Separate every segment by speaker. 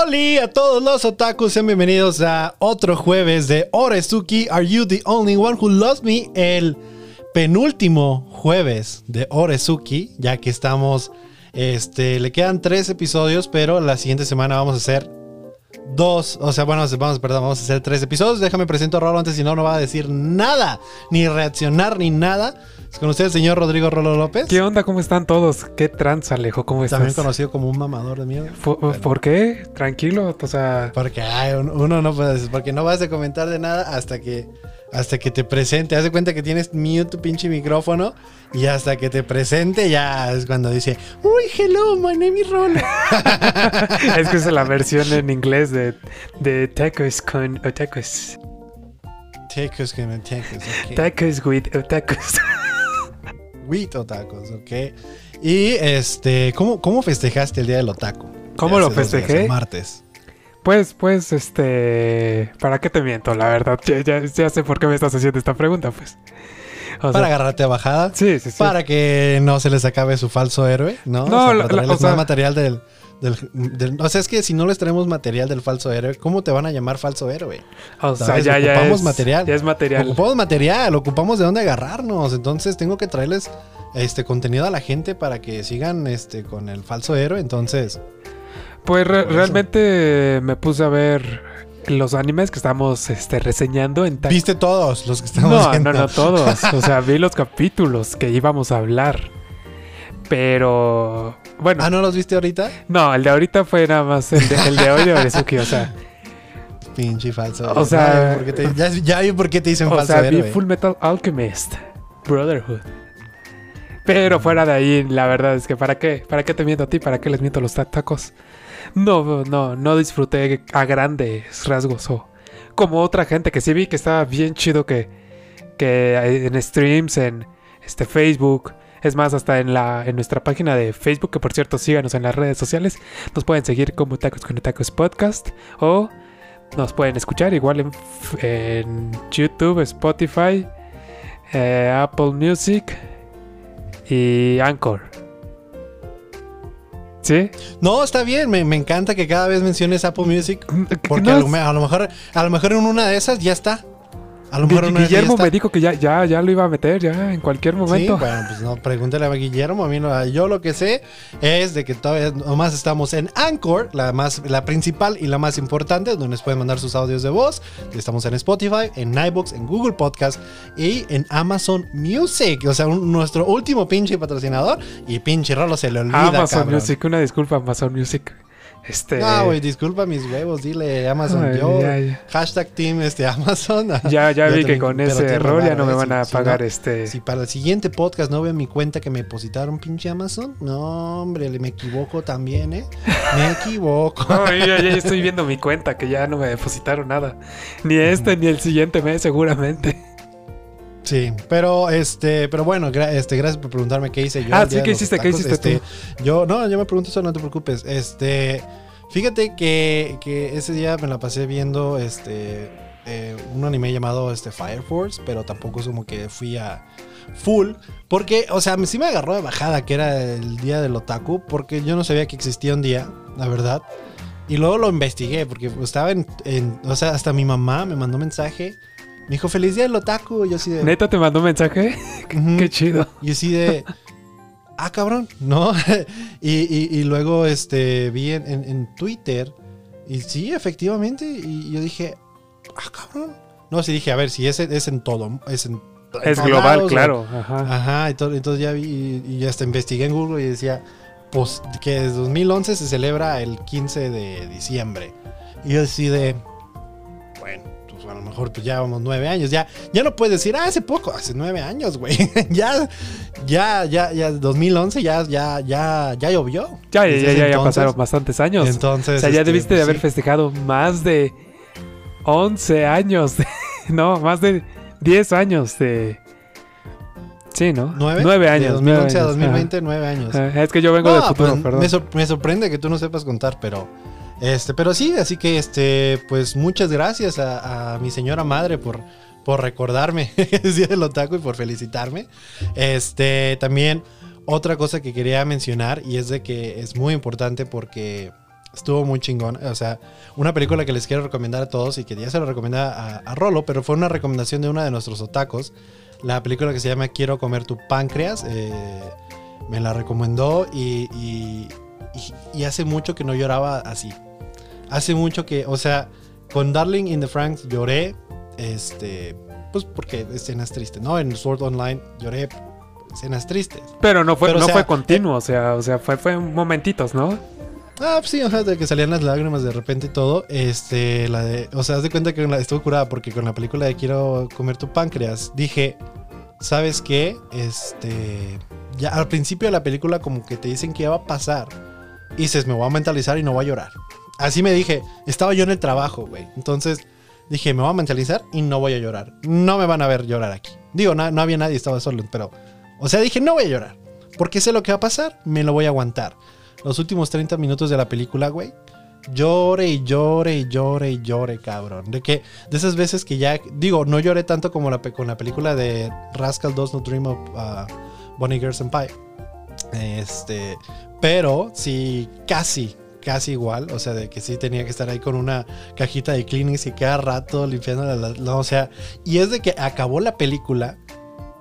Speaker 1: Hola a todos los otakus, sean bienvenidos a otro jueves de Oresuki Are You the Only One Who Loves Me? El penúltimo jueves de Oresuki, ya que estamos, este, le quedan tres episodios, pero la siguiente semana vamos a hacer dos, o sea, bueno, vamos, perdón, vamos a hacer tres episodios. Déjame presento a Rolo antes, si no, no va a decir nada, ni reaccionar, ni nada. Es con usted el señor Rodrigo Rolo López.
Speaker 2: ¿Qué onda? ¿Cómo están todos? ¿Qué trans, Alejo? ¿Cómo estás?
Speaker 1: También conocido como un mamador de mierda.
Speaker 2: ¿Por, ¿por qué? Tranquilo, o sea...
Speaker 1: Porque ay, uno no puede, porque no vas a comentar de nada hasta que hasta que te presente. Haz de cuenta que tienes mute tu pinche micrófono y hasta que te presente ya es cuando dice, uy, hello, my name is Rolo.
Speaker 2: es que es la versión en inglés de, de tacos con otakus.
Speaker 1: Tacos con otakus, ok.
Speaker 2: Tacos with otakus.
Speaker 1: with otakus, ok. Y este, ¿cómo, cómo festejaste el día del otaku?
Speaker 2: ¿Cómo lo festejé?
Speaker 1: el martes.
Speaker 2: Pues, pues, este. ¿Para qué te miento? La verdad, ya, ya, ya sé por qué me estás haciendo esta pregunta, pues.
Speaker 1: O para agarrarte a bajada.
Speaker 2: Sí, sí, sí.
Speaker 1: Para que no se les acabe su falso héroe, ¿no?
Speaker 2: No,
Speaker 1: o sea,
Speaker 2: la,
Speaker 1: para
Speaker 2: la, o sea,
Speaker 1: más material del, del, del, O sea, es que si no les traemos material del falso héroe, ¿cómo te van a llamar falso héroe?
Speaker 2: O sea, ya, ya.
Speaker 1: Ocupamos
Speaker 2: es,
Speaker 1: material.
Speaker 2: Ya es material.
Speaker 1: Ocupamos material, ocupamos de dónde agarrarnos. Entonces tengo que traerles este contenido a la gente para que sigan este con el falso héroe. Entonces.
Speaker 2: Pues re realmente me puse a ver los animes que estamos este, reseñando en
Speaker 1: ¿Viste todos los que estamos
Speaker 2: No,
Speaker 1: viendo?
Speaker 2: no, no todos. O sea, vi los capítulos que íbamos a hablar. Pero. Bueno.
Speaker 1: ¿Ah, no los viste ahorita?
Speaker 2: No, el de ahorita fue nada más el de, el de hoy de Oresuki, o sea.
Speaker 1: Pinche falso.
Speaker 2: O sea.
Speaker 1: ¿por qué te, ya, ya, vi por qué te dicen
Speaker 2: o
Speaker 1: falso
Speaker 2: sea,
Speaker 1: héroe.
Speaker 2: vi Full Metal Alchemist, Brotherhood. Pero fuera de ahí, la verdad es que ¿para qué? ¿Para qué te miento a ti? ¿Para qué les miento a los tacos? No, no, no disfruté a grandes rasgos o como otra gente que sí vi que estaba bien chido que, que en streams, en este Facebook, es más, hasta en la en nuestra página de Facebook, que por cierto síganos en las redes sociales, nos pueden seguir como Tacos con Tacos Podcast o nos pueden escuchar igual en, YouTube, Spotify, eh, Apple Music y Anchor. ¿Sí?
Speaker 1: No, está bien, me, me, encanta que cada vez menciones Apple Music. Porque
Speaker 2: no
Speaker 1: a, lo, a, lo, mejor, a lo mejor en una de esas ya está. A lo mejor
Speaker 2: Guillermo
Speaker 1: esas
Speaker 2: me dijo que ya, ya, ya lo iba a meter, ya en cualquier momento.
Speaker 1: Sí, bueno, pues no, pregúntale a Guillermo. A mí no, yo lo que sé es de que todavía nomás estamos en Anchor, la, más, la principal y la más importante, donde nos pueden mandar sus audios de voz. Estamos en Spotify, en iBox, en Google Podcast y en Amazon Music. O sea, un, nuestro último pinche patrocinador. Y pinche Rolo se le olvida.
Speaker 2: Amazon
Speaker 1: cabrón.
Speaker 2: Music, una disculpa, Amazon Music. Este...
Speaker 1: No, güey, disculpa mis huevos, dile Amazon.
Speaker 2: Ay,
Speaker 1: yo,
Speaker 2: ya, ya.
Speaker 1: hashtag team este, Amazon.
Speaker 2: Ya, ya, vi que con ese error ya no me van a
Speaker 1: si- si
Speaker 2: pagar
Speaker 1: no-
Speaker 2: este.
Speaker 1: Si para el siguiente podcast no veo mi cuenta que me depositaron pinche Amazon, no, hombre, me equivoco también, ¿eh? Me equivoco.
Speaker 2: No, yo ya estoy viendo mi cuenta que ya no me depositaron nada. Ni este ni el siguiente mes, seguramente.
Speaker 1: Sí, pero este, pero bueno, gra- este, gracias por preguntarme qué hice yo.
Speaker 2: Ah, sí, ¿qué hiciste? ¿Qué hiciste
Speaker 1: Este, Yo, no, yo me pregunto eso, no te preocupes. Este, fíjate que, que ese día me la pasé viendo este eh, un anime llamado este Fire Force, pero tampoco es como que fui a full, porque, o sea, sí me agarró de bajada que era el día del otaku, porque yo no sabía que existía un día, la verdad. Y luego lo investigué, porque estaba en, en- o sea, hasta mi mamá me mandó mensaje. Me dijo, feliz día del otaku. Y yo así de...
Speaker 2: ¿Neta te mandó un mensaje? Qué chido.
Speaker 1: Y así de. Ah, cabrón, ¿no? y, y- y luego este, vi en, en- en Twitter. Y sí, efectivamente. Y yo dije, ah, cabrón. No, sí dije, a ver, si es, en- es en todo. Es, en,
Speaker 2: Es global,
Speaker 1: lados,
Speaker 2: claro. Ajá.
Speaker 1: Ajá, todo- entonces ya vi. Y, y hasta investigué en Google y decía, pues que desde 2011 se celebra el 15 de diciembre. Y yo así de. A lo mejor pues ya vamos nueve años. Ya, ya no puedes decir, ah, hace poco, hace nueve años, güey. ya, ya, ya, ya, 2011 ya, ya, ya, ya llovió.
Speaker 2: Ya, ya, ya, ya, ya pasaron bastantes años.
Speaker 1: Entonces.
Speaker 2: o sea, ya
Speaker 1: este,
Speaker 2: debiste de
Speaker 1: pues,
Speaker 2: haber
Speaker 1: sí.
Speaker 2: festejado más de 11 años. de- no, más de 10 años de... Sí, ¿no?
Speaker 1: ¿Nueve?
Speaker 2: Nueve años.
Speaker 1: De
Speaker 2: nueve
Speaker 1: 2011 a
Speaker 2: años,
Speaker 1: 2020, nueve años.
Speaker 2: Ajá, Es que yo vengo de
Speaker 1: No,
Speaker 2: futuro,
Speaker 1: pues,
Speaker 2: perdón.
Speaker 1: Me, sor- me sorprende que tú no sepas contar, pero. Este, pero sí, así que este, pues muchas gracias a, mi señora madre por, recordarme el día del otaku y por felicitarme. Este, también otra cosa que quería mencionar y es de que es muy importante porque Estuvo muy chingón. O sea, una película que les quiero recomendar a todos y que ya se lo recomendé a, Rolo, pero fue una recomendación de una de nuestros otacos. La película que se llama Quiero comer tu páncreas. eh, me la recomendó y hace mucho que no lloraba así. Hace mucho que, o sea, con Darling in the Franks lloré, este, pues porque escenas tristes, ¿no? En Sword Online lloré escenas tristes.
Speaker 2: Pero no fue,
Speaker 1: Pero, o
Speaker 2: no
Speaker 1: sea,
Speaker 2: fue continuo, o sea, o sea, fue, fue momentitos, ¿no?
Speaker 1: Ah, pues sí, o sea, de que salían las lágrimas de repente y todo. Este, la de. O sea, haz de cuenta que la, estuvo curada porque con la película de Quiero comer tu páncreas dije, ¿sabes qué? Este. Ya al principio de la película, como que te dicen que ya va a pasar. Y dices, me voy a mentalizar y no voy a llorar. Así me dije, estaba yo en el trabajo, güey. Entonces dije, me voy a mentalizar y no voy a llorar. No me van a ver llorar aquí. Digo, no, había nadie, estaba solo, pero. O sea, dije, no voy a llorar. Porque sé lo que va a pasar, me lo voy a aguantar los últimos 30 minutos de la película, güey. Llore y llore y llore y llore, cabrón. De que, de esas veces que ya, digo, no lloré tanto como la, con la película de Rascal Does No Dream of uh, Bonnie Girl Senpai. Este, pero sí, casi, casi igual. O sea, de que sí tenía que estar ahí con una cajita de Kleenex y cada rato limpiando la, la- la- o sea, y es de que acabó la película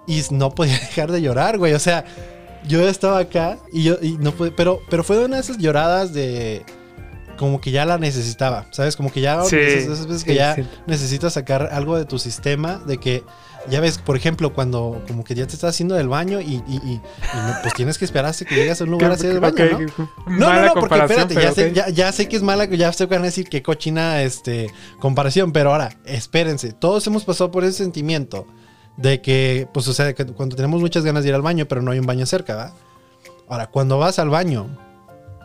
Speaker 1: y no podía dejar de llorar, güey. O sea, yo estaba acá y yo no pude, pero, pero fue una de esas lloradas de como que ya la necesitaba, ¿sabes? Como que ya
Speaker 2: Sí,
Speaker 1: esas, esas veces que
Speaker 2: sí,
Speaker 1: ya
Speaker 2: sí.
Speaker 1: necesitas sacar algo de tu sistema, de que ya ves, por ejemplo, cuando como que ya te estás haciendo del baño y, y- y- y no, pues tienes que esperar hasta que llegas a un lugar a hacer el baño, ¿no? No, no, no, porque espérate, ya sé, ya, ya sé que es mala, ya sé que van a decir que cochina este, comparación, pero ahora, espérense, todos hemos pasado por ese sentimiento de que, pues, o sea, que cuando tenemos muchas ganas de ir al baño, pero no hay un baño cerca, ¿va? Ahora, cuando vas al baño,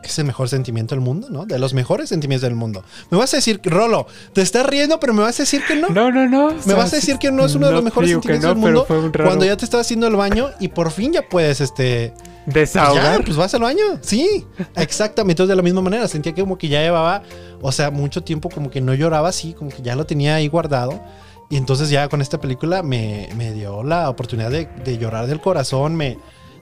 Speaker 1: es el mejor sentimiento del mundo, ¿no? De los mejores sentimientos del mundo. Me vas a decir, Rolo, te estás riendo, pero me vas a decir que no.
Speaker 2: No, no, no. o
Speaker 1: Me
Speaker 2: sea,
Speaker 1: vas a decir que no es uno de los mejores sentimientos
Speaker 2: no,
Speaker 1: del mundo
Speaker 2: pero fue un raro
Speaker 1: cuando ya te estás haciendo el baño y por fin ya puedes, este, pues
Speaker 2: desahogar.
Speaker 1: ya, pues vas al baño. Sí, exactamente. Entonces, de la misma manera, sentía que como que ya llevaba, o sea, mucho tiempo como que no lloraba así, como que ya lo tenía ahí guardado. Y entonces ya con esta película me, me dio la oportunidad de, de llorar del corazón. Me,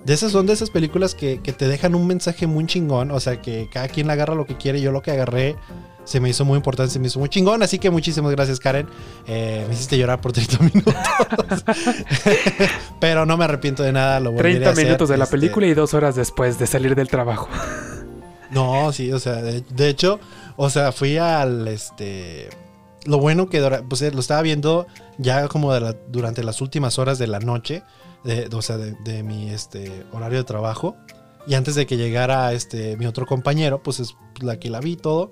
Speaker 1: de esas son de esas películas que, que te dejan un mensaje muy chingón. O sea, que cada quien le agarra lo que quiere. Yo lo que agarré se me hizo muy importante, se me hizo muy chingón. Así que muchísimas gracias, Karen. Eh, me hiciste llorar por 30 minutos. Pero no me arrepiento de nada. Lo volveré a
Speaker 2: 30
Speaker 1: hacer,
Speaker 2: minutos de la
Speaker 1: este,
Speaker 2: película y dos horas después de salir del trabajo.
Speaker 1: No, sí, o sea, de, de hecho, o sea, fui al este. Lo bueno que pues, eh, lo estaba viendo ya como de la- durante las últimas horas de la noche, de, o sea, de, mi este, horario de trabajo. Y antes de que llegara este, mi otro compañero, pues es la que la vi todo.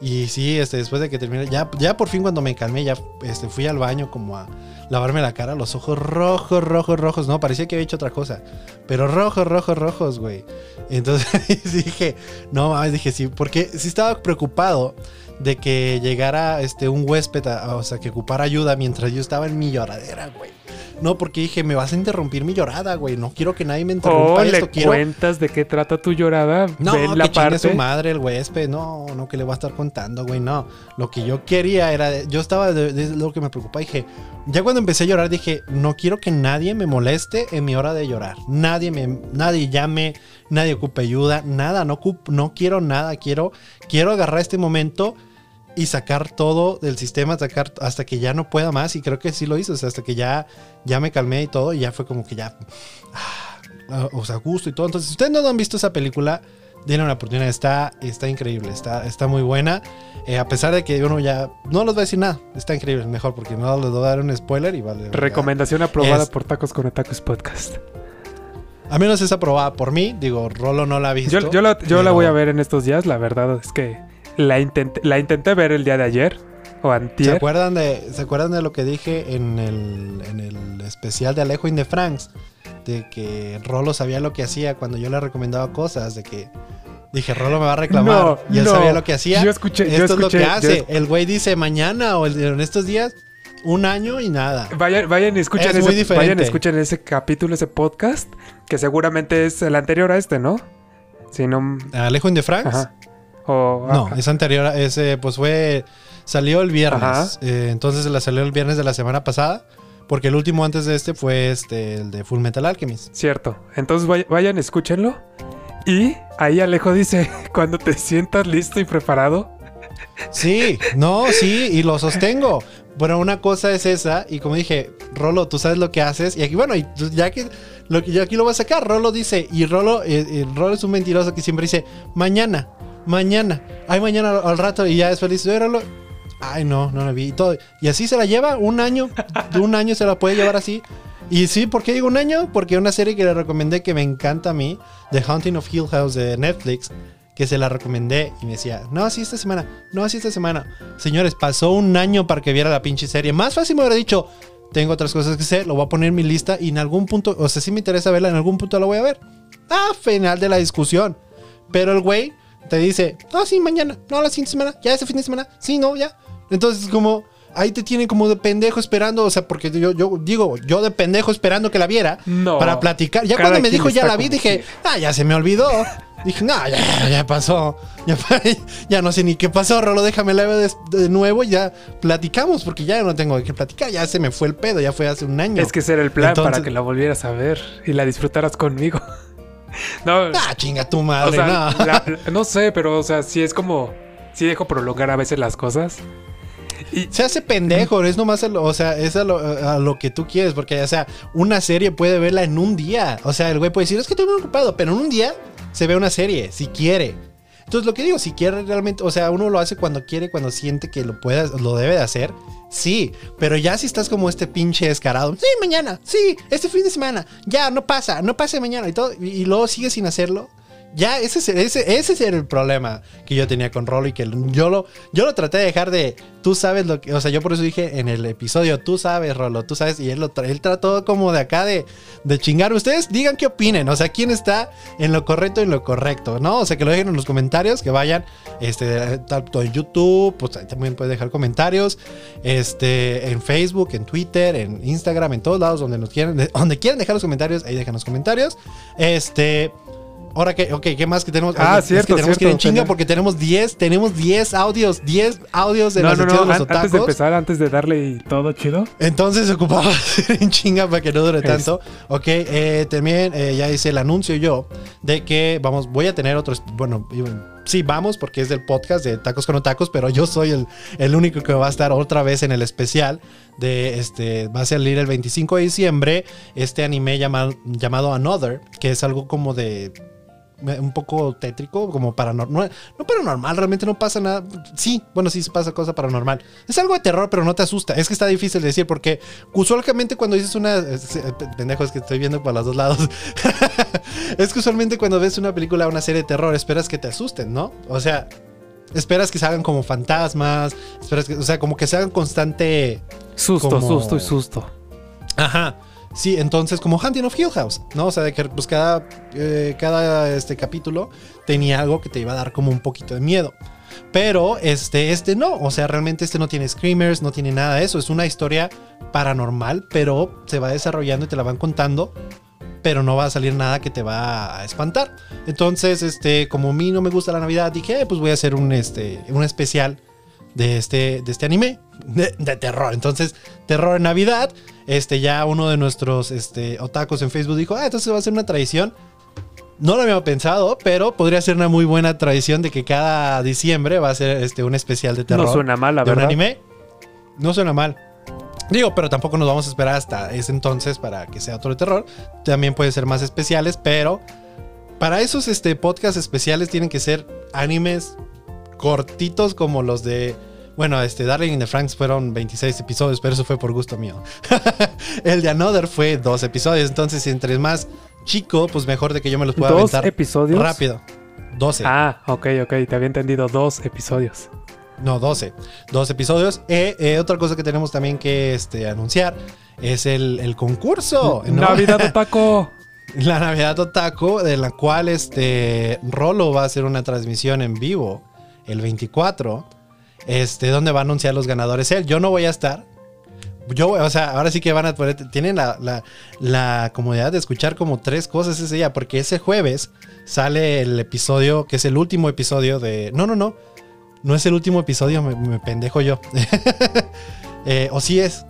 Speaker 1: Y sí, este, después de que terminé, ya, ya por fin cuando me calmé, ya este, fui al baño como a lavarme la cara, los ojos rojos, rojos, rojos. No, parecía que había hecho otra cosa. Pero rojos, rojos, rojos, güey. Entonces dije, no mames, dije sí, porque sí estaba preocupado de que llegara este un huésped, a- o sea, que ocupara ayuda mientras yo estaba en mi lloradera, güey. No, porque dije, me vas a interrumpir mi llorada, güey. No quiero que nadie me interrumpa
Speaker 2: O le
Speaker 1: esto. Quiero.
Speaker 2: cuentas de qué trata tu llorada.
Speaker 1: No,
Speaker 2: ven
Speaker 1: que
Speaker 2: la parte.
Speaker 1: su madre el huésped. No, no, que le voy a estar contando, güey. No. Lo que yo quería era. Yo estaba de, de lo que me preocupaba. Dije, ya cuando empecé a llorar, dije, no quiero que nadie me moleste en mi hora de llorar. Nadie me, nadie llame, nadie ocupe ayuda, nada. No, ocup- no quiero nada. Quiero, quiero agarrar este momento y sacar todo del sistema, sacar hasta que ya no pueda más. Y creo que sí lo hice. O sea, hasta que ya, ya me calmé y todo. Y ya fue como que ya. ah, o sea, gusto y todo. Entonces, si ustedes no han visto esa película, denle una oportunidad. Está, está increíble, está, está muy buena. Eh, a pesar de que uno ya no les va a decir nada, está increíble, mejor porque no les voy a dar un spoiler y vale.
Speaker 2: Recomendación aprobada
Speaker 1: Es-
Speaker 2: por Tacos con Tacos Podcast.
Speaker 1: A menos es aprobada por mí. Digo, Rolo no la ha visto.
Speaker 2: Yo, yo la, yo la voy a ver en estos días. La verdad es que la intenté, la intenté ver el día de ayer o
Speaker 1: ¿Se
Speaker 2: antier.
Speaker 1: acuerdan, de, ¿Se acuerdan de lo que dije en el, en el especial de Alejo in the Franks? De que Rolo sabía lo que hacía cuando yo le recomendaba cosas. De que dije, Rolo me va a reclamar.
Speaker 2: No,
Speaker 1: y él
Speaker 2: no.
Speaker 1: sabía lo que hacía.
Speaker 2: Yo escuché,
Speaker 1: Esto
Speaker 2: yo
Speaker 1: es lo que hace. El güey dice mañana o en estos días, un año y nada.
Speaker 2: Vayan, vayan y escuchen
Speaker 1: Es
Speaker 2: ese,
Speaker 1: muy diferente.
Speaker 2: vayan escuchen ese capítulo, ese podcast, que seguramente es el anterior a este, ¿no? Si no.
Speaker 1: Alejo the Franks.
Speaker 2: Ajá. O,
Speaker 1: No,
Speaker 2: ajá.
Speaker 1: es anterior. a Ese, pues fue. Salió el viernes. Eh, entonces la salió el viernes de la semana pasada. Porque el último antes de este fue este, el de Full Metal Alchemist.
Speaker 2: Cierto. Entonces vay- vayan, escúchenlo. Y ahí Alejo dice, cuando te sientas listo y preparado.
Speaker 1: Sí, no, sí, y lo sostengo. Bueno, una cosa es esa, y como dije, Rolo, tú sabes lo que haces, y aquí, bueno, y ya que lo que yo aquí lo voy a sacar, Rolo dice, y Rolo, eh, Rolo es un mentiroso que siempre dice, mañana, mañana, ay, mañana al rato, y ya dice, Rolo, ay, no, no lo vi, y todo. Y así se la lleva, un año, de un año se la puede llevar así. Y sí, ¿por qué digo un año? Porque una serie que le recomendé que me encanta a mí, The Haunting of Hill House de Netflix, que se la recomendé y me decía, no, así esta semana, no, así esta semana. Señores, pasó un año para que viera la pinche serie. Más fácil me hubiera dicho, tengo otras cosas que hacer, lo voy a poner en mi lista y en algún punto, o sea, si me interesa verla, en algún punto la voy a ver. Ah, final de la discusión. Pero el güey te dice, no, sí, mañana, no, la siguiente semana, ya ese fin de semana, sí, no, ya. Entonces, como ahí te tiene como de pendejo esperando, o sea, porque yo, yo digo, yo de pendejo esperando que la viera para platicar. Ya cuando me dijo ya la vi, dije, ah, ya se me olvidó. Dije, no, ya, ya pasó. Ya, ya, no sé ni qué pasó, Rolo, déjame la ver de, nuevo y ya platicamos, porque ya no tengo que platicar, ya se me fue el pedo, ya fue hace un año.
Speaker 2: Es que ese era el plan para que la volvieras a ver y la disfrutaras conmigo.
Speaker 1: No. Ah, chinga tu madre, no.
Speaker 2: no sé, pero, o sea, si es como. Si dejo prolongar a veces las cosas.
Speaker 1: Y se hace pendejo, es nomás, o sea, es a lo, que tú quieres, porque, o sea, una serie puede verla en un día. O sea, el güey puede decir, es que estoy muy ocupado, pero en un día se ve una serie, si quiere. Entonces, lo que digo, si quiere realmente, o sea, uno lo hace cuando quiere, cuando siente que lo pueda, lo debe de hacer. Sí, pero ya si estás como este pinche descarado, sí, mañana, sí, este fin de semana, ya, no pasa, no pase mañana y todo, y luego sigues sin hacerlo ya, ese, ese, ese era el problema que yo tenía con Rolo y que yo lo, yo lo traté de dejar de, tú sabes lo que, o sea, yo por eso dije en el episodio, tú sabes, Rolo, tú sabes, y él, lo, él trató como de acá de, de chingar. Ustedes digan qué opinen, o sea, quién está en lo correcto y en lo correcto, ¿no? O sea, que lo dejen en los comentarios, que vayan, este, tanto en YouTube, pues también pueden dejar comentarios, este, en Facebook, en Twitter, en Instagram, en todos lados donde nos quieran, donde quieran dejar los comentarios, ahí dejan los comentarios. Este... Ahora que, ok, ¿qué más que tenemos?
Speaker 2: Ah, cierto,
Speaker 1: que tenemos que ir en chinga porque tenemos 10, tenemos 10 audios, 10 audios de no, no, no, de los
Speaker 2: otacos. Antes de empezar, antes de darle todo chido.
Speaker 1: Entonces ocupaba ir en chinga para que no dure tanto. Ok, eh, también eh, ya hice el anuncio yo de que vamos, voy a tener otros, bueno, sí, vamos porque es del podcast de Tacos con Tacos, pero yo soy el, el único que va a estar otra vez en el especial de este, va a salir el 25 de diciembre este anime llamado, llamado Another, que es algo como de un poco tétrico, como paranormal. No, paranormal, realmente no pasa nada. Sí, bueno, sí pasa cosa paranormal. Es algo de terror, pero no te asusta. Es que está difícil de decir porque usualmente cuando dices una. Pendejo, es que estoy viendo por los dos lados. es que usualmente cuando ves una película o una serie de terror, esperas que te asusten, ¿no? O sea, esperas que se hagan como fantasmas. Esperas que, o sea, como que se hagan constante.
Speaker 2: Susto, susto y susto.
Speaker 1: Ajá. Sí, entonces como Hunting of Hill House, ¿no? O sea, de que pues cada, eh, cada este capítulo tenía algo que te iba a dar como un poquito de miedo. Pero este, este no, o sea, realmente este no tiene screamers, no tiene nada de eso. Es una historia paranormal, pero se va desarrollando y te la van contando, pero no va a salir nada que te va a espantar. Entonces, este, como a mí no me gusta la Navidad, dije, eh, pues voy a hacer un, este, un especial de este, de este anime de, de terror. Entonces, terror en Navidad este, ya uno de nuestros este, otacos en Facebook dijo, ah, entonces va a ser una tradición. No lo había pensado, pero podría ser una muy buena tradición de que cada diciembre va a ser este, un especial de terror.
Speaker 2: No suena mal, la verdad.
Speaker 1: un anime. No suena mal. Digo, pero tampoco nos vamos a esperar hasta ese entonces para que sea otro de terror. También puede ser más especiales, pero para esos este, podcasts especiales tienen que ser animes cortitos como los de bueno, este, Darling in the Franks fueron 26 episodios, pero eso fue por gusto mío. el de Another fue dos episodios, entonces entre más chico, pues mejor de que yo me los pueda ¿Dos aventar
Speaker 2: episodios?
Speaker 1: rápido. 12.
Speaker 2: Ah, ok, ok, te había entendido dos episodios.
Speaker 1: No, 12. Dos episodios. Eh, eh, otra cosa que tenemos también que este, anunciar es el, concurso.
Speaker 2: Navidad Otaco.
Speaker 1: La Navidad Otaco, de la cual este Rolo va a hacer una transmisión en vivo el 24 este, donde va a anunciar los ganadores él. Yo no voy a estar. Yo, o sea, ahora sí que van a poder, tienen la, la, comodidad de escuchar como tres cosas ese día, porque ese jueves sale el episodio, que es el último episodio de... No, no, no, no es el último episodio, me, pendejo yo. Eh, o sí es.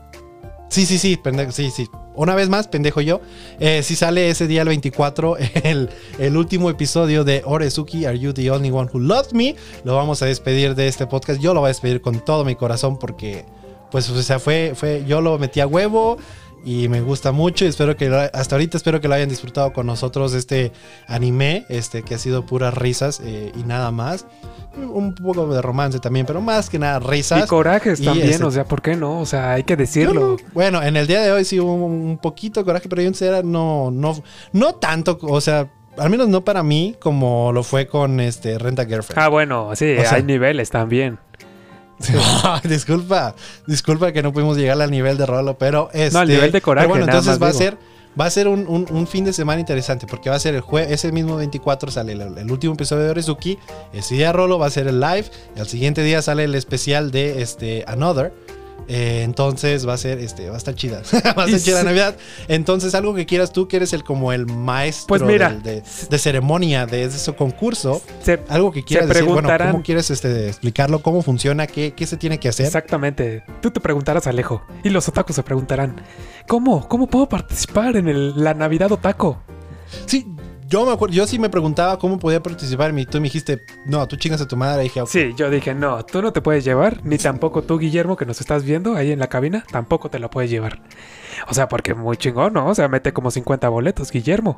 Speaker 1: Sí, sí, sí, pendejo, sí, sí. Una vez más, pendejo yo, eh, si sale ese día el 24, el, el último episodio de Orezuki, Are You the Only One Who Loves Me? Lo vamos a despedir de este podcast. Yo lo voy a despedir con todo mi corazón porque, pues, o sea, fue, fue, yo lo metí a huevo y me gusta mucho y espero que hasta ahorita espero que lo hayan disfrutado con nosotros este anime este que ha sido puras risas eh, y nada más un poco de romance también pero más que nada
Speaker 2: Y
Speaker 1: risas
Speaker 2: corajes
Speaker 1: Y
Speaker 2: también,
Speaker 1: ese-
Speaker 2: o sea, ¿por qué no? O sea, hay que decirlo.
Speaker 1: no- bueno en el día de hoy sí hubo un, poquito de coraje pero yo en serio no no no tanto o sea al menos no para mí como lo fue con este Renta Girlfriend
Speaker 2: Ah, bueno, sí,
Speaker 1: O sea-
Speaker 2: hay niveles también.
Speaker 1: disculpa, disculpa que no pudimos llegar al nivel de Rolo, pero este,
Speaker 2: al nivel de coraje,
Speaker 1: pero bueno, entonces va a ser va a ser un, un- fin de semana interesante porque va a ser el jueves, ese mismo 24 sale el, el último episodio de Orezuki, ese día Rolo va a ser el live, al siguiente día sale el especial de este Another. Eh, entonces va a ser, este, va a estar chida. va a ser chida la Navidad. Entonces, algo que quieras tú, que eres el como el maestro
Speaker 2: Pues mira.
Speaker 1: del- de, de ceremonia de ese concurso.
Speaker 2: Se-
Speaker 1: Algo que quieras decir, bueno, ¿cómo quieres este, explicarlo? ¿Cómo funciona? ¿Qué, qué se tiene que hacer?
Speaker 2: Exactamente. Tú te preguntarás, Alejo. Y los otakus se preguntarán: ¿Cómo? ¿Cómo puedo participar en el- la Navidad Otaku?
Speaker 1: Sí, yo me acuerdo, yo sí me preguntaba cómo podía participar y tú me dijiste, no, tú chingas a tu madre. Y dije.
Speaker 2: Sí, yo dije: No, tú no te puedes llevar, ni tampoco tú, Guillermo, que nos estás viendo ahí en la cabina, tampoco te lo puedes llevar. O sea, porque muy chingón, ¿no? O sea, mete como 50 boletos, Guillermo.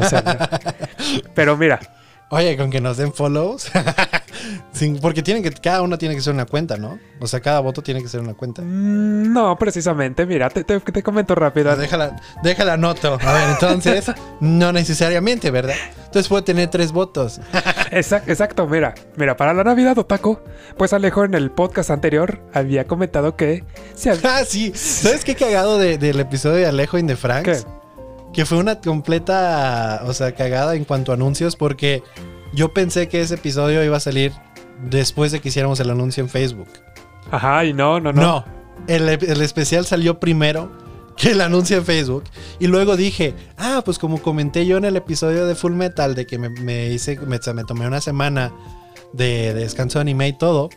Speaker 2: O sea, pero mira,
Speaker 1: Oye, con que nos den follows. Sin- porque tienen que, cada uno tiene que ser una cuenta, ¿no? O sea, cada voto tiene que ser una cuenta.
Speaker 2: mm, no, precisamente, mira, te, te- te comento rápido.
Speaker 1: Ah, Déjala, déjala noto. A ver, entonces, no necesariamente, ¿verdad? Entonces puede tener tres votos.
Speaker 2: Exacto, exacto, mira, mira, para la Navidad Otaku, pues Alejo en el podcast anterior había comentado que se hab-
Speaker 1: ah, sí. ¿Sabes qué cagado de- del episodio de Alejo in the Franks?
Speaker 2: ¿Qué?
Speaker 1: Que fue una completa, o sea, cagada en cuanto a anuncios porque yo pensé que ese episodio iba a salir después de que hiciéramos el anuncio en Facebook.
Speaker 2: Ajá, y no, no, no.
Speaker 1: No, el, el especial salió primero que el anuncio en Facebook. Y luego dije, ah, pues como comenté yo en el episodio de Full Metal, de que me, me hice, me, me tomé una semana de, de descanso de anime y todo.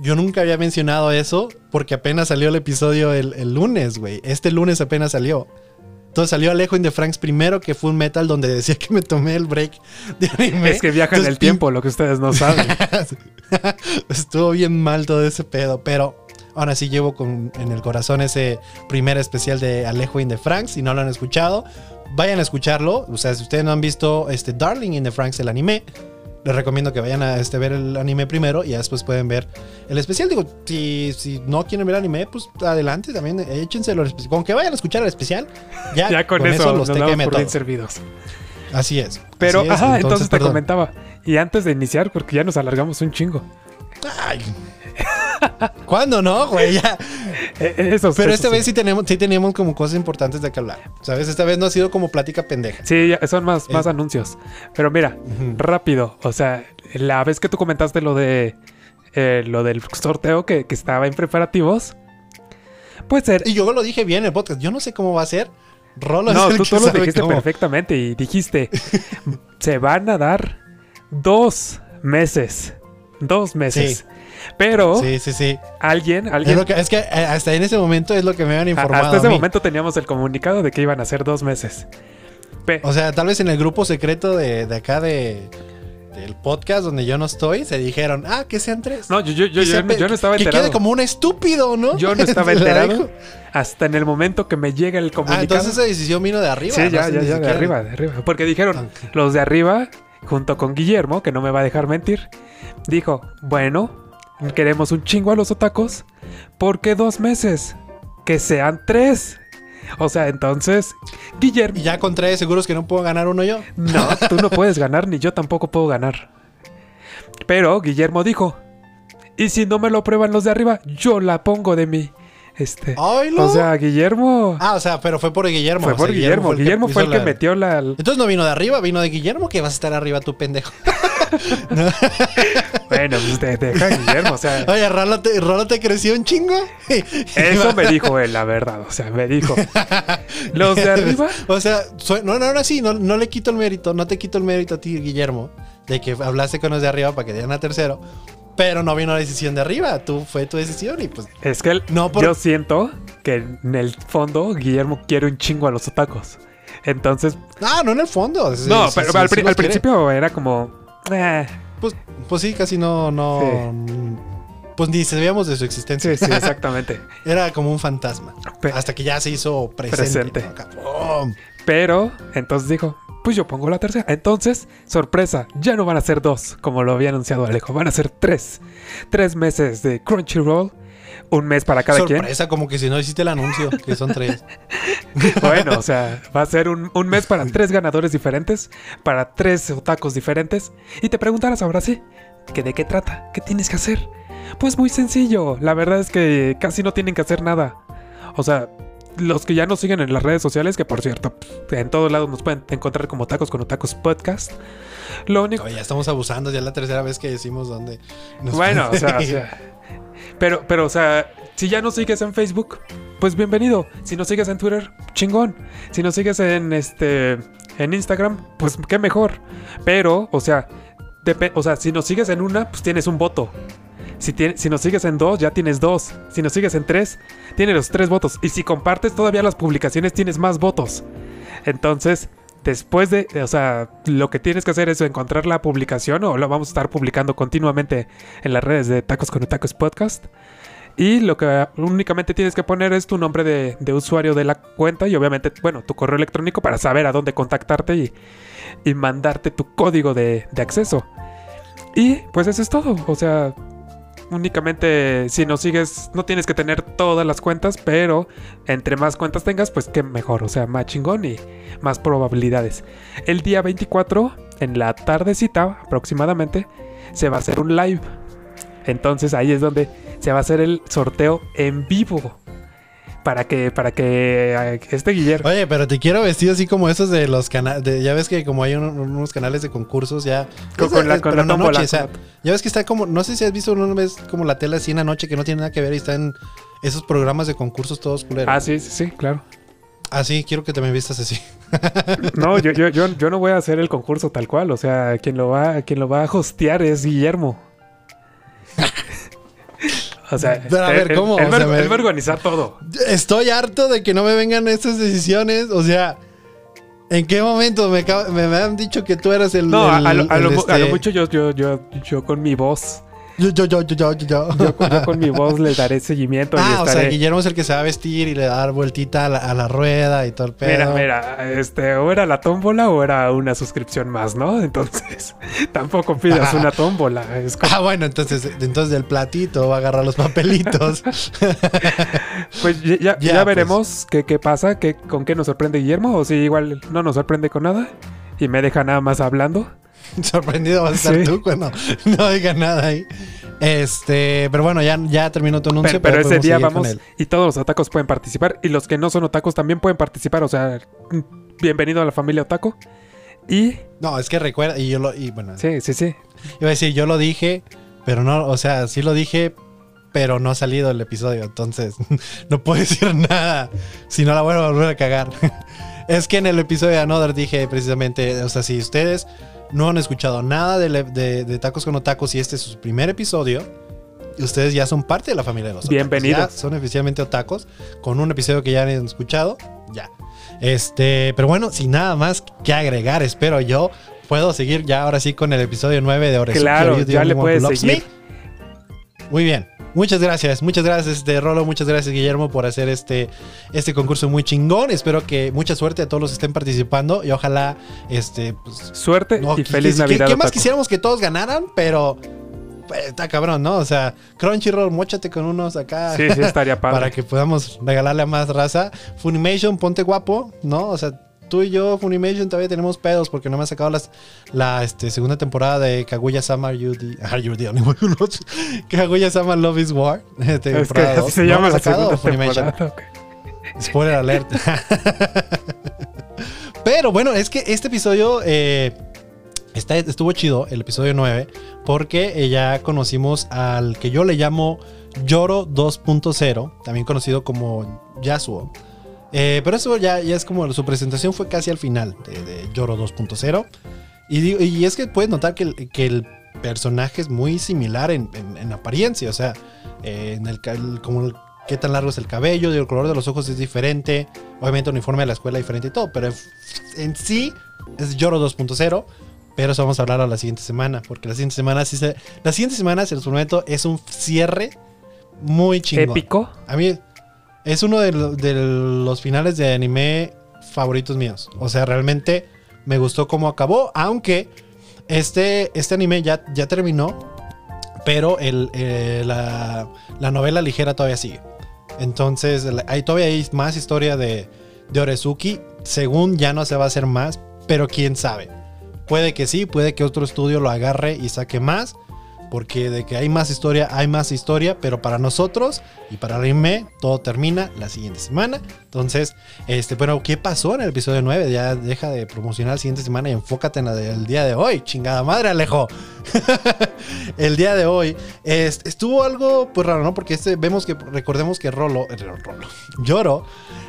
Speaker 1: Yo nunca había mencionado eso porque apenas salió el episodio el, el lunes, güey. Este lunes apenas salió. Entonces salió Alejo in the Franks primero que Full Metal, donde decía que me tomé el break de anime.
Speaker 2: Es que viaja en el tiempo, lo que ustedes no saben.
Speaker 1: Estuvo bien mal todo ese pedo, pero aún así llevo con, en el corazón ese primer especial de Alejo in the Franks. Si no lo han escuchado, vayan a escucharlo. O sea, si ustedes no han visto este Darling in the Franks, el anime, les recomiendo que vayan a este, ver el anime primero y ya después pueden ver el especial. Digo, si, si no quieren ver el anime, pues adelante también, échenselo. Con que vayan a escuchar el especial, ya,
Speaker 2: ya con, eso,
Speaker 1: los
Speaker 2: bien
Speaker 1: todos.
Speaker 2: servidos.
Speaker 1: Así es.
Speaker 2: Pero,
Speaker 1: así es.
Speaker 2: ajá, entonces, te
Speaker 1: perdón.
Speaker 2: comentaba. Y antes de iniciar, porque ya nos alargamos un chingo.
Speaker 1: Ay. ¿Cuándo no, güey? Ya.
Speaker 2: Eh, eh,
Speaker 1: Pero esta
Speaker 2: sí.
Speaker 1: vez sí tenemos, sí tenemos como cosas importantes de que hablar. ¿Sabes? Esta vez no ha sido como plática pendeja.
Speaker 2: Sí, son más, más
Speaker 1: Es-
Speaker 2: anuncios. Pero mira, rápido. O sea, la vez que tú comentaste lo de eh, lo del sorteo que, que estaba en preparativos, pues ser.
Speaker 1: Y yo lo dije bien en el podcast. Yo no sé cómo va a ser. Rolo
Speaker 2: No, tú, lo dijiste
Speaker 1: cómo.
Speaker 2: perfectamente y dijiste, se van a dar dos meses. Dos meses.
Speaker 1: Sí.
Speaker 2: Pero
Speaker 1: Sí, sí, sí.
Speaker 2: alguien,
Speaker 1: Es,
Speaker 2: alguien...
Speaker 1: lo que- es que eh, hasta en ese momento es lo que me habían informado.
Speaker 2: hasta ese momento teníamos el comunicado de que iban a ser dos meses. Pe-
Speaker 1: O sea, tal vez en el grupo secreto de, de acá de del podcast donde yo no estoy, se dijeron, ah, que sean tres.
Speaker 2: no, yo, yo, yo,
Speaker 1: Que
Speaker 2: yo, yo no estaba
Speaker 1: que
Speaker 2: enterado.
Speaker 1: quede como un estúpido, ¿no?
Speaker 2: Yo no estaba enterado hasta en el momento que me llega el
Speaker 1: Ah,
Speaker 2: comunicado.
Speaker 1: entonces esa decisión vino de arriba.
Speaker 2: sí,
Speaker 1: no
Speaker 2: ya, ya, de arriba, de arriba. Porque dijeron, los de arriba, junto con Guillermo, que no me va a dejar mentir, dijo, bueno, queremos un chingo a los otacos, ¿por qué dos meses? Que sean tres. O sea, entonces, Guillermo...
Speaker 1: Y ya con tres seguros que no puedo ganar uno yo.
Speaker 2: No, tú no puedes ganar, ni yo tampoco puedo ganar. Pero Guillermo dijo, y si no me lo prueban los de arriba, yo la pongo de mí. Este... O sea, Guillermo...
Speaker 1: Ah, o sea, pero fue por Guillermo.
Speaker 2: fue
Speaker 1: o sea,
Speaker 2: por Guillermo. Guillermo fue el que,
Speaker 1: la-
Speaker 2: metió la...
Speaker 1: Entonces no vino de arriba, vino de Guillermo, que vas a estar arriba tú, pendejo.
Speaker 2: Bueno, pues te, te deja Guillermo. O sea,
Speaker 1: Oye, Rolo te, Rolo te creció un chingo.
Speaker 2: eso me dijo él, la verdad. O sea, me dijo. Los de arriba...
Speaker 1: O sea, soy- no, no, no, sí, no, no le quito el mérito, no te quito el mérito a ti, Guillermo, de que hablaste con los de arriba para que dieran a tercero. Pero no vino la decisión de arriba. Tú fue tu decisión y pues.
Speaker 2: Es que el-
Speaker 1: No, por-
Speaker 2: yo siento que en el fondo Guillermo quiere un chingo a los otacos. Entonces,
Speaker 1: Ah, no en el fondo. Sí,
Speaker 2: no,
Speaker 1: sí,
Speaker 2: pero
Speaker 1: sí,
Speaker 2: al, pri- principio era como... eh,
Speaker 1: Pues, pues sí, casi no. no Pues ni sabíamos de su existencia.
Speaker 2: sí, sí, exactamente.
Speaker 1: Era como un fantasma.
Speaker 2: Pe-
Speaker 1: Hasta que ya se hizo presente.
Speaker 2: Presente. Pero, entonces dijo, pues yo pongo la tercera. Entonces, sorpresa, ya no van a ser dos, como lo había anunciado Alejo, van a ser tres. Tres meses de Crunchyroll, un mes para cada
Speaker 1: Sorpresa, como que si no hiciste el anuncio, que son tres.
Speaker 2: quien. Bueno, o sea, va a ser un, un mes para tres ganadores diferentes, para tres otacos diferentes. Y te preguntarás ahora sí, ¿que ¿de qué trata? ¿Qué tienes que hacer? Pues muy sencillo, la verdad es que casi no tienen que hacer nada. O sea, los que ya nos siguen en las redes sociales, que por cierto, en todos lados nos pueden encontrar como Tacos con Otacos Podcast. Lo único.
Speaker 1: Oye, ya estamos abusando, ya es la tercera vez que decimos dónde. nos-
Speaker 2: Bueno, o sea, o sea, Pero, pero, o sea, si ya nos sigues en Facebook, pues bienvenido. Si nos sigues en Twitter, chingón. Si nos sigues en este. en Instagram, pues qué mejor. Pero, o sea, o sea, si nos sigues en una, pues tienes un voto. Si, tien- si nos sigues en dos, ya tienes dos. Si nos sigues en tres, tienes los tres votos. Y si compartes todavía las publicaciones, tienes más votos. Entonces, después de, o sea, lo que tienes que hacer es encontrar la publicación o lo vamos a estar publicando continuamente en las redes de Tacos con Tacos Podcast. Y lo que únicamente tienes que poner es tu nombre de, usuario de la cuenta y obviamente, bueno, tu correo electrónico para saber a dónde contactarte y, mandarte tu código de acceso. Y pues eso es todo. O sea, únicamente si nos sigues, no tienes que tener todas las cuentas, pero entre más cuentas tengas, pues qué mejor. O sea, más chingón y más probabilidades. El día 24, en la tardecita aproximadamente, se va a hacer un live. Entonces ahí es donde se va a hacer el sorteo en vivo. Para que, para que eh, este Guillermo.
Speaker 1: Oye, pero te quiero vestido así como esos de los canales. Ya ves que como hay un- unos canales de concursos ya.
Speaker 2: Con, la, con la tómbola,
Speaker 1: noche, o sea,
Speaker 2: con
Speaker 1: ya ves que está como. No sé si has visto una vez como la tela así en la noche que no tiene nada que ver y está en esos programas de concursos todos culeros.
Speaker 2: Ah, sí, sí, sí, claro.
Speaker 1: Así, quiero que te me vistas así.
Speaker 2: No, yo, yo, yo, yo no voy a hacer el concurso tal cual. O sea, quien lo va, quien lo va a hostear es Guillermo. O sea,
Speaker 1: Pero a ver, ¿cómo?
Speaker 2: Él,
Speaker 1: O sea, me-
Speaker 2: él va a organizar todo.
Speaker 1: Estoy harto de que no me vengan estas decisiones. O sea, ¿en qué momento me, me, me han dicho que tú eras el.
Speaker 2: No, a,
Speaker 1: el-
Speaker 2: a lo, a lo
Speaker 1: este-
Speaker 2: mucho yo, yo, yo, yo con mi voz.
Speaker 1: Yo, yo, yo, yo, yo, yo, yo.
Speaker 2: Yo, con- mi voz le daré seguimiento y
Speaker 1: Ah, o sea,
Speaker 2: estaré.
Speaker 1: Guillermo es el que se va a vestir y le va a dar vueltita a la, a la rueda y todo el pedo.
Speaker 2: Mira, mira, este, o era la tómbola o era una suscripción más, ¿no? Entonces, tampoco pidas una tómbola. Es como-
Speaker 1: Ah, bueno, entonces, entonces del platito va a agarrar los papelitos.
Speaker 2: pues ya, ya-
Speaker 1: Ya,
Speaker 2: ya
Speaker 1: pues.
Speaker 2: veremos qué, qué pasa, qué, con qué nos sorprende Guillermo, o si igual no nos sorprende con nada y me deja nada más hablando.
Speaker 1: Sorprendido vas a estar
Speaker 2: Sí.
Speaker 1: tú cuando no diga nada ahí. Este, pero bueno, ya, ya terminó tu anuncio.
Speaker 2: Pero, ese día vamos y todos los otacos pueden participar y los que no son otacos también pueden participar, o sea, bienvenido a la familia otaco. Y
Speaker 1: No, es que recuerda, y yo lo, y bueno,
Speaker 2: sí, sí, sí.
Speaker 1: iba a decir, yo lo dije, pero no, o sea, sí lo dije, pero no ha salido el episodio, entonces no puedo decir nada si no la vuelvo a volver a cagar. es que en el episodio de Another dije precisamente, o sea, si ustedes no han escuchado nada de, le- de- de Tacos con Otacos y este es su primer episodio, ustedes ya son parte de la familia de los Otacos.
Speaker 2: Bienvenidos.
Speaker 1: Ya son oficialmente Otacos con un episodio que ya han escuchado, ya. Este, pero bueno, sin nada más que agregar, espero yo. Puedo seguir ya ahora sí con el episodio 9 de Oresuki
Speaker 2: Claro, ya le puedes seguir.
Speaker 1: Me? Muy bien. Muchas gracias, muchas gracias, este Rolo, muchas gracias Guillermo por hacer este, este concurso muy chingón. Espero que mucha suerte a todos los que estén participando y ojalá este pues,
Speaker 2: Suerte
Speaker 1: no,
Speaker 2: y feliz
Speaker 1: que-
Speaker 2: Navidad.
Speaker 1: ¿Qué más quisiéramos que todos ganaran? Pero pues, está cabrón, ¿no? O sea, Crunchyroll, mochate con unos acá
Speaker 2: Sí, sí, estaría padre.
Speaker 1: para que podamos regalarle a más raza. Funimation, ponte guapo, ¿no? O sea, tú y yo, Funimation, todavía tenemos pedos porque no me ha sacado las, la este, segunda temporada de Kaguya Sama Are You the, Are You the Only One Who Loves- Kaguya Sama Love is War. este,
Speaker 2: Es que así se
Speaker 1: ¿No
Speaker 2: llama la segunda
Speaker 1: Funimation?
Speaker 2: temporada. ok.
Speaker 1: Spoiler alert. Pero bueno, es que este episodio eh, está, estuvo chido, el episodio 9, porque eh, ya conocimos al que yo le llamo Yoro 2.0, también conocido como Yasuo. Eh, pero eso ya, ya es como su presentación fue casi al final de, de Yoro 2.0. Y, y es que puedes notar que el, que el personajes muy similar en, en- en apariencia. O sea, eh, en el, el- como el- qué tan largo es el cabello, el color de los ojos es diferente. Obviamente el uniforme de la escuela es diferente y todo. Pero en, sí es Yoro 2.0. Pero eso vamos a hablar a la siguiente semana. Porque la siguiente semana sí se. La siguiente semana, se los prometo, es un cierre muy chingón.
Speaker 2: Épico.
Speaker 1: A mí es uno de, lo- de los finales de anime favoritos míos. O sea, realmente me gustó cómo acabó, aunque este, este anime ya, ya terminó, pero el, eh, la, la novela ligera todavía sigue. Entonces, hay, todavía hay más historia de, de Orezuki. Según ya no se va a hacer más, pero quién sabe. Puede que sí, puede que otro estudio lo agarre y saque más. Porque de que hay más historia, hay más historia, pero para nosotros y para anime todo termina la siguiente semana. Entonces, este, bueno, ¿qué pasó en el episodio 9? Ya deja de promocionar la siguiente semana y enfócate en la del día de hoy. Chingada madre, Alejo. el día de hoy es- estuvo algo pues raro, ¿no? Porque este, vemos que, recordemos que Rolo, eh, Rolo, Lloro,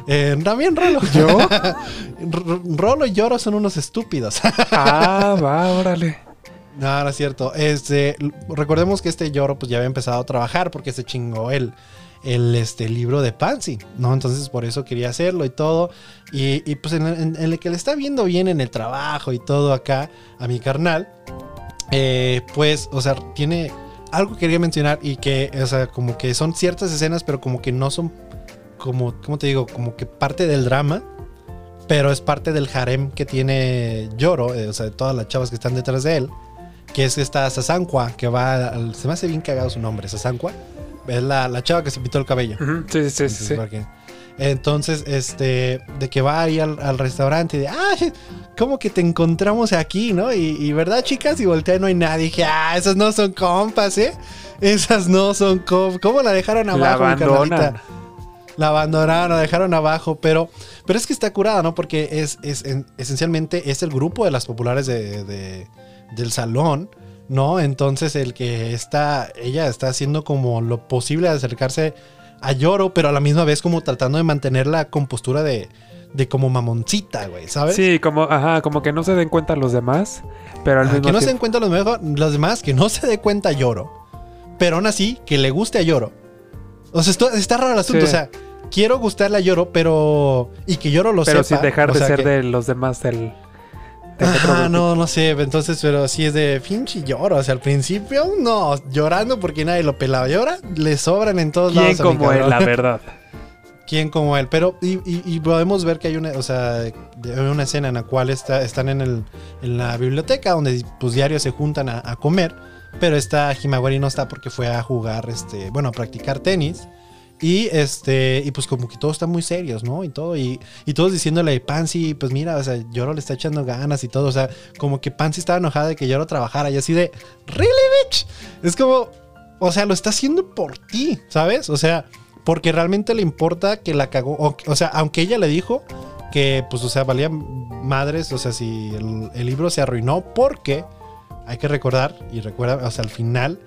Speaker 1: eh, también Rolo.
Speaker 2: ¿Yo?
Speaker 1: Rolo y Lloro son unos estúpidos.
Speaker 2: ah, va, órale.
Speaker 1: No, no es cierto. Este, recordemos que este Lloro pues ya había empezado a trabajar porque se chingó el, el este, libro de Pansy, ¿no? Entonces por eso quería hacerlo y todo. Y, y, pues en, el que le está viendo bien en el trabajo y todo acá a mi carnal, eh, pues, o sea, tiene algo que quería mencionar y que, o sea, como que son ciertas escenas, pero como que no son, como, ¿cómo te digo? Como que parte del drama. Pero es parte del harem que tiene Yoro, eh, o sea, de todas las chavas que están detrás de él que es esta Sasankwa, que va, al- se me hace bien cagado su nombre, Sasankwa. Es la, la chava que se pintó el cabello.
Speaker 2: Sí, sí, sí,
Speaker 1: Entonces, este, de que va ahí al, al restaurante y de, ah, ¿cómo que te encontramos aquí, no? Y, y, ¿verdad, chicas? Y voltea y no hay nadie. dije, ah, esas no son compas, ¿eh? Esas no son compas. ¿Cómo la dejaron
Speaker 2: La
Speaker 1: abajo, mi
Speaker 2: abandonan.
Speaker 1: La abandonaron, la dejaron abajo, pero, pero es que está curada, ¿no? Porque es, es en- esencialmente es el grupo de las populares de, de- del salón, ¿no? Entonces el que está, ella está haciendo como lo posible de acercarse a Yoro, pero a la misma vez como tratando de mantener la compostura de, de como mamoncita, güey, ¿sabes?
Speaker 2: Sí, como, ajá, como que no se den cuenta los demás, pero al
Speaker 1: Ah,
Speaker 2: mismo
Speaker 1: que no se den cuenta los, mejor, los demás, que no se dé cuenta Yoro, pero aún así que le guste a Yoro. O sea, esto- está raro el asunto,
Speaker 2: Sí.
Speaker 1: o sea, quiero gustarle a Yoro, pero... Y que Yoro lo
Speaker 2: pero
Speaker 1: sepa.
Speaker 2: sin dejar
Speaker 1: o
Speaker 2: de ser
Speaker 1: que-
Speaker 2: de los demás del...
Speaker 1: Ah, no, no sé, entonces, pero sí es de pinche lloro. O sea, al principio, no, llorando porque nadie lo pelaba. Y ahora le sobran en todos
Speaker 2: ¿Quién
Speaker 1: lados. a mi
Speaker 2: como él, la verdad?
Speaker 1: ¿Quién como él? Pero, y, y- y podemos ver que hay una, o sea, una escena en la cual está, están en, el, en la biblioteca, donde pues diarios se juntan a, a comer. Pero esta Himawari no está porque fue a jugar, este, bueno, a practicar tenis. Y este, y pues como que todos están muy serios, ¿no? Y todo, y, y todos diciéndole Pansy, pues mira, o sea, Yoro le está echando ganas y todo. O sea, como que Pansy estaba enojada de que Yoro trabajara y así de, ¿really, bitch? Es como, o sea, lo está haciendo por ti, ¿sabes? O sea, porque realmente le importa que la cagó. O, sea, aunque ella le dijo que, pues, o sea, valía madres, o sea, si el, el libro se arruinó, porque hay que recordar, y recuerda, o sea, al final,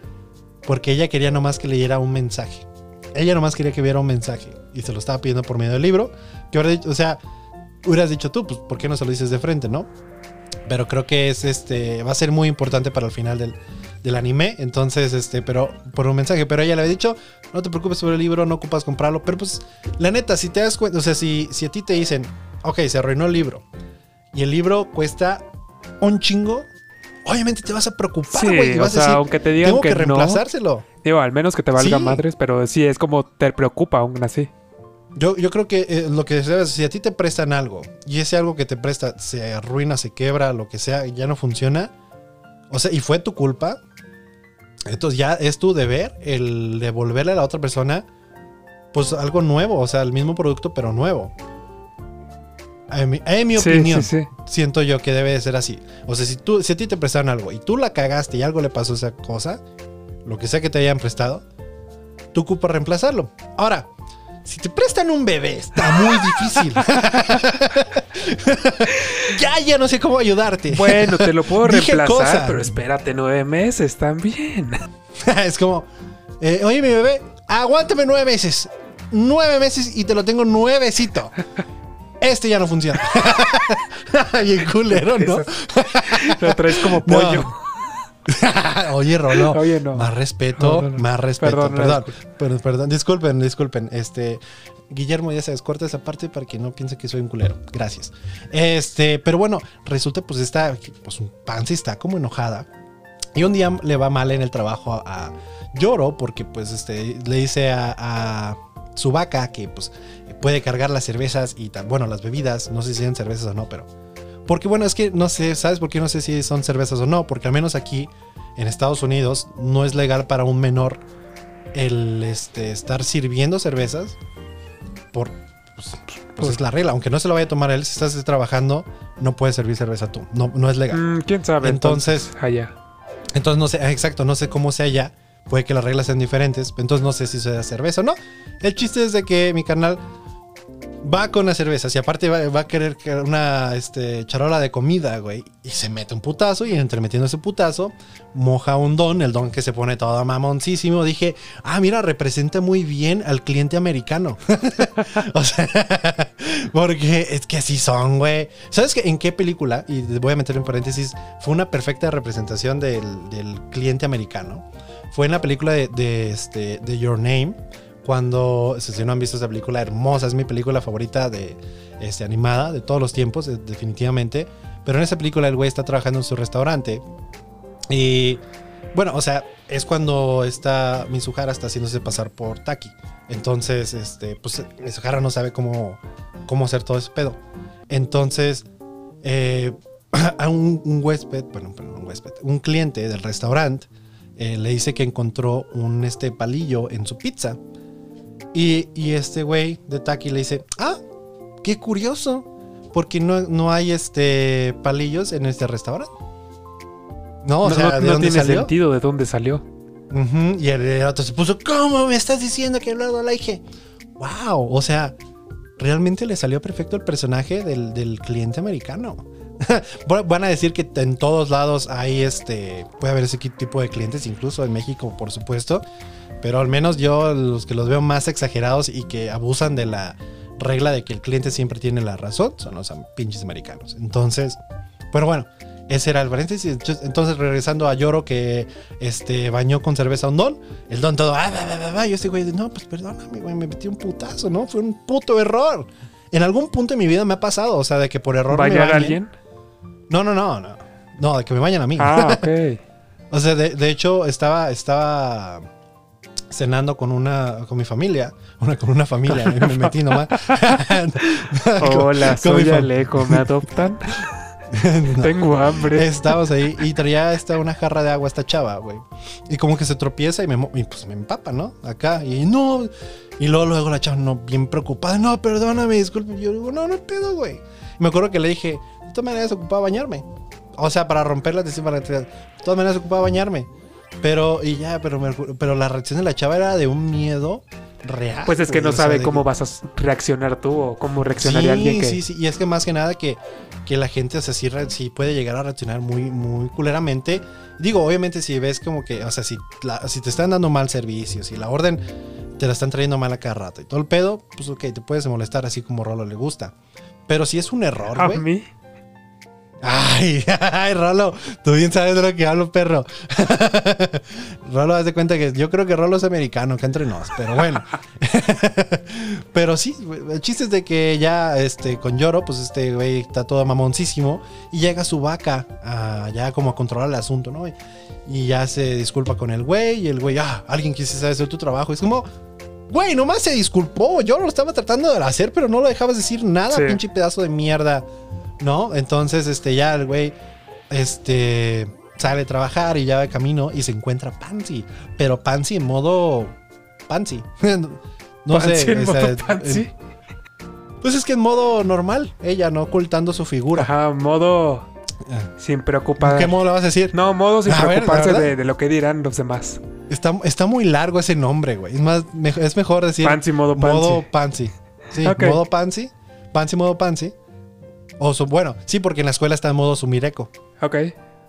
Speaker 1: porque ella quería nomás que leyera un mensaje. Ella nomás quería que viera un mensaje y se lo estaba pidiendo por medio del libro. Que hubiera dicho, o sea, hubieras dicho tú, pues, ¿por qué no se lo dices de frente, no? Pero creo que es este, va a ser muy importante para el final del, del anime. Entonces, este, pero por un mensaje. Pero ella le había dicho, no te preocupes sobre el libro, no ocupas comprarlo. Pero pues, la neta, si te das cuenta, o sea, si, si a ti te dicen, ok, se arruinó el libro y el libro cuesta un chingo, obviamente te vas a preocupar, güey.
Speaker 2: o
Speaker 1: vas a
Speaker 2: sea,
Speaker 1: decir,
Speaker 2: aunque te digan
Speaker 1: tengo que,
Speaker 2: que, no,
Speaker 1: reemplazárselo.
Speaker 2: digo, al menos que te valga
Speaker 1: Sí.
Speaker 2: madres, pero sí es como te preocupa aún así.
Speaker 1: Yo, yo creo que eh, lo que debes, si a ti te prestan algo y ese algo que te presta se arruina, se quebra, lo que sea, ya no funciona, o sea, y fue tu culpa, entonces ya es tu deber el devolverle a la otra persona, pues algo nuevo, o sea, el mismo producto, pero nuevo. En mi, en mi
Speaker 2: Sí,
Speaker 1: opinión,
Speaker 2: sí, sí.
Speaker 1: siento yo que debe de ser así. O sea, si, tú, si a ti te prestaron algo y tú la cagaste y algo le pasó a esa cosa, lo que sea que te hayan prestado, tú ocupas reemplazarlo. Ahora, si te prestan un bebé, está muy difícil. ya, ya no sé cómo ayudarte.
Speaker 2: Bueno, te lo puedo reemplazar,
Speaker 1: cosa.
Speaker 2: pero espérate nueve meses también.
Speaker 1: es como, eh, oye, mi bebé, aguántame nueve meses. Nueve meses y te lo tengo nuevecito. Este ya no funciona. Bien culero, ¿no?
Speaker 2: Lo traes como
Speaker 1: No.
Speaker 2: pollo.
Speaker 1: Oye, Rolo.
Speaker 2: Oye, no.
Speaker 1: Más respeto,
Speaker 2: No, no, no.
Speaker 1: más respeto.
Speaker 2: Perdón,
Speaker 1: Perdón, perdón, perdón, Disculpen, disculpen. Este, Guillermo ya se descorta esa parte para que no piense que soy un culero. Gracias. Este, pero bueno, resulta pues está, pues un Pansy está como enojada. Y un día le va mal en el trabajo a, a Lloro porque pues este, le dice a, a su vaca que pues puede cargar las cervezas y tal, bueno, las bebidas, no sé si sean cervezas o no, pero... Porque bueno, es que no sé, ¿sabes por qué no sé si son cervezas o no? Porque al menos aquí en Estados Unidos no es legal para un menor el este, estar sirviendo cervezas por pues, pues es la regla, aunque no se lo vaya a tomar él, si estás trabajando no puedes servir cerveza tú, no, no es legal.
Speaker 2: Mm, ¿Quién sabe?
Speaker 1: Entonces-
Speaker 2: allá.
Speaker 1: Entonces no sé, ah, exacto, no sé cómo sea allá, puede que las reglas sean diferentes, entonces no sé si sea cerveza o no. El chiste es de que mi canal va con las cervezas y aparte va, a querer que una este, charola de comida, güey. Y se mete un putazo y entre metiendo ese putazo, moja un don, el don que se pone todo mamoncísimo. Dije, ah, mira, representa muy bien al cliente americano. o sea, porque es que así son, güey. ¿Sabes que en qué película? Y voy a meter en paréntesis, fue una perfecta representación del, cliente americano. Fue en la película de, de, este, de Your Name cuando, si no han visto esa película hermosa, es mi película favorita de este, animada de todos los tiempos, definitivamente. Pero en esa película el güey está trabajando en su restaurante y bueno, o sea, es cuando está Mizuhara está haciéndose pasar por Taki. Entonces, este, pues Mizuhara no sabe cómo, cómo hacer todo ese pedo. Entonces, eh, a un, huésped, bueno, un huésped, un cliente del restaurante eh, le dice que encontró un este palillo en su pizza. Y, y este güey de Taki le dice, ah, qué curioso, porque no, no hay este palillos en este restaurante. No, o
Speaker 2: no,
Speaker 1: sea,
Speaker 2: no-
Speaker 1: ¿de
Speaker 2: no
Speaker 1: dónde
Speaker 2: tiene
Speaker 1: salió?
Speaker 2: sentido de dónde salió.
Speaker 1: Y el otro se puso, ¿cómo me estás diciendo que bla, bla, bla? Y dije, wow, o sea, realmente le salió perfecto el personaje del, del cliente americano. Van a decir que en todos lados hay este, puede haber ese tipo de clientes, incluso en México, por supuesto. Pero al menos yo, los que los veo más exagerados y que abusan de la regla de que el cliente siempre tiene la razón, son los pinches americanos. Entonces, pero bueno, ese era el paréntesis. Entonces, regresando a Lloro, que este, bañó con cerveza a un don, el don todo, ah, bah, bah, bah, bah", y este güey, no, pues perdóname, güey, me metí un putazo, ¿no? Fue un puto error. En algún punto de mi vida me ha pasado, o sea, de que por error me
Speaker 2: ¿Bañar a alguien?
Speaker 1: No, no, no, no. No, de que me bañan a mí.
Speaker 2: Ah, ok.
Speaker 1: O sea, de, de hecho, estaba, estaba cenando con una, con mi familia. Una, con una familia. y me metí nomás.
Speaker 2: Hola,
Speaker 1: con
Speaker 2: soy
Speaker 1: fam-
Speaker 2: Alejo, ¿me adoptan?
Speaker 1: No.
Speaker 2: Tengo hambre.
Speaker 1: Estábamos ahí y traía esta, una jarra de agua esta chava, güey. Y como que se tropieza y me, y pues me empapa, ¿no? Acá. Y no. Y luego, luego la chava, no, bien preocupada. No, perdóname, disculpe. Yo digo, no, no pedo, güey. Y me acuerdo que le dije, de todas maneras ocupaba bañarme. O sea, para romperla, de todas maneras ocupaba bañarme. Pero, y ya, pero, me- pero la reacción de la chava era de un miedo real.
Speaker 2: Pues es que
Speaker 1: güey,
Speaker 2: no
Speaker 1: o sea,
Speaker 2: sabe
Speaker 1: de
Speaker 2: cómo vas a reaccionar tú o cómo reaccionaría
Speaker 1: sí,
Speaker 2: alguien que...
Speaker 1: Sí, sí, y es que más que nada que, que la gente, o sea, sí, puede llegar a reaccionar muy, muy culeramente. Digo, obviamente si ves como que, o sea, si, la- si te están dando mal servicio, si la orden te la están trayendo mal a cada rato y todo el pedo, pues ok, te puedes molestar así como Rolo le gusta. Pero si es un error,
Speaker 2: A mí.
Speaker 1: Ay, ay, Rolo, tú bien sabes de lo que hablo, perro. Rolo, haz de cuenta que yo creo que Rolo es americano, que entre nos, pero bueno. pero sí, el chiste es de que ya este, con Lloro, pues este güey está todo mamoncísimo y llega su vaca a, ya como a controlar el asunto, ¿no? Y, ya se disculpa con el güey y el güey, ah, alguien quise hacer tu trabajo. Es como, güey, nomás se disculpó. Yo lo estaba tratando de hacer, pero no lo dejabas decir nada,
Speaker 2: Sí.
Speaker 1: pinche pedazo de mierda. ¿No? Entonces, este, ya el güey, este, sale a trabajar y ya va de camino y se encuentra Pansy. Pero Pansy en modo Pansy. no
Speaker 2: Pansy
Speaker 1: sé.
Speaker 2: en modo Pansy.
Speaker 1: en- pues es que en modo normal, ella no ocultando su figura.
Speaker 2: Ajá, modo
Speaker 1: Ah.
Speaker 2: sin preocuparse.
Speaker 1: ¿Qué modo le vas a decir?
Speaker 2: No, modo sin
Speaker 1: A
Speaker 2: preocuparse de, de lo que dirán los demás.
Speaker 1: Está, está muy largo ese nombre, güey. Es más, me- es mejor decir
Speaker 2: Pansy, modo Pansy.
Speaker 1: modo Pansy. Sí,
Speaker 2: Ok.
Speaker 1: modo Pansy. Pansy, modo Pansy. O su, bueno, sí, porque en la escuela está en modo Sumireko.
Speaker 2: Ok,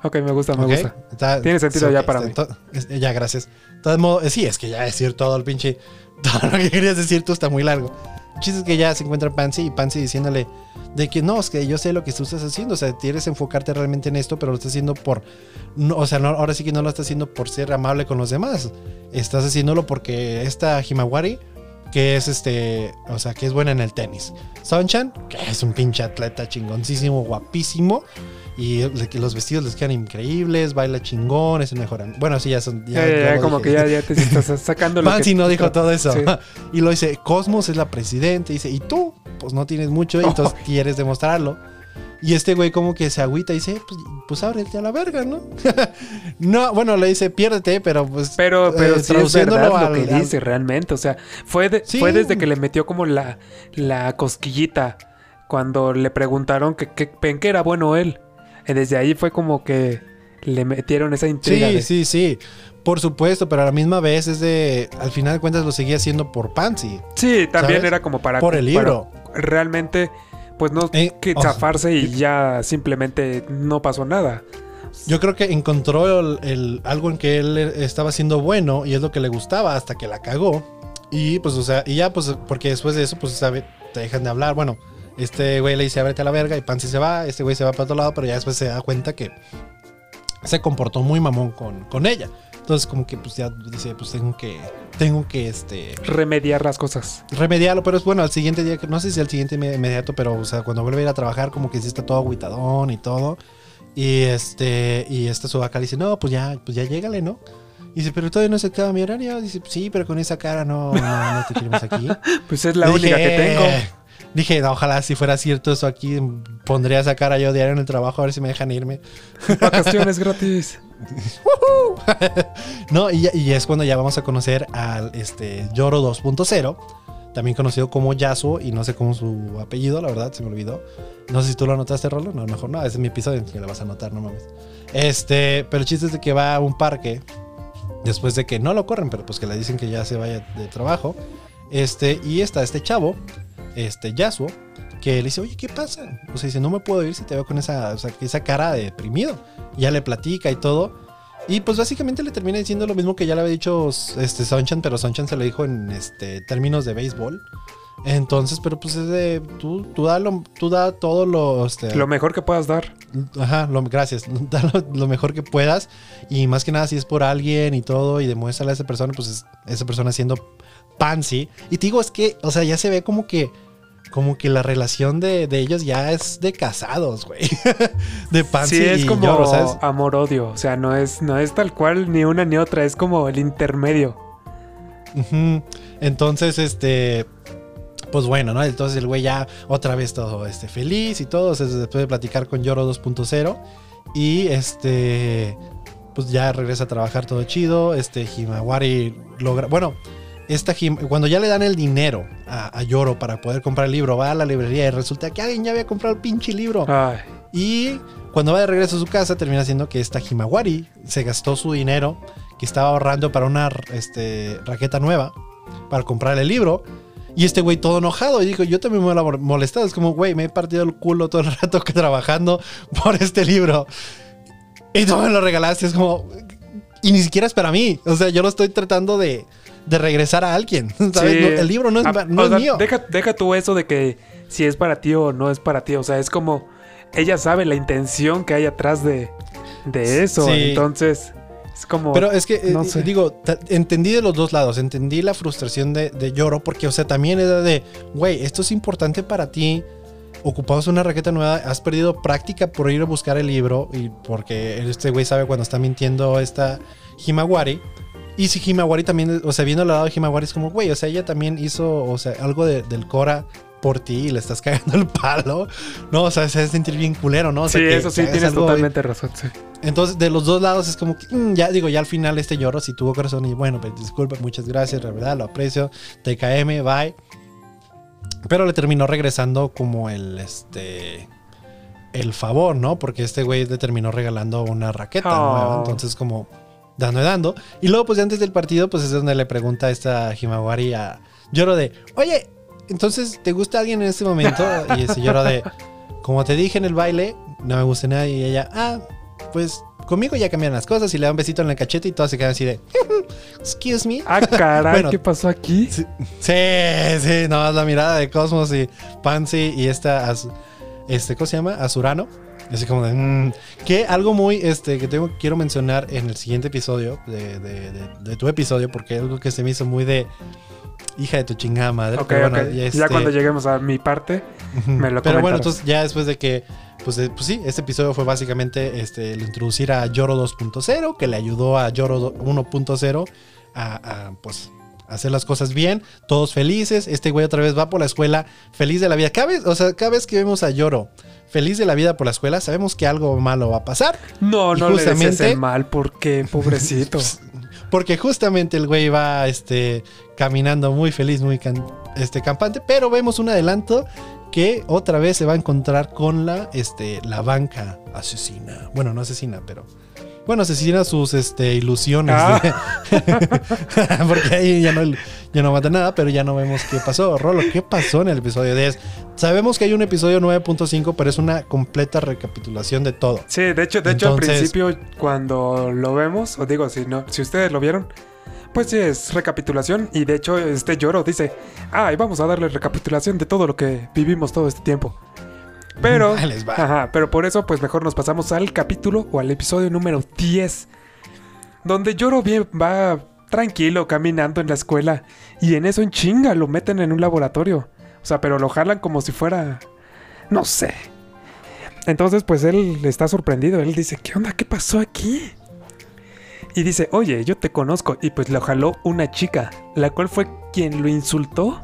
Speaker 2: ok, me gusta, me gusta.
Speaker 1: Está-
Speaker 2: Tiene sentido ya para
Speaker 1: está- to- es- ya, gracias. Todo el modo, sí, es que ya decir todo el pinche. Todo lo que querías decir tú está muy largo. Chistes que ya se encuentra Pansy y Pansy diciéndole de que no, es que yo sé lo que tú estás haciendo, o sea, quieres enfocarte realmente en esto, pero lo estás haciendo por, no, o sea, no, ahora sí que no lo estás haciendo por ser amable con los demás, estás haciéndolo porque esta Himawari, que es este, o sea, que es buena en el tenis, Sonchan, que es un pinche atleta chingoncísimo, guapísimo, y los vestidos les quedan increíbles, baila chingón, es el mejor. Bueno, sí, ya son.
Speaker 2: Ya, ya, ya,
Speaker 1: lo
Speaker 2: como
Speaker 1: dije.
Speaker 2: que ya, ya te estás sacando lo que-
Speaker 1: no dijo todo eso.
Speaker 2: Sí.
Speaker 1: Y lo dice, Cosmos es la presidenta. Y dice, ¿y tú? Pues no tienes mucho y entonces quieres demostrarlo. Y este güey como que se agüita y dice, pues, pues ábrete a la verga, ¿no? no, bueno, le dice, piérdete, pero pues...
Speaker 2: Pero, pero
Speaker 1: eh,
Speaker 2: sí es verdad lo
Speaker 1: al-
Speaker 2: que
Speaker 1: al-
Speaker 2: dice realmente. O sea, fue, de-
Speaker 1: Sí.
Speaker 2: fue desde que le metió como la, la cosquillita cuando le preguntaron que, que, en qué era bueno él. Y desde ahí fue como que le metieron esa intriga.
Speaker 1: Sí,
Speaker 2: de-
Speaker 1: sí, sí. Por supuesto, pero a la misma vez es de... Al final de cuentas lo seguía haciendo por Pansy.
Speaker 2: Sí, también
Speaker 1: ¿Sabes?
Speaker 2: era como para...
Speaker 1: Por el
Speaker 2: para
Speaker 1: libro.
Speaker 2: realmente, pues no
Speaker 1: Eh,
Speaker 2: que zafarse y ya simplemente no pasó nada.
Speaker 1: Yo creo que encontró el, el- algo en que él estaba haciendo bueno y es lo que le gustaba hasta que la cagó. Y pues, o sea, y ya, pues, porque después de eso, pues, sabe, te dejan de hablar. Bueno, este güey le dice, ábrete a la verga y Pansy se va. Este güey se va para otro lado, pero ya después se da cuenta que se comportó muy mamón con, con ella. Entonces, como que, pues, ya dice, pues, tengo que, tengo que, este,
Speaker 2: Remediar las cosas.
Speaker 1: remediarlo, pero es bueno, al siguiente día, que no sé si al siguiente inme- inmediato, pero o sea, cuando vuelve a ir a trabajar, como que sí está todo aguitadón y todo. Y este, y esta subaca le dice, no, pues ya, pues ya llégale, ¿no? Y dice, pero todavía no se acaba mi horario. Dice, sí, pero con esa cara no, no, no te queremos aquí.
Speaker 2: Pues es la única
Speaker 1: dije,
Speaker 2: que tengo.
Speaker 1: Dije, no, ojalá si fuera cierto eso aquí, pondría esa cara yo diario en el trabajo a ver si me dejan irme.
Speaker 2: Vacaciones gratis.
Speaker 1: No, y, es cuando ya vamos a conocer al este, Yoro 2.0, también conocido como Yasuo, y no sé cómo su apellido, la verdad, se me olvidó. No sé si tú lo anotaste, Rolo. No, mejor no, ese es mi episodio, que lo vas a anotar, no mames. Este, pero el chiste es de que va a un parque, después de que no lo corren, pero pues que le dicen que ya se vaya de trabajo. Este, y está este chavo, este Yasuo, que le dice, oye, ¿qué pasa? O sea, dice, no me puedo ir si te veo con esa, o sea, esa cara de deprimido. Y ya le platica y todo. Y pues básicamente le termina diciendo lo mismo que ya le había dicho este Sonchan, pero Sonchan se lo dijo en este términos de béisbol. Entonces, pero pues es de tú, tú da lo, tú da todo lo, este,
Speaker 2: Lo mejor que puedas dar.
Speaker 1: Ajá, lo- gracias. Da lo, lo mejor que puedas. Y más que nada, si es por alguien y todo, y demuéstrale a esa persona, pues es- esa persona siendo pansy. Y te digo, es que, o sea, ya se ve como que. Como que la relación de, de ellos ya es de casados, güey. de pansy
Speaker 2: Sí, es como amor-odio. O sea, no es, no es tal cual ni una ni otra. Es como el intermedio.
Speaker 1: Entonces, este. Pues bueno, ¿no? Entonces el güey ya otra vez todo este, feliz y todo. después de platicar con Yoro 2.0. Y este. Pues ya regresa a trabajar todo chido. Este Himawari logra. Bueno, esta cuando ya le dan el dinero a, a Yoro para poder comprar el libro, va a la librería y resulta que alguien ya había comprado el pinche libro.
Speaker 2: Ay,
Speaker 1: Y cuando va de regreso a su casa, termina siendo que esta Himawari se gastó su dinero que estaba ahorrando para una este, raqueta nueva para comprar el libro. Y este güey todo enojado y dijo, yo también me voy a molestar. Es como, güey, me he partido el culo todo el rato que trabajando por este libro. Y tú me lo regalaste. Es como, y ni siquiera es para mí. O sea, yo lo estoy tratando de, de regresar a alguien. ¿sabes?
Speaker 2: Sí.
Speaker 1: No, el libro no es,
Speaker 2: Ah,
Speaker 1: no
Speaker 2: o
Speaker 1: es
Speaker 2: sea,
Speaker 1: mío.
Speaker 2: Deja, deja tú eso de que si es para ti o no es para ti. O sea, es como ella sabe la intención que hay atrás de, de eso.
Speaker 1: Sí.
Speaker 2: Entonces, es como.
Speaker 1: Pero es que, eh,
Speaker 2: no sé.
Speaker 1: digo, entendí de los dos lados. Entendí la frustración de, de Lloro, porque, o sea, también era de, güey, esto es importante para ti. Ocupamos una raqueta nueva, has perdido práctica por ir a buscar el libro y porque este güey sabe cuando está mintiendo esta Himawari. Y si Himawari también, o sea, viendo al lado de Himawari es como, güey, o sea, ella también hizo, o sea, algo de- del Cora por ti y le estás cagando el palo. No, o sea, se hace sentir bien culero, ¿no? O sea,
Speaker 2: sí,
Speaker 1: que-
Speaker 2: eso sí, tienes
Speaker 1: algo-
Speaker 2: totalmente razón. sí.
Speaker 1: entonces, de los dos lados es como que, mm, ya digo, ya al final este lloro si tuvo corazón y bueno, pues disculpa, muchas gracias, la verdad, lo aprecio, TKM, bye. Pero le terminó regresando como el, este, el favor, ¿no? Porque este güey le terminó regalando una raqueta
Speaker 2: Oh.
Speaker 1: nueva, entonces como dando y dando. Y luego, pues antes del partido, pues es donde le pregunta a esta Himawari a Lloro de, oye, entonces, ¿te gusta alguien en este momento? Y ese Lloro de, como te dije en el baile, no me gusta nadie. Y ella, ah, pues conmigo ya cambian las cosas y le da un besito en el cachete y todas se quedan así de, excuse me.
Speaker 2: Ah, caray,
Speaker 1: Bueno.
Speaker 2: ¿qué pasó aquí?
Speaker 1: Sí, sí, no, la mirada de Cosmos y Pansy y esta, este, ¿cómo se llama? Azurano. Así como de, mm, que algo muy, este, que tengo, quiero mencionar en el siguiente episodio, de, de- de- de tu episodio, porque algo que se me hizo muy de hija de tu chingada madre.
Speaker 2: Ok,
Speaker 1: pero
Speaker 2: Ya
Speaker 1: este-
Speaker 2: cuando lleguemos a mi parte, me lo
Speaker 1: Pero bueno, entonces ya después de que, pues, de- pues sí, este episodio fue básicamente este, el introducir a Yoro 2.0, que le ayudó a Yoro do- 1.0 a, a, pues, hacer las cosas bien, todos felices. Este güey otra vez va por la escuela feliz de la vida. Cada vez, o sea, cada vez que vemos a Yoro feliz de la vida por la escuela, sabemos que algo malo va a pasar.
Speaker 2: no,
Speaker 1: Y
Speaker 2: no le
Speaker 1: justamente-
Speaker 2: el mal, porque pobrecito.
Speaker 1: Porque justamente el güey va este, caminando muy feliz, muy can- este, campante. Pero vemos un adelanto que otra vez se va a encontrar con la, este, la banca asesina. Bueno, no asesina, pero... Bueno, asesina sus este, ilusiones.
Speaker 2: Ah.
Speaker 1: de- Porque ahí ya no, ya no mata nada, pero ya no vemos qué pasó. Rolo, ¿qué pasó en el episodio 10? Sabemos que hay un episodio 9.5, pero es una completa recapitulación de todo.
Speaker 2: Sí, de hecho, de hecho al principio cuando lo vemos, os digo, si no, si ustedes lo vieron, pues sí es recapitulación y de hecho este lloro dice, ay, vamos a darle recapitulación de todo lo que vivimos todo este tiempo. Pero,
Speaker 1: Ahí les va.
Speaker 2: ajá, pero por eso pues mejor nos pasamos al capítulo o al episodio número 10, donde lloro bien va tranquilo caminando en la escuela y en eso en chinga lo meten en un laboratorio. O sea, pero lo jalan como si fuera, no sé, entonces, pues él está sorprendido. Él dice, ¿qué onda? ¿Qué pasó aquí? Y dice, oye, yo te conozco. Y pues lo jaló una chica, la cual fue quien lo insultó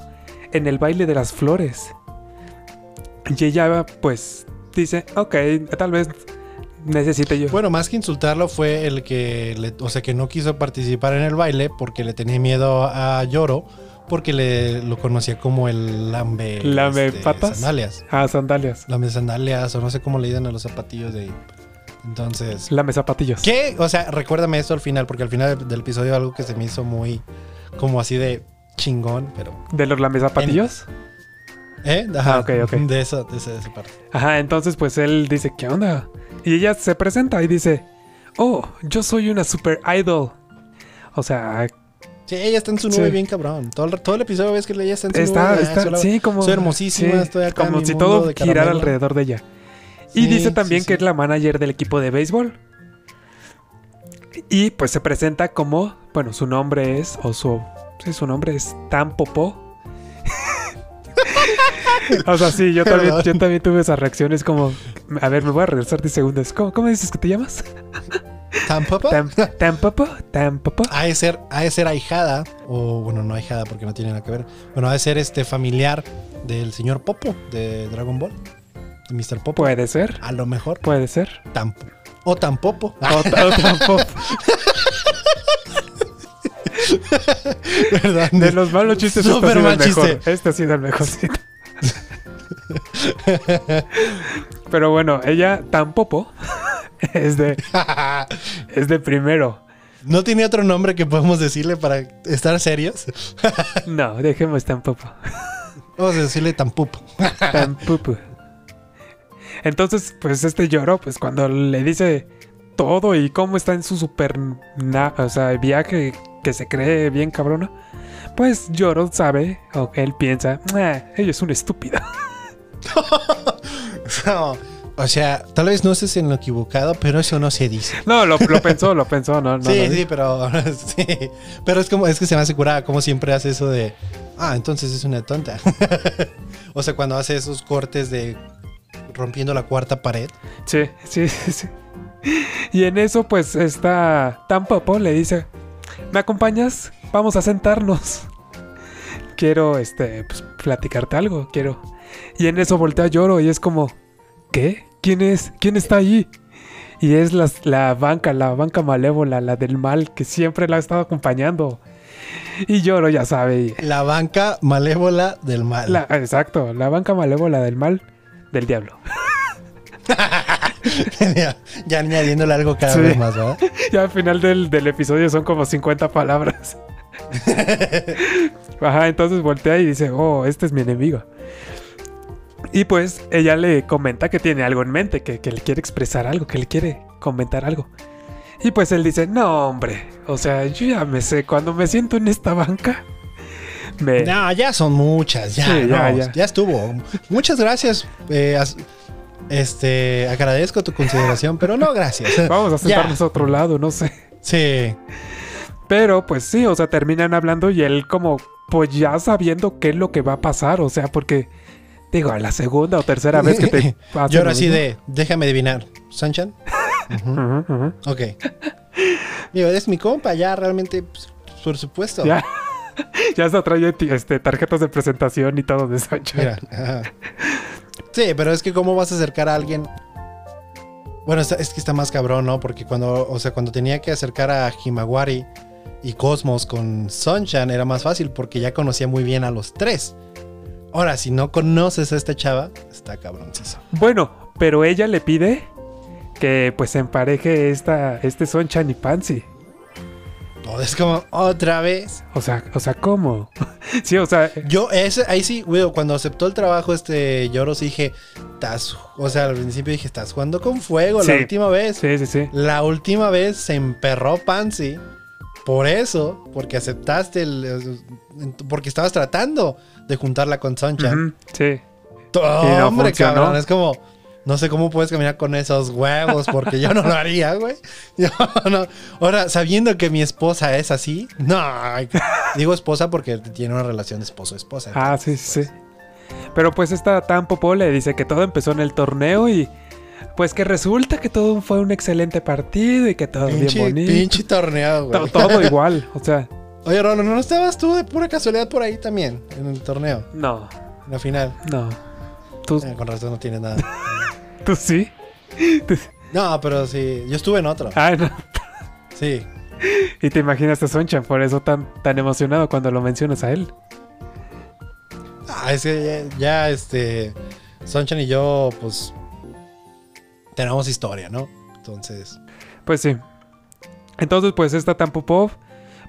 Speaker 2: en el baile de las flores. Y ella, pues, dice, ok, tal vez necesite yo.
Speaker 1: Bueno, más que insultarlo fue el que, le- o sea, que no quiso participar en el baile porque le tenía miedo a Yoro, porque le lo conocía como el lambe,
Speaker 2: ¿Lambe
Speaker 1: este,
Speaker 2: patas?
Speaker 1: sandalias,
Speaker 2: Ah, sandalias.
Speaker 1: lambe sandalias o no sé cómo le dicen a los zapatillos de ahí. Entonces,
Speaker 2: Lame zapatillos.
Speaker 1: ¿qué? O sea, recuérdame esto al final porque al final del, del episodio algo que se me hizo muy como así de chingón, pero
Speaker 2: ¿De los lame zapatillos?
Speaker 1: ¿Eh? Ajá,
Speaker 2: Ah, ok, ok.
Speaker 1: De esa de esa, de esa parte.
Speaker 2: Ajá, entonces pues él dice, ¿qué onda? Y ella se presenta y dice, oh, yo soy una super idol. O sea,
Speaker 1: Sí, ella está en su nube
Speaker 2: Sí.
Speaker 1: bien cabrón. Todo el, todo el episodio ves que ella está en su
Speaker 2: está,
Speaker 1: nube. ah,
Speaker 2: está,
Speaker 1: sola-
Speaker 2: sí, como...
Speaker 1: soy hermosísima,
Speaker 2: sí,
Speaker 1: estoy acá en
Speaker 2: Como
Speaker 1: mi
Speaker 2: si
Speaker 1: mundo
Speaker 2: todo girara alrededor de ella. Y dice también que es la manager del equipo de béisbol. Y pues se presenta como, bueno, su nombre es, o su, sí, su nombre es Tampopo. O sea, sí, yo también, yo también tuve esas reacciones como, a ver, me voy a regresar 10 segundos. ¿Cómo, cómo dices que te llamas?
Speaker 1: ¿Tampoco?
Speaker 2: Tam, tampopo, Tampopo.
Speaker 1: Ha de ser, ha de ser ahijada, o bueno, no ahijada porque no tiene nada que ver. Bueno, ha de ser este familiar del señor Popo de Dragon Ball, de Mr. Popo.
Speaker 2: Puede ser,
Speaker 1: A lo mejor,
Speaker 2: puede ser.
Speaker 1: tampo. O tampopo.
Speaker 2: O, o tampopo.
Speaker 1: ¿Verdad?
Speaker 2: De los malos chistes, este ha
Speaker 1: Súper
Speaker 2: sido
Speaker 1: mal
Speaker 2: el mejor.
Speaker 1: chiste.
Speaker 2: Este ha sido el mejorcito. Pero bueno, ella tampoco es de, es de primero.
Speaker 1: ¿No tiene otro nombre que podemos decirle para estar serios?
Speaker 2: No, dejemos tampoco.
Speaker 1: Vamos a decirle tampupo.
Speaker 2: Tampoco. Entonces, pues este lloró, pues cuando le dice todo y cómo está en su super o sea, viaje que se cree bien cabrona, pues lloró sabe, o él piensa, "Ah, ella es una estúpida.
Speaker 1: No, o sea, tal vez no estés en lo equivocado, pero eso no se dice.
Speaker 2: No, lo, lo pensó, lo pensó, no, no.
Speaker 1: sí, sí, pero sí. Pero es como es que se me hace curada como siempre hace eso de ah, entonces es una tonta. o sea, cuando hace esos cortes de rompiendo la cuarta pared.
Speaker 2: Sí, sí, sí, sí. Y en eso, pues, está Tampopo le dice: ¿Me acompañas? Vamos a sentarnos. Quiero, este, pues, platicarte algo, quiero. Y en eso voltea lloro y es como: ¿Qué? ¿Quién es? ¿Quién está allí? Y es la, la banca, la banca malévola, la del mal, que siempre la ha estado acompañando. Y lloro, ya sabe.
Speaker 1: La banca malévola del mal.
Speaker 2: la- exacto, la banca malévola del mal, del diablo.
Speaker 1: ya, añadiéndole algo cada
Speaker 2: Sí.
Speaker 1: vez más, ¿verdad?
Speaker 2: Ya al final del, del episodio son como 50 palabras. Ajá, entonces voltea y dice, oh, este es mi enemigo. Y pues ella le comenta que tiene algo en mente, que, que le quiere expresar algo, que le quiere comentar algo. Y pues él dice, no hombre, o sea, yo ya me sé, cuando me siento en esta banca, me...
Speaker 1: No, ya son muchas, ya,
Speaker 2: Sí, ya,
Speaker 1: no,
Speaker 2: ya.
Speaker 1: ya estuvo. Muchas gracias. eh, este, agradezco tu consideración, pero no gracias.
Speaker 2: Vamos a
Speaker 1: Ya.
Speaker 2: sentarnos a otro lado, no sé.
Speaker 1: Sí.
Speaker 2: Pero pues sí, o sea, terminan hablando y él como, pues ya sabiendo qué es lo que va a pasar, o sea, porque, digo, a la segunda o tercera vez que te pasa.
Speaker 1: Yo ahora sí de, déjame adivinar. ¿Sanchan? Ujú,
Speaker 2: ujú.
Speaker 1: Ok. Digo, es mi compa, ya realmente, pues, por supuesto.
Speaker 2: Ya. ya se trae este, tarjetas de presentación y todo de Sancho.
Speaker 1: Mira. ajá. Sí, pero es que cómo vas a acercar a alguien. Bueno, es que está más cabrón, ¿no? Porque cuando, o sea, cuando tenía que acercar a Himawari y Cosmos con Sunshine era más fácil porque ya conocía muy bien a los tres. Ahora, si no conoces a esta chava, está cabroncísimo.
Speaker 2: Bueno, pero ella le pide que pues empareje esta, este Sonchan y Pansy.
Speaker 1: Todo es como otra vez.
Speaker 2: O sea, o sea, ¿cómo? sí, o sea,
Speaker 1: Yo, ese, ahí sí, güey, cuando aceptó el trabajo este Lloros dije, estás, o sea, al principio dije, estás jugando con fuego la última vez.
Speaker 2: sí, sí, sí.
Speaker 1: La última vez se emperró Pansy. Por eso, porque aceptaste el. Porque estabas tratando de juntarla con Sunshine.
Speaker 2: Sí. No
Speaker 1: Hombre,
Speaker 2: funcionó.
Speaker 1: cabrón, es como. No sé cómo puedes caminar con esos huevos, porque yo no lo haría, güey. Yo no. Ahora, sabiendo que mi esposa es así, no. Digo esposa porque tiene una relación de esposo-esposa.
Speaker 2: Ah, sí, sí, sí. Pero pues esta Tan Popó le dice que todo empezó en el torneo y pues que resulta que todo fue un excelente partido y que todo bien
Speaker 1: pinche,
Speaker 2: bonito.
Speaker 1: pinche torneo,
Speaker 2: To-
Speaker 1: güey.
Speaker 2: todo igual, o sea,
Speaker 1: Oye, Rolo, ¿no estabas tú de pura casualidad por ahí también? En el torneo,
Speaker 2: no,
Speaker 1: en la final.
Speaker 2: no. Tú,
Speaker 1: Eh, con razón no tienes nada.
Speaker 2: tú sí.
Speaker 1: No, pero sí, yo estuve en otro.
Speaker 2: Ah, no.
Speaker 1: Sí.
Speaker 2: Y te imaginas a Sonchan, por eso tan, tan emocionado cuando lo mencionas a él.
Speaker 1: Ah, es que ya, ya, este. Sonchan y yo, pues. Tenemos historia, ¿no? Entonces.
Speaker 2: Pues sí. Entonces, pues esta Tampopov,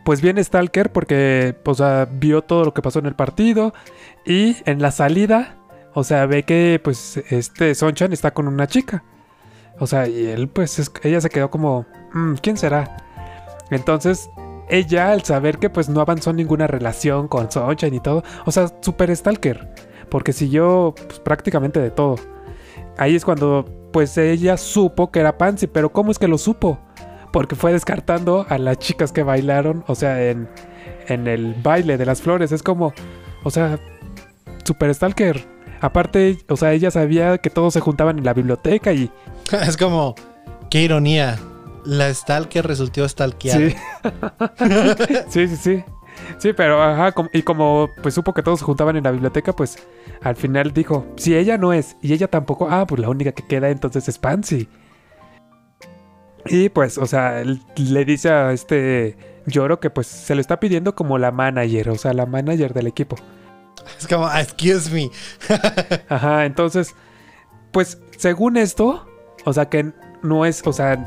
Speaker 2: pues viene Stalker porque, o sea, vio todo lo que pasó en el partido y en la salida, o sea, ve que, pues, este Sonchan está con una chica. O sea, y él, pues, es- ella se quedó como, "Mm, ¿quién será? Entonces, ella, al saber que, pues, no avanzó ninguna relación con Sonchan y todo, o sea, super Stalker, porque siguió, pues, prácticamente de todo. Ahí es cuando, pues, ella supo que era Pansy, pero ¿cómo es que lo supo? Porque fue descartando a las chicas que bailaron, o sea, en, en el baile de las flores. Es como, o sea, super stalker. Aparte, o sea, ella sabía que todos se juntaban en la biblioteca y...
Speaker 1: Es como. Qué ironía. La Stalker resultó stalkeada.
Speaker 2: Sí. sí, sí, sí. Sí, pero ajá, y como pues supo que todos se juntaban en la biblioteca, pues al final dijo, si ella no es y ella tampoco, ah, pues la única que queda entonces es Pansy. Y pues, o sea, le dice a este Lloro que pues se lo está pidiendo como la manager, o sea, la manager del equipo.
Speaker 1: Es como, excuse me.
Speaker 2: Ajá, entonces, pues según esto, o sea que no es, o sea,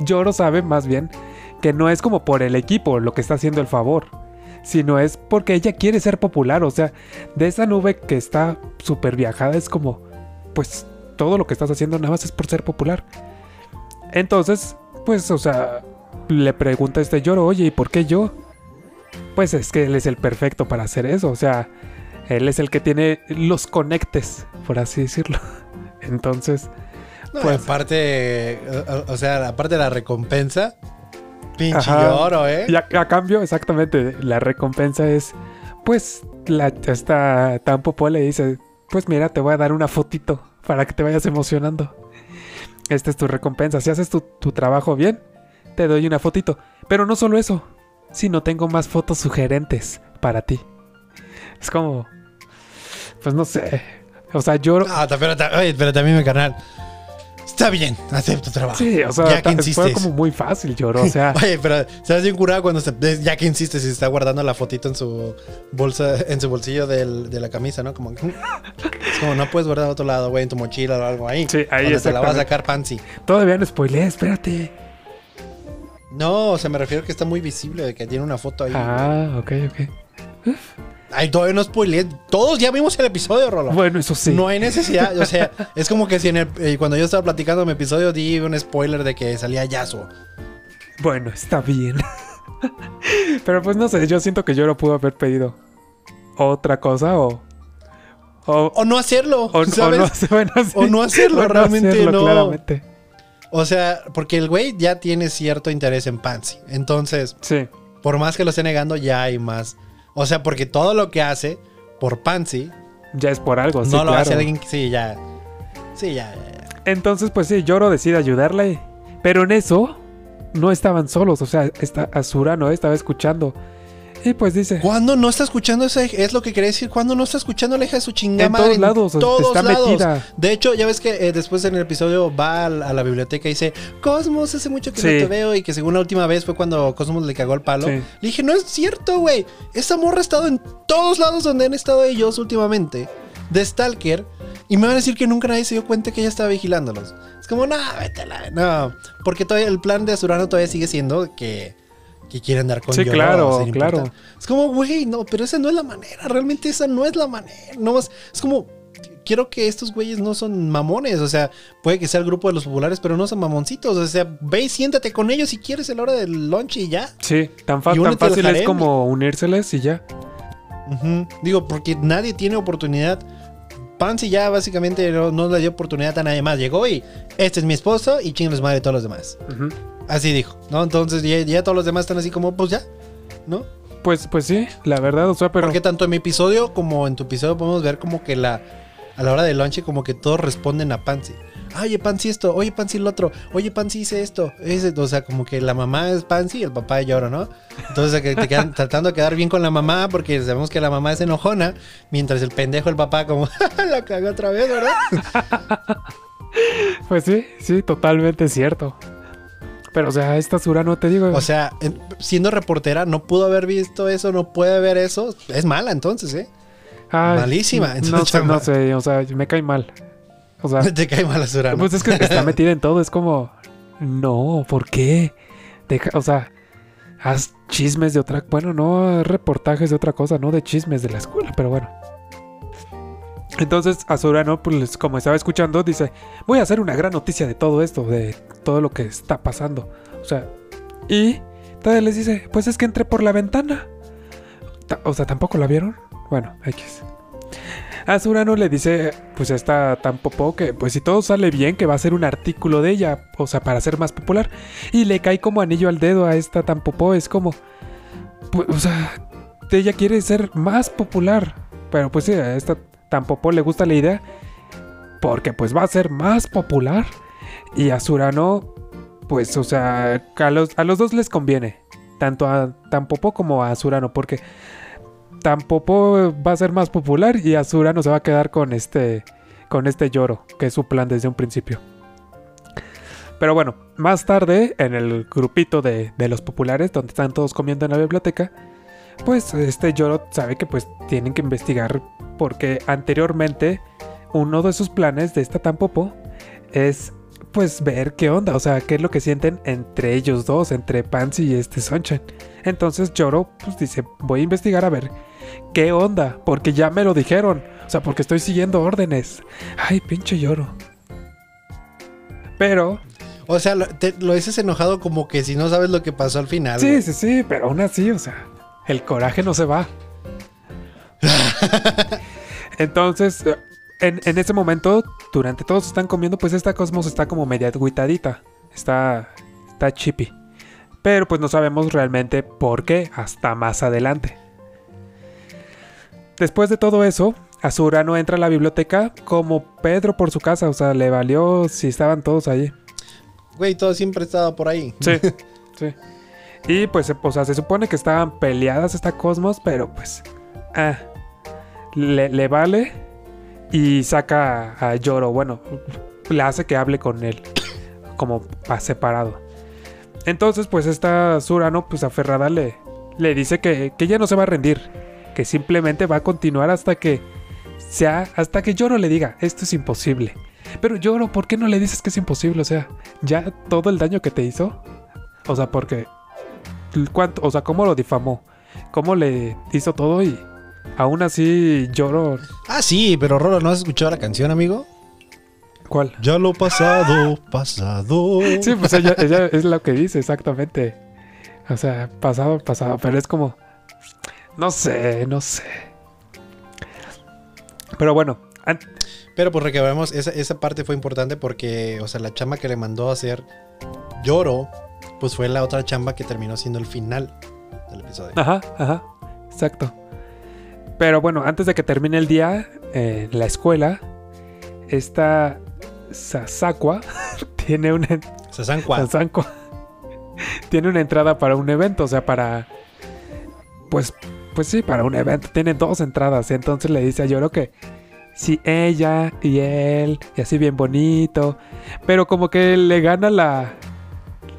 Speaker 2: Lloro sabe más bien que no es como por el equipo lo que está haciendo el favor, sino es porque ella quiere ser popular, o sea, de esa nube que está súper viajada es como, pues todo lo que estás haciendo nada más es por ser popular. Entonces, pues, o sea, le pregunta a este Lloro, oye, ¿y por qué yo? Pues es que él es el perfecto para hacer eso, o sea, él es el que tiene los conectes, por así decirlo. Entonces,
Speaker 1: No,
Speaker 2: Pues-
Speaker 1: aparte, o, o sea, aparte de la recompensa, pinche
Speaker 2: Ajá.
Speaker 1: oro, ¿eh?
Speaker 2: y a, a cambio, exactamente, la recompensa es, pues, la, esta Tampopo le dice, pues mira, te voy a dar una fotito para que te vayas emocionando. Esta es tu recompensa. Si haces tu, tu trabajo bien, te doy una fotito. Pero no solo eso, sino tengo más fotos sugerentes para ti. Es como, pues no sé. O sea, yo...
Speaker 1: Ah, ta- pero, oye, pero también, mi carnal. Está bien, acepto trabajo.
Speaker 2: Sí, o sea,
Speaker 1: ya que
Speaker 2: ta- fue
Speaker 1: insistes.
Speaker 2: como muy fácil, lloro. O sea,
Speaker 1: Oye, pero se hace bien curado cuando se, de- ya que insistes y está guardando la fotito en su bolsa, en su bolsillo del- de la camisa, ¿no? Como, es como no puedes guardar a otro lado, güey, en tu mochila o algo ahí.
Speaker 2: Sí, ahí
Speaker 1: donde te la vas a sacar pansy.
Speaker 2: todavía no spoileé, espérate.
Speaker 1: No, o sea, me refiero que está muy visible de que tiene una foto ahí.
Speaker 2: Ah, ok, ok.
Speaker 1: Ay, todavía no spoileé. Todos ya vimos el episodio, Rolo.
Speaker 2: Bueno, eso sí.
Speaker 1: No hay necesidad. O sea, es como que si en el, eh, cuando yo estaba platicando mi episodio di un spoiler de que salía Yasuo.
Speaker 2: Bueno, está bien. Pero pues no sé, yo siento que yo lo pudo haber pedido otra cosa o. O,
Speaker 1: O no hacerlo.
Speaker 2: o- no, bueno, sí.
Speaker 1: O no hacerlo,
Speaker 2: O no
Speaker 1: realmente
Speaker 2: hacerlo,
Speaker 1: no.
Speaker 2: claramente.
Speaker 1: O sea, porque el güey ya tiene cierto interés en Pansy. Entonces,
Speaker 2: Sí,
Speaker 1: por más que lo esté negando, ya hay más. O sea, porque todo lo que hace por Pansy
Speaker 2: ya es por algo, sí,
Speaker 1: no lo
Speaker 2: claro.
Speaker 1: hace alguien que. Sí, ya. Sí, ya.
Speaker 2: Entonces, pues sí, Yoro decide ayudarle. Pero en eso, no estaban solos. O sea, está Azura no estaba escuchando. Y pues dice.
Speaker 1: ¿Cuándo no está escuchando esa Es lo que quería decir. ¿Cuándo no está escuchando la hija de su chingada
Speaker 2: En
Speaker 1: madre?
Speaker 2: todos lados, está metida.
Speaker 1: De hecho, ya ves que eh, después en el episodio va a la, a la biblioteca y dice: Cosmos, hace mucho que
Speaker 2: Sí.
Speaker 1: no te veo. Y que según la última vez fue cuando Cosmos le cagó el palo.
Speaker 2: Sí.
Speaker 1: Le dije: No es cierto, güey. Esa morra ha estado en todos lados donde han estado ellos últimamente. De Stalker. Y me van a decir que nunca nadie se dio cuenta que ella estaba vigilándolos. Es como, no, vete a la. No. Porque todavía el plan de Azurano todavía sigue siendo que. Que quiere andar con
Speaker 2: Sí,
Speaker 1: Yoro
Speaker 2: claro, claro.
Speaker 1: importar. Es como, güey, no, pero esa no es la manera. Realmente esa no es la manera. No más. Es como. Quiero que estos güeyes no son mamones. O sea, puede que sea el grupo de los populares, pero no son mamoncitos. O sea, ve y siéntate con ellos si quieres a la hora del lunch y ya.
Speaker 2: Sí, tan, tan fácil es como unírseles y ya.
Speaker 1: Digo, porque nadie tiene oportunidad. Pansy ya básicamente no, no le dio oportunidad a nadie más. Llegó y este es mi esposo y chingos madre todos los demás. Así dijo, ¿no? Entonces ya, ya todos los demás están así como, pues ya, ¿no?
Speaker 2: Pues, pues sí, la verdad, o sea, pero.
Speaker 1: Porque tanto en mi episodio como en tu episodio podemos ver como que la a la hora del lunch como que todos responden a Pansy. Oye, Pansy esto, oye, Pansy lo otro, oye, Pansy hice esto. Ese- o sea, como que la mamá es Pansy y el papá es Lloro, ¿no? Entonces que te quedan tratando de quedar bien con la mamá porque sabemos que la mamá es enojona, mientras el pendejo, el papá, como, la cagó otra vez, ¿verdad?
Speaker 2: Pues sí, sí, totalmente cierto. Pero, o sea, esta Sura no te digo.
Speaker 1: O sea, en- siendo reportera, no pudo haber visto eso, no puede ver eso. Es mala entonces, ¿eh?
Speaker 2: ay,
Speaker 1: malísima,
Speaker 2: No
Speaker 1: entonces,
Speaker 2: sé, no sé, o sea, me cae mal. O sea,
Speaker 1: Te cae mala Sura, ¿no?
Speaker 2: pues es que está metida en todo, es como. No, ¿por qué? Deja, o sea, haz chismes de otra. Bueno, no reportajes de otra cosa, no de chismes de la escuela, pero bueno. Entonces, Azurano, pues como estaba escuchando, dice: Voy a hacer una gran noticia de todo esto, de todo lo que está pasando. O sea, y todavía les dice: Pues es que entré por la ventana. Ta- O sea, ¿tampoco la vieron? Bueno, X. Azurano le dice, pues está tan popó que, pues si todo sale bien, que va a hacer un artículo de ella, o sea, para ser más popular. Y le cae como anillo al dedo a esta tan popó, es como, pues, o sea, ella quiere ser más popular. Pero pues sí, a esta tan popó le gusta la idea, porque pues va a ser más popular. Y a Surano, pues, o sea, a los, a los dos les conviene, tanto a Tampopo como a Surano, porque Tampopo va a ser más popular y Azurano se va a quedar con este con este lloro, que es su plan desde un principio. Pero bueno, más tarde, en el grupito de, de los populares, donde están todos comiendo en la biblioteca, pues este lloro sabe que pues tienen que investigar porque anteriormente uno de sus planes de esta Tampopo es pues ver qué onda, o sea, qué es lo que sienten entre ellos dos, entre Pansy y este Sunshine. Entonces Lloro pues dice, voy a investigar a ver qué onda, porque ya me lo dijeron, o sea, porque estoy siguiendo órdenes. Ay, pinche Lloro. Pero,
Speaker 1: O sea, lo, te- lo dices enojado como que si no sabes lo que pasó al final.
Speaker 2: sí,
Speaker 1: güey.
Speaker 2: sí, sí, pero aún así, o sea, el coraje no se va. Entonces, en, en ese momento, durante todos están comiendo, pues esta Cosmos está como media agüitadita. Está, está chippy. Pero pues no sabemos realmente por qué hasta más adelante. Después de todo eso, Azura no entra a la biblioteca como Pedro por su casa. O sea, le valió si estaban todos allí.
Speaker 1: Güey, todo siempre ha estado por ahí.
Speaker 2: Sí, sí. Y pues, se- o sea, se supone que estaban peleadas esta Cosmos, pero pues. Ah. Le, le vale. Y saca a Yoro. Bueno, le hace que hable con él. Como a separado. Entonces, pues esta Surano, pues aferrada, le, le dice que, que ella no se va a rendir. Que simplemente va a continuar hasta que sea. Hasta que Yoro le diga, esto es imposible. Pero Yoro, ¿por qué no le dices que es imposible? O sea, ya todo el daño que te hizo. O sea, porque. ¿Cuánto? O sea, ¿cómo lo difamó? ¿Cómo le hizo todo y aún así lloro.
Speaker 1: Ah, sí, pero Rolo, ¿no has escuchado la canción, amigo?
Speaker 2: ¿Cuál?
Speaker 1: Ya lo pasado, pasado.
Speaker 2: Sí, pues ella, ella es lo que dice exactamente. O sea, pasado, pasado, pero es como... No sé, no sé. Pero bueno,
Speaker 1: Pero pues recabamos, esa, esa parte fue importante porque, o sea, la chamba que le mandó a hacer Lloro, pues fue la otra chamba que terminó siendo el final del episodio.
Speaker 2: Ajá, ajá, exacto. Pero bueno, antes de que termine el día eh, en la escuela, esta Sasakwa tiene una,
Speaker 1: Sasankwa.
Speaker 2: Sasanko tiene una entrada para un evento, o sea, para... Pues, pues sí, para un evento. Tiene dos entradas. Entonces le dice a Yoro que si ella y él, y así bien bonito. Pero como que le gana la...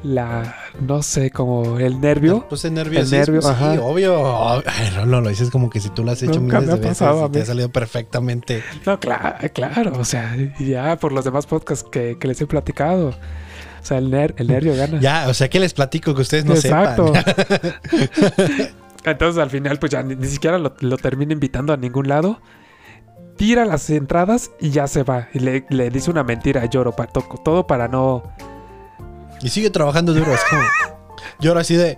Speaker 2: La... No sé, como el nervio.
Speaker 1: Pues el nerviosismo,
Speaker 2: El nervio,
Speaker 1: sí,
Speaker 2: ajá.
Speaker 1: obvio. Ay, Rolo, lo dices como que si tú lo has hecho
Speaker 2: Nunca
Speaker 1: miles
Speaker 2: me ha
Speaker 1: de veces
Speaker 2: pasado
Speaker 1: y te ha salido perfectamente.
Speaker 2: No, claro, claro, o sea, ya por los demás podcasts que, que les he platicado. O sea, el, ner- el nervio gana.
Speaker 1: Ya, o sea, que les platico que ustedes no
Speaker 2: Exacto.
Speaker 1: sepan.
Speaker 2: Entonces al final pues ya ni, siquiera lo, termina invitando a ningún lado. Tira las entradas y ya se va. Y le, dice una mentira a Yoro. pa- to- todo para no...
Speaker 1: Y sigue trabajando duro. Es como. Lloro así de.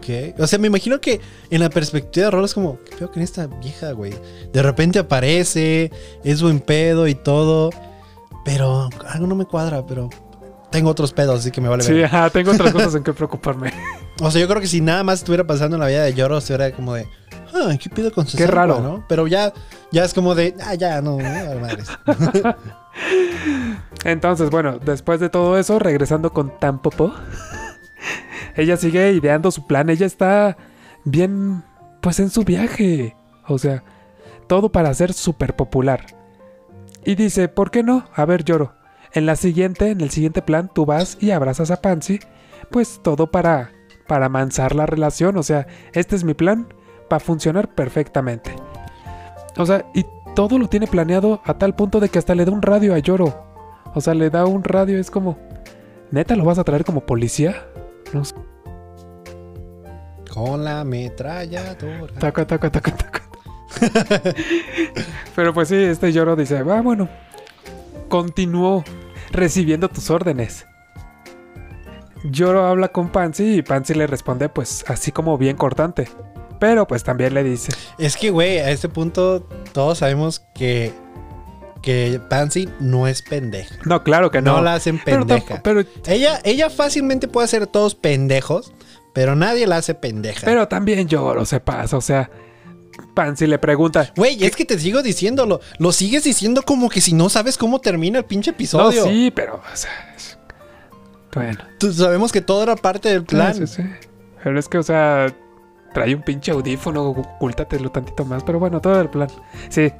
Speaker 1: ¿Qué? O sea, me imagino que en la perspectiva de Rolo es como. ¿Qué pedo con esta vieja, güey? De repente aparece, es buen pedo y todo. Pero algo no me cuadra, pero. Tengo otros pedos, así que me vale
Speaker 2: Sí,
Speaker 1: ver.
Speaker 2: ajá, tengo otras cosas en que preocuparme.
Speaker 1: O sea, yo creo que si nada más estuviera pasando en la vida de Lloro, estuviera como de. Ah, ¿qué pido con su
Speaker 2: Qué raro.
Speaker 1: ¿no? Pero ya, ya es como de. Ah, ya, no, no, madres.
Speaker 2: Entonces, bueno, después de todo eso, regresando con Tampopo, ella sigue ideando su plan. Ella está bien, pues en su viaje. O sea, todo para ser súper popular. Y dice, ¿por qué no? A ver, lloro. En la siguiente, en el siguiente plan, tú vas y abrazas a Pansy. Pues todo para, para amansar la relación. O sea, este es mi plan. Va a funcionar perfectamente. O sea, y todo lo tiene planeado a tal punto de que hasta le da un radio a Lloro. O sea, le da un radio, es como. ¿Neta lo vas a traer como policía? No sé.
Speaker 1: Con la ametralladora.
Speaker 2: Taca, taca, taca, taca. Pero pues sí, este Lloro dice, va, bueno. Continuó recibiendo tus órdenes. Lloro habla con Pansy y Pansy le responde, pues así como bien cortante. Pero pues también le dice,
Speaker 1: Es que, güey, a este punto todos sabemos que, que Pansy no es pendeja.
Speaker 2: no, claro que
Speaker 1: No,
Speaker 2: no.
Speaker 1: la hacen pendeja.
Speaker 2: pero,
Speaker 1: ella, ella fácilmente puede hacer todos pendejos, pero nadie la hace pendeja.
Speaker 2: pero también Lloro se pasa, o sea, Pansy le pregunta,
Speaker 1: Güey, es que te sigo diciéndolo. Lo sigues diciendo como que si no sabes cómo termina el pinche
Speaker 2: no,
Speaker 1: episodio.
Speaker 2: sí, pero, o sea, es- bueno.
Speaker 1: Tú- sabemos que todo era parte del plan.
Speaker 2: Sí, sí, sí. Pero es que, o sea, trae un pinche audífono, ocúltatelo tantito más. Pero bueno, todo el plan. Sí.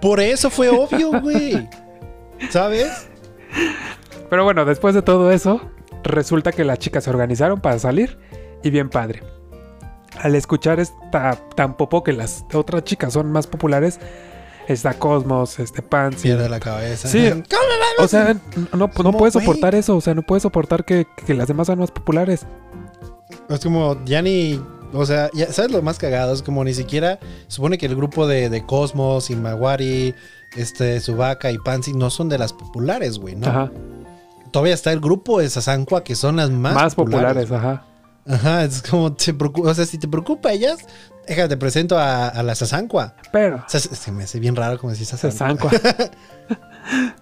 Speaker 1: Por eso fue obvio, güey. ¿Sabes?
Speaker 2: Pero bueno, después de todo eso, resulta que las chicas se organizaron para salir. Y bien padre. Al escuchar esta tan popo que las otras chicas son más populares, está Cosmos, este Pansy.
Speaker 1: Pierde la cabeza.
Speaker 2: Sí. O sea, no, no
Speaker 1: ¿Cómo,
Speaker 2: puedes soportar eso. O sea, no puedes soportar que, que las demás sean más populares.
Speaker 1: Es como, ya ni. O sea, ya, ¿sabes lo más cagado? Es como ni siquiera. Supone que el grupo de, de Cosmos y Maguari, este, Subaka y Pansy no son de las populares, güey, ¿no?
Speaker 2: Ajá.
Speaker 1: Todavía está el grupo de Sasankwa que son las más,
Speaker 2: Más, populares, ajá.
Speaker 1: Ajá, es como, te preocu- o sea, si te preocupa ellas, déjate, te presento a, a la Sasankwa.
Speaker 2: Pero.
Speaker 1: Se me hace bien raro como decir Sasankwa.
Speaker 2: Sasankwa.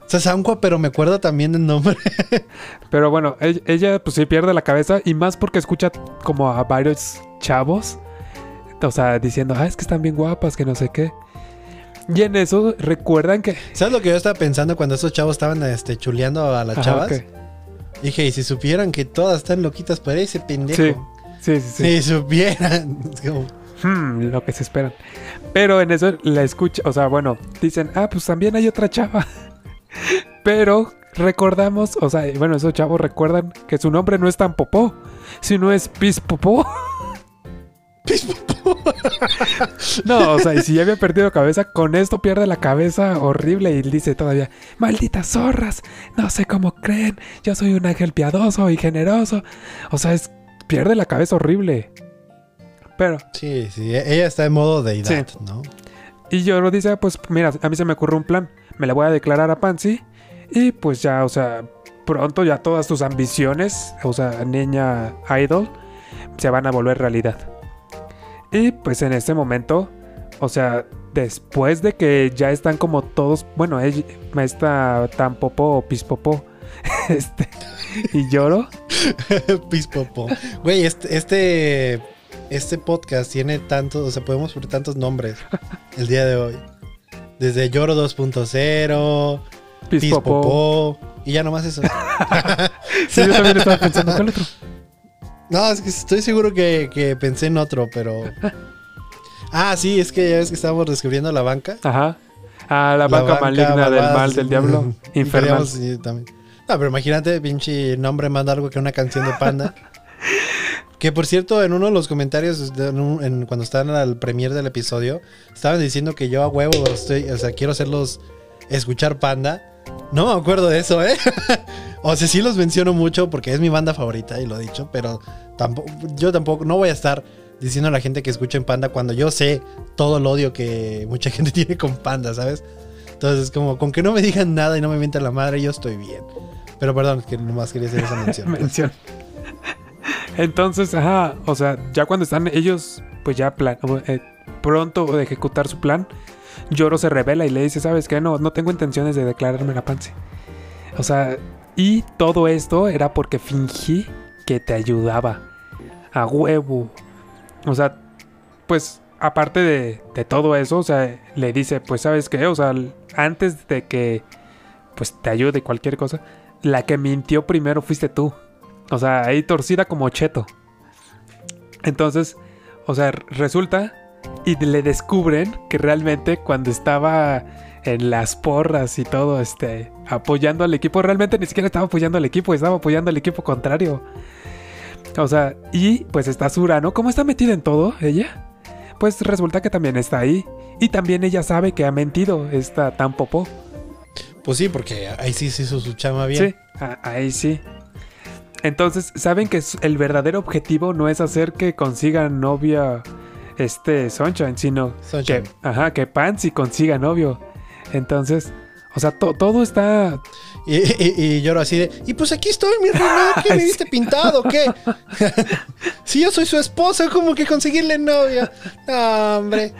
Speaker 1: Sasankwa, pero me acuerdo también del nombre.
Speaker 2: Pero bueno, ella, ella, pues sí pierde la cabeza y más porque escucha como a varios chavos, o sea, diciendo, ah, es que están bien guapas, que no sé qué. Y en eso recuerdan que...
Speaker 1: ¿Sabes lo que yo estaba pensando cuando esos chavos estaban este, chuleando a las
Speaker 2: Ajá,
Speaker 1: chavas? Dije, y si supieran que todas están loquitas por ese pendejo.
Speaker 2: Sí, sí, sí. sí.
Speaker 1: Si supieran. Es como,
Speaker 2: Hmm, lo que se esperan. Pero en eso la escucha, o sea, bueno, dicen, ah, pues también hay otra chava. Pero recordamos, o sea, bueno, esos chavos recuerdan que su nombre no es tan popó, sino es Pis Popó. No, o sea, y si ya había perdido cabeza, con esto pierde la cabeza horrible y dice todavía, malditas zorras, no sé cómo creen, yo soy un ángel piadoso y generoso. O sea, es, pierde la cabeza horrible. Pero,
Speaker 1: Sí, sí, e- ella está en modo deidad, ¿no?
Speaker 2: y Yoro dice, pues mira, a mí se me ocurre un plan. Me la voy a declarar a Pansy. Y pues ya, o sea, pronto ya todas tus ambiciones, o sea, niña idol, se van a volver realidad. Y pues en este momento, o sea, después de que ya están como todos, bueno, ella, está tan popo o pispopo, este, y lloro.
Speaker 1: Pispopo. Güey, este, este, este podcast tiene tantos, o sea, podemos poner tantos nombres el día de hoy. Desde Lloro 2.0,
Speaker 2: Pispopo.
Speaker 1: Pispopo, y ya nomás eso.
Speaker 2: Sí, yo también estaba pensando, ¿cuál otro?
Speaker 1: No, es que estoy seguro que, que pensé en otro, pero... Ah, sí, es que ya ves que estábamos descubriendo la banca.
Speaker 2: Ajá. Ah, la, banca, maligna del mal del diablo. Infernal.
Speaker 1: sí, también. No, pero imagínate, pinche nombre más largo que una canción de Panda. que por cierto, en uno de los comentarios, de un- en- cuando estaban al premier del episodio, estaban diciendo que yo a huevo estoy, o sea, quiero hacerlos escuchar Panda. No me acuerdo de eso, ¿eh? o sea, sí los menciono mucho porque es mi banda favorita y lo he dicho, pero tampoco, yo tampoco, no voy a estar diciendo a la gente que escuchen Panda cuando yo sé todo el odio que mucha gente tiene con Panda, ¿sabes? Entonces, como con que no me digan nada y no me mientan la madre, yo estoy bien. Pero perdón, que nomás quería hacer esa mención.
Speaker 2: mención. Entonces, ajá, o sea, ya cuando están ellos, pues ya plan, eh, pronto de ejecutar su plan, Yoro se revela y le dice, ¿sabes qué? No, no tengo intenciones de declararme la Pansy. O sea, y todo esto era porque fingí que te ayudaba. A huevo. O sea, pues aparte de, de todo eso, o sea, le dice, pues sabes qué, o sea, antes de que pues te ayude cualquier cosa, la que mintió primero fuiste tú. O sea, ahí torcida como cheto. Entonces, o sea, resulta y le descubren que realmente cuando estaba en las porras y todo, este, apoyando al equipo, realmente ni siquiera estaba apoyando al equipo, estaba apoyando al equipo contrario. O sea, y pues está Sura, ¿no? ¿Cómo está metida en todo ella? Pues resulta que también está ahí. Y también ella sabe que ha mentido, esta tan popó.
Speaker 1: Pues sí, porque ahí sí se hizo su chama bien.
Speaker 2: Sí, ahí sí. Entonces, saben que el verdadero objetivo no es hacer que consigan novia este Sunshine, sino
Speaker 1: Sunshine.
Speaker 2: que, ajá, que Pansy consiga novio. Entonces, o sea, to- todo está
Speaker 1: Y, y- y lloro así de, y pues aquí estoy, mi reina, ¿qué me viste pintado? ¿Qué? si yo soy su esposa, ¿cómo que conseguirle novia? No, hombre.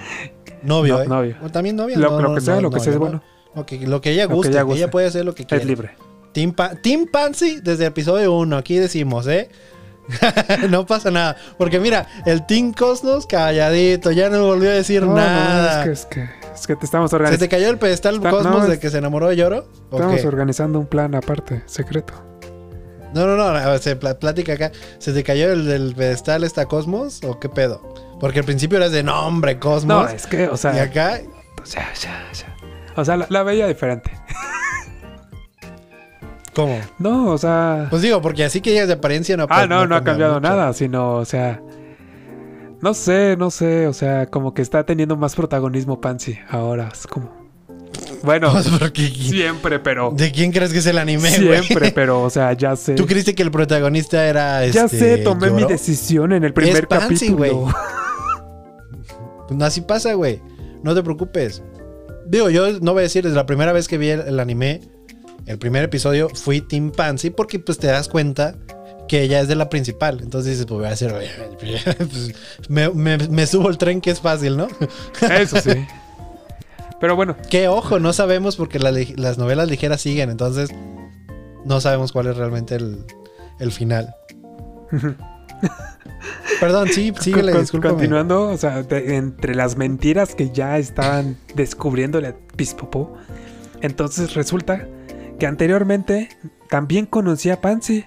Speaker 1: Novio,
Speaker 2: No,
Speaker 1: ¿eh?
Speaker 2: novio.
Speaker 1: O también novia.
Speaker 2: lo,
Speaker 1: No,
Speaker 2: lo que sea, lo que
Speaker 1: no,
Speaker 2: sea es bueno.
Speaker 1: Lo que, lo que ella
Speaker 2: Lo que
Speaker 1: guste,
Speaker 2: ella
Speaker 1: ella,
Speaker 2: guste.
Speaker 1: puede hacer lo que quiera.
Speaker 2: Es libre.
Speaker 1: Team, Pa- Team Pansy desde el episodio 1, aquí decimos, ¿eh? no pasa nada. Porque mira, el Team Cosmos calladito, ya no volvió a decir
Speaker 2: No, no,
Speaker 1: nada.
Speaker 2: es, que, es, que, es que te estamos
Speaker 1: ¿Se te
Speaker 2: organizando.
Speaker 1: cayó el pedestal
Speaker 2: Está-
Speaker 1: Cosmos
Speaker 2: no,
Speaker 1: de que se enamoró de Lloro? ¿O
Speaker 2: Estamos organizando un plan aparte, secreto.
Speaker 1: No, no, no, se pla- plática acá. ¿Se te cayó el pedestal esta Cosmos o qué pedo? Porque al principio eras de nombre
Speaker 2: No,
Speaker 1: Cosmos.
Speaker 2: es que, o sea,
Speaker 1: y acá,
Speaker 2: o sea, ya, ya. O sea, la, la veía diferente.
Speaker 1: ¿Cómo?
Speaker 2: No, o sea.
Speaker 1: Pues digo, porque así que ellas de apariencia no
Speaker 2: Ah, no, no ha
Speaker 1: cambia
Speaker 2: cambiado
Speaker 1: mucho.
Speaker 2: nada, sino, o sea. No sé, no sé, o sea, como que está teniendo más protagonismo Pansy ahora. Es como. Bueno,
Speaker 1: Pues porque-
Speaker 2: siempre, pero.
Speaker 1: ¿De quién crees que es el anime?
Speaker 2: Siempre, pero, o sea, ya sé.
Speaker 1: ¿Tú creíste que el protagonista era
Speaker 2: Ya
Speaker 1: este,
Speaker 2: sé, tomé mi decisión en el primer
Speaker 1: Pansy,
Speaker 2: capítulo.
Speaker 1: Pues así pasa, güey. No te preocupes. Digo, yo no voy a decir, desde la primera vez que vi el, el anime, el primer episodio, fui Team Pansy porque pues te das cuenta que ella es de la principal. Entonces dices, pues voy a hacer, pues, me, me- me subo el tren que es fácil, ¿no?
Speaker 2: Eso sí. Pero bueno,
Speaker 1: Que ojo, no sabemos porque la las novelas ligeras siguen, entonces no sabemos cuál es realmente el, el final. Perdón, sí, síguele, discúlpame.
Speaker 2: continuando, o sea, de- entre las mentiras que ya estaban descubriéndole a Pispopó, entonces resulta que anteriormente también conocía a Pansy.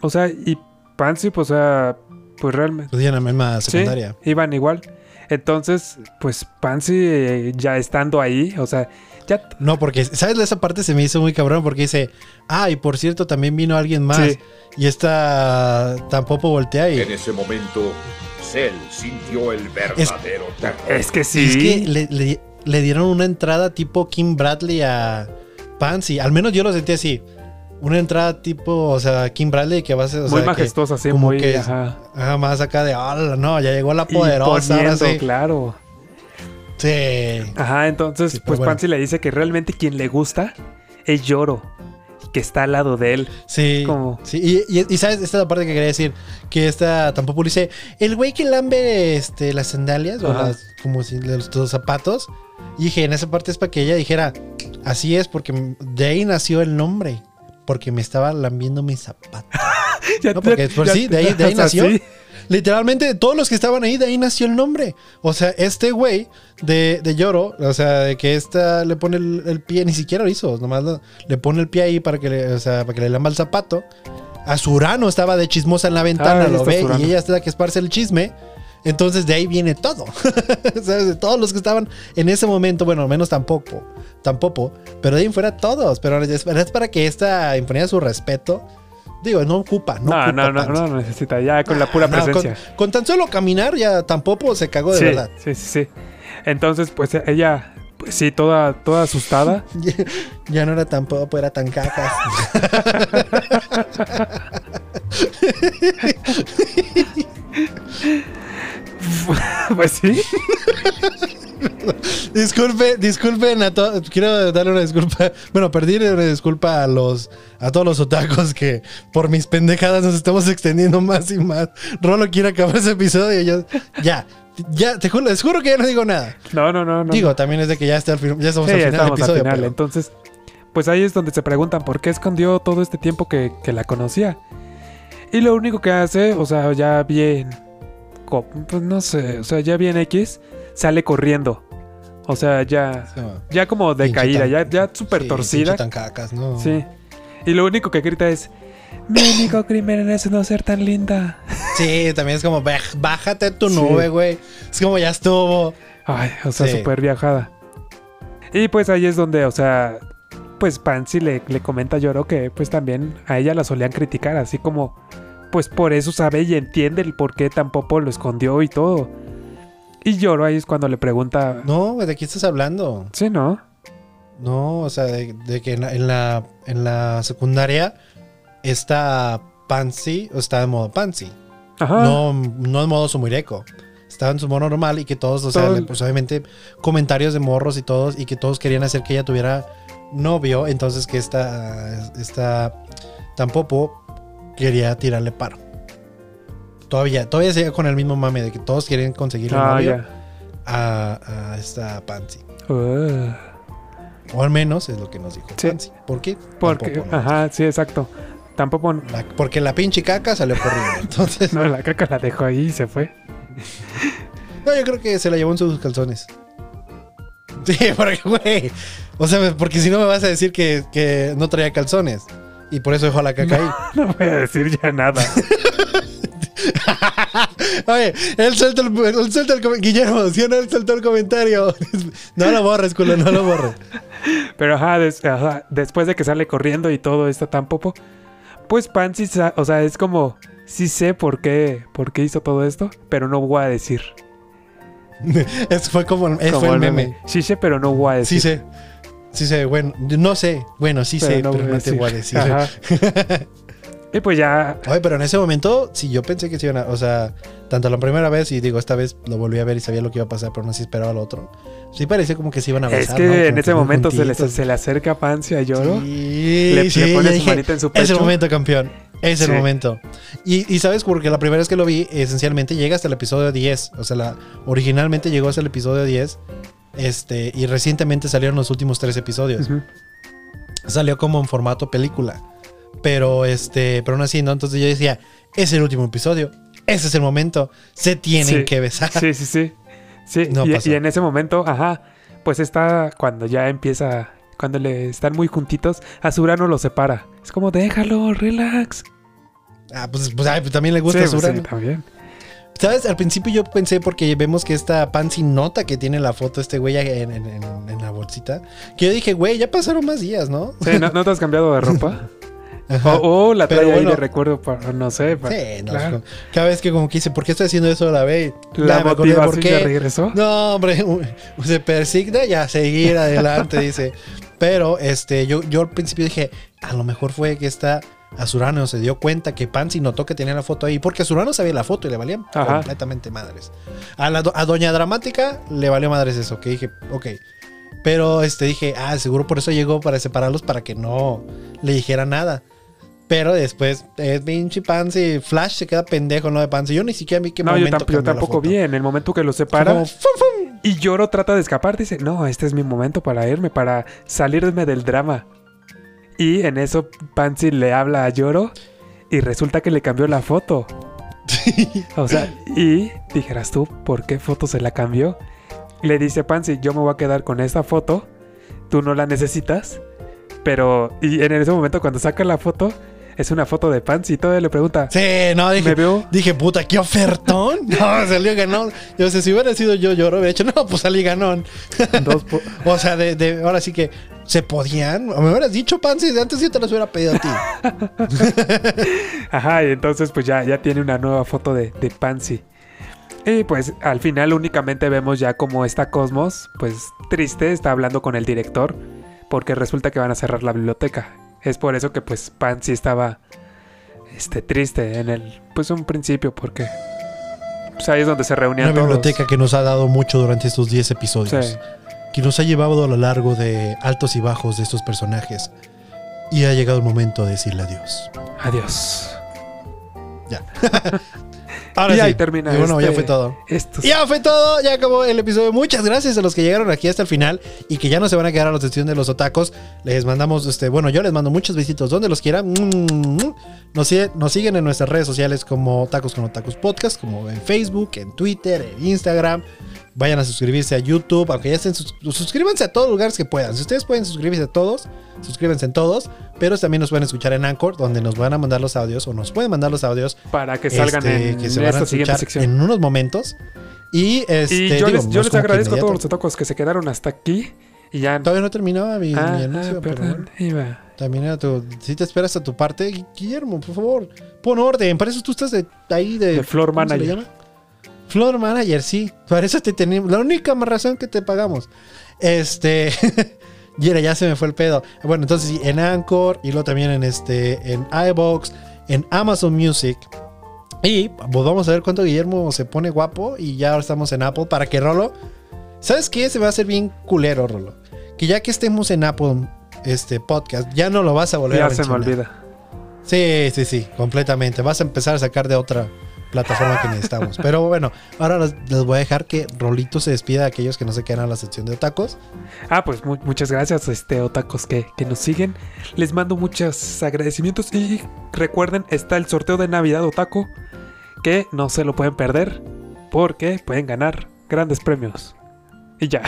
Speaker 2: O sea, y Pansy, pues, o sea, pues realmente.
Speaker 1: Pues ya en la misma
Speaker 2: Sí,
Speaker 1: secundaria.
Speaker 2: iban igual. Entonces, pues Pansy eh, ya estando ahí, o sea, ya.
Speaker 1: No, porque, ¿sabes? Esa parte se me hizo muy cabrón porque dice, ah, y por cierto, también vino alguien más.
Speaker 2: Sí.
Speaker 1: Y esta tampoco voltea y...
Speaker 3: En ese momento, Cell sintió el verdadero terror.
Speaker 2: Es que sí.
Speaker 1: Es que le, le- le dieron una entrada tipo Kim Bradley a Pansy. Al menos yo lo sentí así. una entrada tipo, o sea, Kim Bradley que va a ser, o
Speaker 2: muy
Speaker 1: sea, que-
Speaker 2: majestuosa, sí,
Speaker 1: como
Speaker 2: muy.
Speaker 1: que-
Speaker 2: ajá.
Speaker 1: ajá, más acá de, "Ala, no, ya llegó la poderosa, ahora sí.
Speaker 2: claro.
Speaker 1: Sí.
Speaker 2: Ajá, entonces,
Speaker 1: Sí,
Speaker 2: pues
Speaker 1: bueno.
Speaker 2: Pansy le dice que realmente quien le gusta es Lloro. Que está al lado de él.
Speaker 1: Sí,
Speaker 2: Como-
Speaker 1: sí. Y, y- y sabes, esta es la parte que quería decir, que esta tampoco dice, el güey que lambe este, las sandalias o las, como si los, los zapatos, y dije, en esa parte es para que ella dijera, así es, porque de ahí nació el nombre, porque me estaba lambiendo mis zapatos.
Speaker 2: Ya-
Speaker 1: No, porque por
Speaker 2: ya-
Speaker 1: sí, de ahí- de ahí nació.
Speaker 2: sí.
Speaker 1: Literalmente, de todos los que estaban ahí, de ahí nació el nombre. O sea, este güey de, de Lloro, o sea, de que esta le pone el, el pie, ni siquiera lo hizo, nomás lo- le pone el pie ahí para que le, o sea, para que le lamba el zapato. A Surano estaba de chismosa en la ventana,
Speaker 2: Ah,
Speaker 1: lo ve, y ella está la que esparce el chisme. Entonces de ahí viene todo. De todos los que estaban en ese momento, bueno, al menos tampoco, tampoco, pero de ahí fuera todos. Pero es, para que esta imponiera su respeto. Digo, no ocupa, no,
Speaker 2: No,
Speaker 1: ocupa
Speaker 2: no, no,
Speaker 1: Pansy.
Speaker 2: no necesita. Ya con la pura
Speaker 1: No, con-
Speaker 2: presencia.
Speaker 1: con, tan solo caminar ya tampoco se cagó de
Speaker 2: sí,
Speaker 1: verdad.
Speaker 2: sí, sí, sí. Entonces, pues ella, pues sí, toda, toda asustada.
Speaker 1: Ya, ya no era tan popo, era tan cacas.
Speaker 2: pues sí.
Speaker 1: Disculpe, disculpen a todos. Quiero darle una disculpa. Bueno, perdí una disculpa a los a todos los otacos que por mis pendejadas nos estamos extendiendo más y más. Rolo quiere acabar ese episodio y yo. Ya, ya, te juro, les juro que ya no digo nada.
Speaker 2: No, no, no, no.
Speaker 1: Digo, también es de que ya está al fin- ya estamos
Speaker 2: Sí,
Speaker 1: al final del
Speaker 2: estamos al
Speaker 1: episodio.
Speaker 2: final.
Speaker 1: pero-
Speaker 2: Entonces, pues ahí es donde se preguntan por qué escondió todo este tiempo que, que la conocía. Y lo único que hace, o sea, ya bien. Pues no sé, o sea, ya bien X, sale corriendo. O sea, ya. Ya como decaída, ya, ya súper
Speaker 1: Sí,
Speaker 2: torcida. Sí. Y lo único que grita es: Mi único crimen es no ser tan linda.
Speaker 1: Sí, también es como, "Baj- bájate tu nube, güey. Es como ya estuvo.
Speaker 2: Ay, o sea,
Speaker 1: Sí.
Speaker 2: súper viajada. Y pues ahí es donde, o sea, pues Pansy le, le comenta a Lloro que pues también a ella la solían criticar, así como, pues por eso sabe y entiende el por qué tampoco lo escondió y todo. Y Lloro ahí es cuando le pregunta,
Speaker 1: No, ¿de qué estás hablando?
Speaker 2: sí, ¿no?
Speaker 1: No, o sea, de, de que en la, en la, en la secundaria está Pansy o está en modo Pansy.
Speaker 2: Ajá.
Speaker 1: No, no en modo Sumureco. Estaba en su modo normal y que todos, o sea, pues obviamente comentarios de morros y todos, y que todos querían hacer que ella tuviera novio. Entonces que esta, esta Tampopo quería tirarle paro. Todavía, todavía sigue con el mismo mame de que todos quieren conseguirle
Speaker 2: Ah,
Speaker 1: novio
Speaker 2: ya.
Speaker 1: a, a esta Pansy.
Speaker 2: Uh,
Speaker 1: O al menos es lo que nos dijo
Speaker 2: Sí.
Speaker 1: Pansy. ¿Por qué?
Speaker 2: porque,
Speaker 1: Tampoco, ¿no?
Speaker 2: ajá, sí, exacto. Tampoco,
Speaker 1: La- porque la pinche caca salió corriendo. Entonces,
Speaker 2: no, la caca la dejó ahí y se fue.
Speaker 1: no, yo creo que se la llevó en sus calzones. Sí, porque, güey. O sea, porque si no me vas a decir que, que no traía calzones. Y por eso dejó la caca ahí.
Speaker 2: No voy a decir ya nada.
Speaker 1: Oye, él suelta el, él suelta el comentario. Guillermo, si no, él soltó el comentario. No lo borres, culo, no lo borres.
Speaker 2: Pero ajá, des- ajá, después de que sale corriendo y todo esto tampoco, pues Pansy, o sea, es como, sí sé por qué, por qué hizo todo esto, pero no voy a decir.
Speaker 1: Eso fue como, fue el
Speaker 2: el
Speaker 1: meme.
Speaker 2: Sí sé, pero no voy a decir.
Speaker 1: Sí sé. Sí sé, bueno, no sé. Bueno, sí sé, pero no te voy a decir.
Speaker 2: Ajá. y pues ya,
Speaker 1: Oye, pero en ese momento, sí, yo pensé que se iban a. O sea, tanto la primera vez y digo, esta vez lo volví a ver y sabía lo que iba a pasar, pero no si esperaba lo otro. Sí, parecía como que se iban a
Speaker 2: es
Speaker 1: besar.
Speaker 2: que
Speaker 1: ¿no? Como
Speaker 2: en ese momento se le, se le acerca Pansy a Lloro,
Speaker 1: Sí,
Speaker 2: le,
Speaker 1: sí,
Speaker 2: le pone su
Speaker 1: dije,
Speaker 2: manita en su
Speaker 1: Es el
Speaker 2: pecho.
Speaker 1: momento, campeón. Es el
Speaker 2: Sí.
Speaker 1: momento. Y, y sabes, porque la primera vez que lo vi, esencialmente llega hasta el episodio 10. O sea, la, originalmente llegó hasta el episodio 10. Este, y recientemente salieron los últimos tres episodios. Salió como en formato película. Pero este, pero aún así, ¿no? Entonces yo decía, es el último episodio. Ese es el momento. Se tienen
Speaker 2: Sí.
Speaker 1: que besar.
Speaker 2: Sí, sí, sí. Sí,
Speaker 1: No
Speaker 2: y, en ese momento, ajá, pues está cuando ya empieza, cuando le están muy juntitos, a Surano lo separa. Es como, déjalo, relax.
Speaker 1: Ah, pues, pues, ay, pues también le gusta
Speaker 2: sí,
Speaker 1: a
Speaker 2: pues,
Speaker 1: Surano.
Speaker 2: sí, también.
Speaker 1: ¿Sabes? Al principio yo pensé, porque vemos que esta Pansy nota que tiene la foto este güey en, en- en- en la bolsita, que yo dije, güey, ya pasaron más días, ¿no?
Speaker 2: Sí, ¿no, no te has cambiado de ropa? O, la trae ahí
Speaker 1: bueno.
Speaker 2: de recuerdo para, no sé, para,
Speaker 1: Sí, no,
Speaker 2: claro.
Speaker 1: cada vez que como que dice, ¿por qué estoy haciendo eso? La ve. y,
Speaker 2: la
Speaker 1: "Nah,
Speaker 2: motivación
Speaker 1: por
Speaker 2: ya regresó.
Speaker 1: No, hombre, se persigna y a seguir adelante, dice. Pero este, yo, yo al principio dije, a lo mejor fue que esta Azurano se dio cuenta que Pansy notó que tenía la foto ahí, porque Azurano sabía la foto y le valían
Speaker 2: Ajá.
Speaker 1: completamente madres. A, la do- a Doña Dramática le valió madres eso, que dije, ok. Pero este dije, ah, seguro por eso llegó para separarlos para que no le dijera nada. Pero después, es pinche Pansy, Flash se queda pendejo, ¿no? De Pansy. Yo ni siquiera vi qué
Speaker 2: No, yo,
Speaker 1: momento
Speaker 2: yo
Speaker 1: la
Speaker 2: tampoco vi. En el momento que lo separa
Speaker 1: como, fum, fum.
Speaker 2: y Lloro trata de escapar, dice, no, este es mi momento para irme, para salirme del drama. Y en eso Pansy le habla a Lloro y resulta que le cambió la foto. O sea, y dijeras tú, ¿por qué foto se la cambió? Le dice Pansy, yo me voy a quedar con esta foto, tú no la necesitas, pero... Y en ese momento cuando saca la foto, es una foto de Pansy y todavía le pregunta,
Speaker 1: Sí, no, dije,
Speaker 2: ¿me veo?
Speaker 1: Dije, puta, qué ofertón. No, salió ganón. Yo sé, si hubiera sido yo, yo hubiera hecho, no, pues salí ganón. O sea, de, de- ahora sí que se podían. Me hubieras dicho, Pansy, de antes yo te los hubiera pedido a ti.
Speaker 2: Ajá, y entonces pues ya, ya tiene una nueva foto de, de Pansy. Y pues al final únicamente vemos ya como está Cosmos, pues triste, está hablando con el director, porque resulta que van a cerrar la biblioteca. Es por eso que pues Pansy estaba este, triste en el, pues un principio, porque pues ahí es donde se reunían
Speaker 1: Una
Speaker 2: todos.
Speaker 1: biblioteca que nos ha dado mucho durante estos 10 episodios.
Speaker 2: Sí.
Speaker 1: Que nos ha llevado a lo largo de altos y bajos de estos personajes. Y ha llegado el momento de decirle adiós.
Speaker 2: Adiós.
Speaker 1: Ahora
Speaker 2: Y
Speaker 1: sí.
Speaker 2: ahí termina
Speaker 1: Y bueno, ya
Speaker 2: este-
Speaker 1: fue todo.
Speaker 2: Esto
Speaker 1: Y Ya fue todo, ya acabó el episodio. Muchas gracias a los que llegaron aquí hasta el final y que ya no se van a quedar a la sesión de los otacos. Les mandamos, este, bueno, yo les mando muchos besitos donde los quieran. Mm. Nos, sigue- nos siguen en nuestras redes sociales como Tacos con Otacos Podcast, como en Facebook, en Twitter, en Instagram. Vayan a suscribirse a YouTube, aunque ya estén sus- suscríbanse a todos los lugares que puedan. Si ustedes pueden suscribirse a todos, suscríbanse en todos, pero también nos pueden escuchar en Anchor, donde nos van a mandar los audios o nos pueden mandar los audios
Speaker 2: para que salgan
Speaker 1: este,
Speaker 2: en
Speaker 1: que se van a escuchar
Speaker 2: sección.
Speaker 1: en unos momentos. Y, este,
Speaker 2: y yo
Speaker 1: digo,
Speaker 2: les, yo
Speaker 1: es
Speaker 2: les agradezco a todos los totocos que se quedaron hasta aquí y ya...
Speaker 1: Todavía no terminaba mi, mi
Speaker 2: Ah,
Speaker 1: anuncio,
Speaker 2: ah,
Speaker 1: por
Speaker 2: perdón, iba.
Speaker 1: También era tu. Si te esperas a tu parte, Gui- Guillermo, por favor. Pon orden. Para eso tú estás de, ahí de.
Speaker 2: De floor
Speaker 1: ¿cómo se le
Speaker 2: manager.
Speaker 1: llama? Floor manager, sí. Para eso te tenemos. La única razón que te pagamos. Este. Yera, ya se me fue el pedo. Bueno, entonces sí, en Anchor y luego también en este. En iBox, en Amazon Music. Y pues vamos a ver cuánto Guillermo se pone guapo. Y ya ahora estamos en Apple para que Rolo. ¿Sabes qué? Se va a hacer bien culero, Rolo. Que ya que estemos en Apple este podcast, ya no lo vas a volver a
Speaker 2: Ya se me olvida.
Speaker 1: Sí, sí, sí, completamente. Vas a empezar a sacar de otra plataforma que necesitamos. Pero bueno, ahora les, voy a dejar que Rolito se despida de aquellos que no se quedan a la sección de otacos.
Speaker 2: Ah, pues mu- muchas gracias, este, otacos que, que nos siguen. Les mando muchos agradecimientos y recuerden, está el sorteo de Navidad Otaco, que no se lo pueden perder, porque pueden ganar grandes premios. Y ya.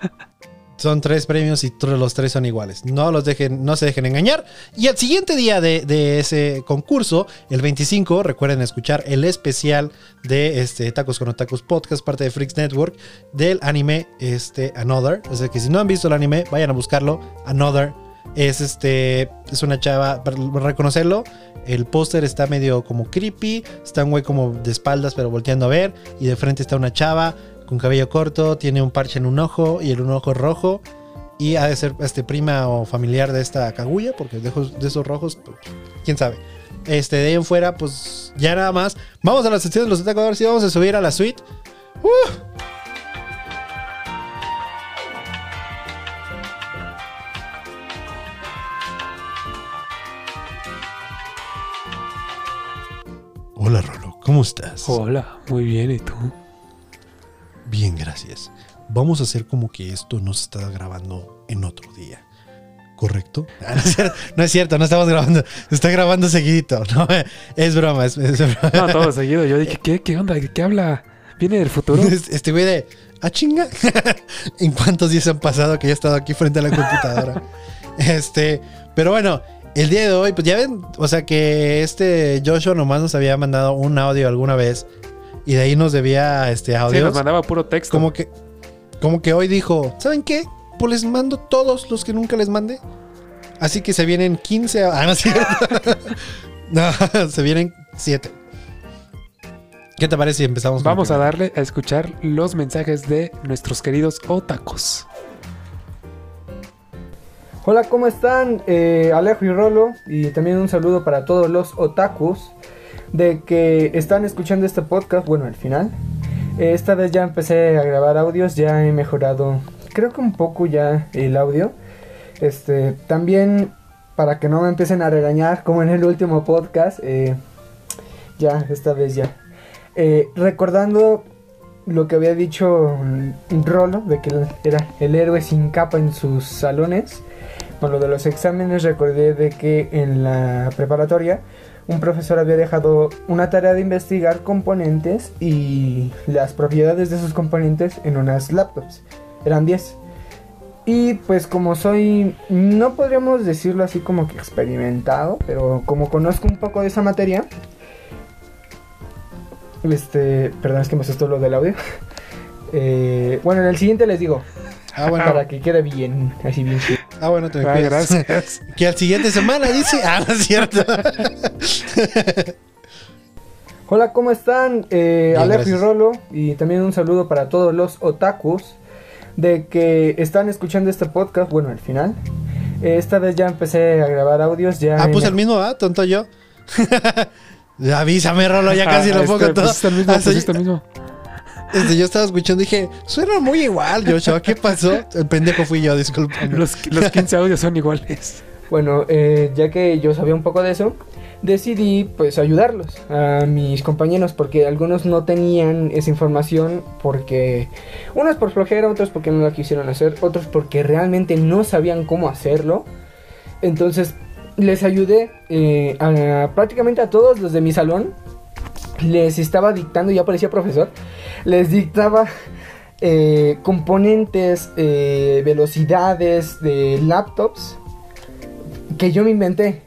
Speaker 1: Son tres premios y los tres son iguales. No los dejen, no se dejen engañar. Y el siguiente día de, de ese concurso, el 25, recuerden escuchar el especial de este Tacos con Otacos Podcast, parte de Freaks Network, del anime este, Another. O sea que si no han visto el anime, vayan a buscarlo. Another. Es este. Es una chava. Para reconocerlo. El póster está medio como creepy. Está un güey como de espaldas, pero volteando a ver. Y de frente está una chava con cabello corto. Tiene un parche en un ojo y el un ojo es rojo. Y ha de ser este, prima o familiar de esta Kaguya, porque de, de esos rojos, pues, quién sabe. Este, de ahí en fuera, pues ya nada más. Vamos a la sección de los tacos, a ver si vamos a subir a la suite. ¡Uh! Hola Rolo, ¿cómo estás?
Speaker 2: Hola, muy bien, ¿y tú?
Speaker 1: Bien, gracias. Vamos a hacer como que esto no se está grabando en otro día. ¿Correcto? Ah, no, es cierto, no es cierto, no estamos grabando. Se está grabando seguidito. No, es broma, es, es broma.
Speaker 2: No, todo seguido. Yo dije, ¿qué, qué onda? ¿De qué habla? ¿Viene del futuro?
Speaker 1: Este güey de. ¡Ah, chinga! ¿En cuántos días han pasado que ya he estado aquí frente a la computadora? este. Pero bueno, el día de hoy, pues ya ven, o sea que este Joshua nomás nos había mandado un audio alguna vez. Y de ahí nos debía este
Speaker 2: Sí,
Speaker 1: audio.
Speaker 2: nos mandaba puro texto.
Speaker 1: como que. Como que hoy dijo. ¿Saben qué? Pues les mando todos los que nunca les mandé. Así que se vienen 15. a- Ah, no es cierto. no, se vienen 7. ¿Qué te parece si empezamos
Speaker 2: Vamos a darle a escuchar los mensajes de nuestros queridos otacos.
Speaker 4: Hola, ¿cómo están? Eh, Alejo y Rolo. Y también un saludo para todos los otakus de que están escuchando este podcast. Bueno, al final. Eh, esta vez ya empecé a grabar audios, ya he mejorado, creo que un poco ya el audio. Este, también para que no me empiecen a regañar como en el último podcast. eh, ya, esta vez ya. Eh, recordando lo que había dicho Rolo, de que era el héroe sin capa en sus salones. Con lo de los exámenes recordé de que en la preparatoria un profesor había dejado una tarea de investigar componentes y las propiedades de esos componentes en unas laptops. Eran 10. Y pues como soy, no podríamos decirlo así como que experimentado, pero como conozco un poco de esa materia, este, perdón, es que me asustó lo del audio. Eh, bueno, en el siguiente les digo,
Speaker 1: Ah, bueno.
Speaker 4: para que quede bien, así bien chido.
Speaker 1: Ah, bueno, te
Speaker 2: Ah, gracias.
Speaker 1: Que al siguiente semana dice. Ah, no es cierto.
Speaker 4: Hola, ¿cómo están? Eh, Alejo y. Rolo. Y también un saludo para todos los otakus de que están escuchando este podcast. Bueno, al final. Eh, esta vez ya empecé a grabar audios. Ya
Speaker 1: Ah, puse el mismo, ¿ah? Tonto yo. Avísame, Rolo, ya casi
Speaker 2: Ah,
Speaker 1: lo
Speaker 2: este,
Speaker 1: pongo todo.
Speaker 2: pusiste el mismo, pusiste el mismo.
Speaker 1: Desde yo estaba escuchando y dije, suena muy igual, Joshua. ¿Qué pasó? El pendejo fui yo, disculpa.
Speaker 2: Los, los 15 audios son iguales.
Speaker 4: Bueno, eh, ya que yo sabía un poco de eso, decidí pues ayudarlos a mis compañeros porque algunos no tenían esa información porque unos por flojera, otros porque no la quisieron hacer, otros porque realmente no sabían cómo hacerlo. Entonces les ayudé eh, a, prácticamente a todos los de mi salón. Les estaba dictando, ya parecía profesor, les dictaba eh, componentes, eh, velocidades de laptops que yo me inventé.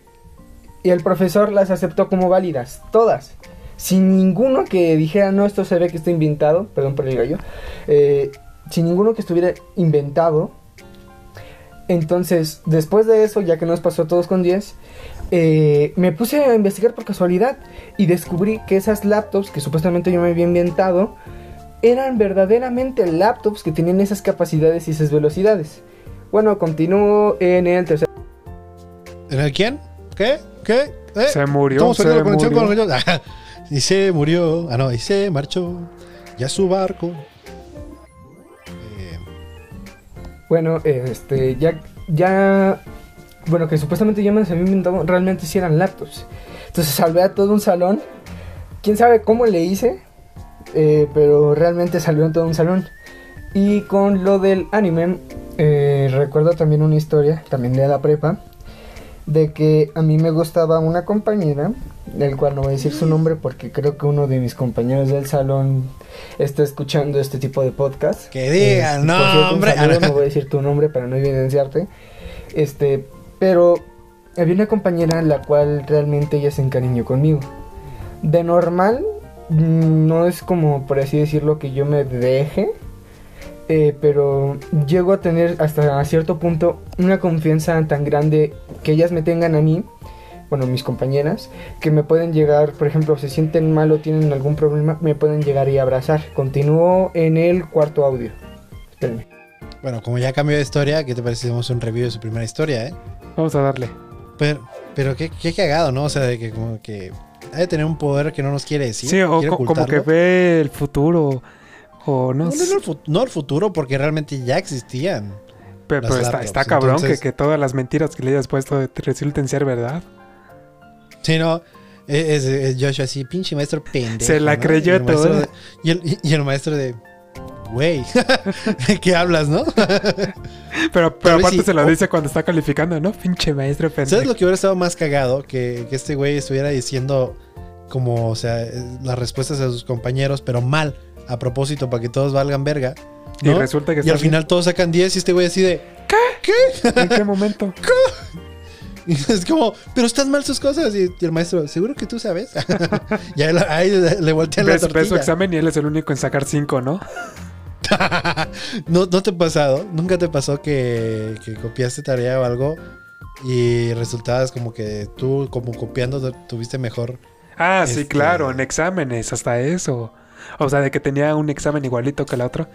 Speaker 4: Y el profesor las aceptó como válidas, todas. Sin ninguno que dijera, no, esto se ve que está inventado, perdón por el gallo. eh, sin ninguno que estuviera inventado. Entonces, después de eso, ya que nos pasó a todos con 10, eh, me puse a investigar por casualidad y descubrí que esas laptops que supuestamente yo me había inventado eran verdaderamente laptops que tenían esas capacidades y esas velocidades. Bueno, continúo en el tercer
Speaker 1: ¿En el quién? ¿Qué? ¿Qué? ¿Eh?
Speaker 2: Se murió, se
Speaker 1: la
Speaker 2: murió.
Speaker 1: con los Ah, Y se murió. Ah, no, y se marchó. Ya su barco. Eh,
Speaker 4: Bueno, este, ya, ya, bueno, que supuestamente ya me las había inventado, realmente sí eran laptops. Entonces salvé a todo un salón. Quién sabe cómo le hice, eh, pero realmente salió en todo un salón. Y con lo del anime, eh, recuerdo también una historia, también de la prepa, de que a mí me gustaba una compañera, del cual no voy a decir su nombre porque creo que uno de mis compañeros del salón está escuchando este tipo de podcast.
Speaker 1: Que digan,
Speaker 4: por
Speaker 1: no,
Speaker 4: cierto,
Speaker 1: hombre.
Speaker 4: saludo, no voy a decir tu nombre para no evidenciarte. Este, pero había una compañera la cual realmente ella se encariñó conmigo. De normal, no es como, por así decirlo, que yo me deje. eh, pero llego a tener hasta cierto punto una confianza tan grande que ellas me tengan a mí, bueno, mis compañeras, que me pueden llegar, por ejemplo, se sienten mal o tienen algún problema, me pueden llegar y abrazar. Continúo en el cuarto audio. Espérenme.
Speaker 1: Bueno, como ya cambió de historia, ¿qué te parece si un review de su primera historia, eh?
Speaker 2: Vamos a darle.
Speaker 1: Pero, pero qué, qué cagado, ¿no? O sea, de que como que ha de tener un poder que no nos quiere decir.
Speaker 2: Sí, o co- como que ve el futuro. O no,
Speaker 1: No, el fu- no el futuro, porque realmente ya existían.
Speaker 2: Pero, está, está cabrón
Speaker 1: entonces-
Speaker 2: que, que todas las mentiras que le hayas puesto te resulten ser verdad.
Speaker 1: Sí, no. Es, es Joshua así, pinche maestro pendejo.
Speaker 2: Se la creyó
Speaker 1: de- y, el, y el maestro de. Güey, ¿de qué hablas, no?
Speaker 2: Pero, aparte
Speaker 1: sí.
Speaker 2: se lo dice cuando está calificando, ¿no? Pinche maestro pendejo.
Speaker 1: ¿Sabes lo que hubiera estado más cagado? Que, que este güey estuviera diciendo como, o sea, las respuestas a sus compañeros, pero mal, a propósito, para que todos valgan verga.
Speaker 2: Y resulta que
Speaker 1: Y al final todos sacan 10 y este güey así de...
Speaker 2: bien. ¿En qué momento?
Speaker 1: Y es como, pero están mal sus cosas. Y, el maestro, ¿seguro que tú sabes? y ahí, ahí le, voltean la
Speaker 2: Ves, ves su
Speaker 1: tortilla.
Speaker 2: examen y él es el único en sacar cinco, ¿no?
Speaker 1: ¿No, ¿No te ha pasado? ¿Nunca te pasó que, que copiaste tarea o algo y resultabas como que tú, como copiando, tu- tuviste mejor?
Speaker 2: Ah, sí,
Speaker 1: Este-
Speaker 2: claro, en exámenes, hasta eso. O sea, de que tenía un examen igualito que el otro.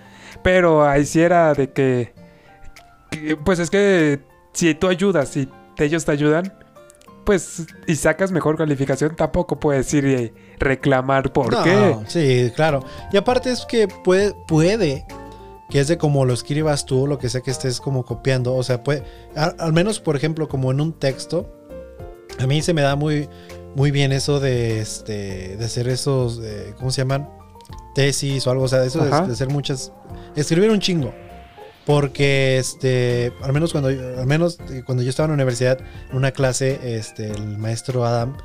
Speaker 2: Pero ahí sí era de que, que, Pues es que si tú ayudas y ellos te ayudan, pues y sacas mejor calificación, tampoco puedes ir y reclamar por
Speaker 1: No,
Speaker 2: qué.
Speaker 1: Sí, claro. Y aparte es que puede, puede que es de como lo escribas tú, lo que sea que estés como copiando. O sea, puede, al, al menos, por ejemplo, como en un texto, a mí se me da muy, muy bien eso de, este, de hacer esos, eh, ¿cómo se llaman? Tesis o algo, o sea, eso de hacer muchas, escribir un chingo. Porque, este, al menos cuando, al menos eh, cuando yo estaba en la universidad, en una clase, este, el maestro Adam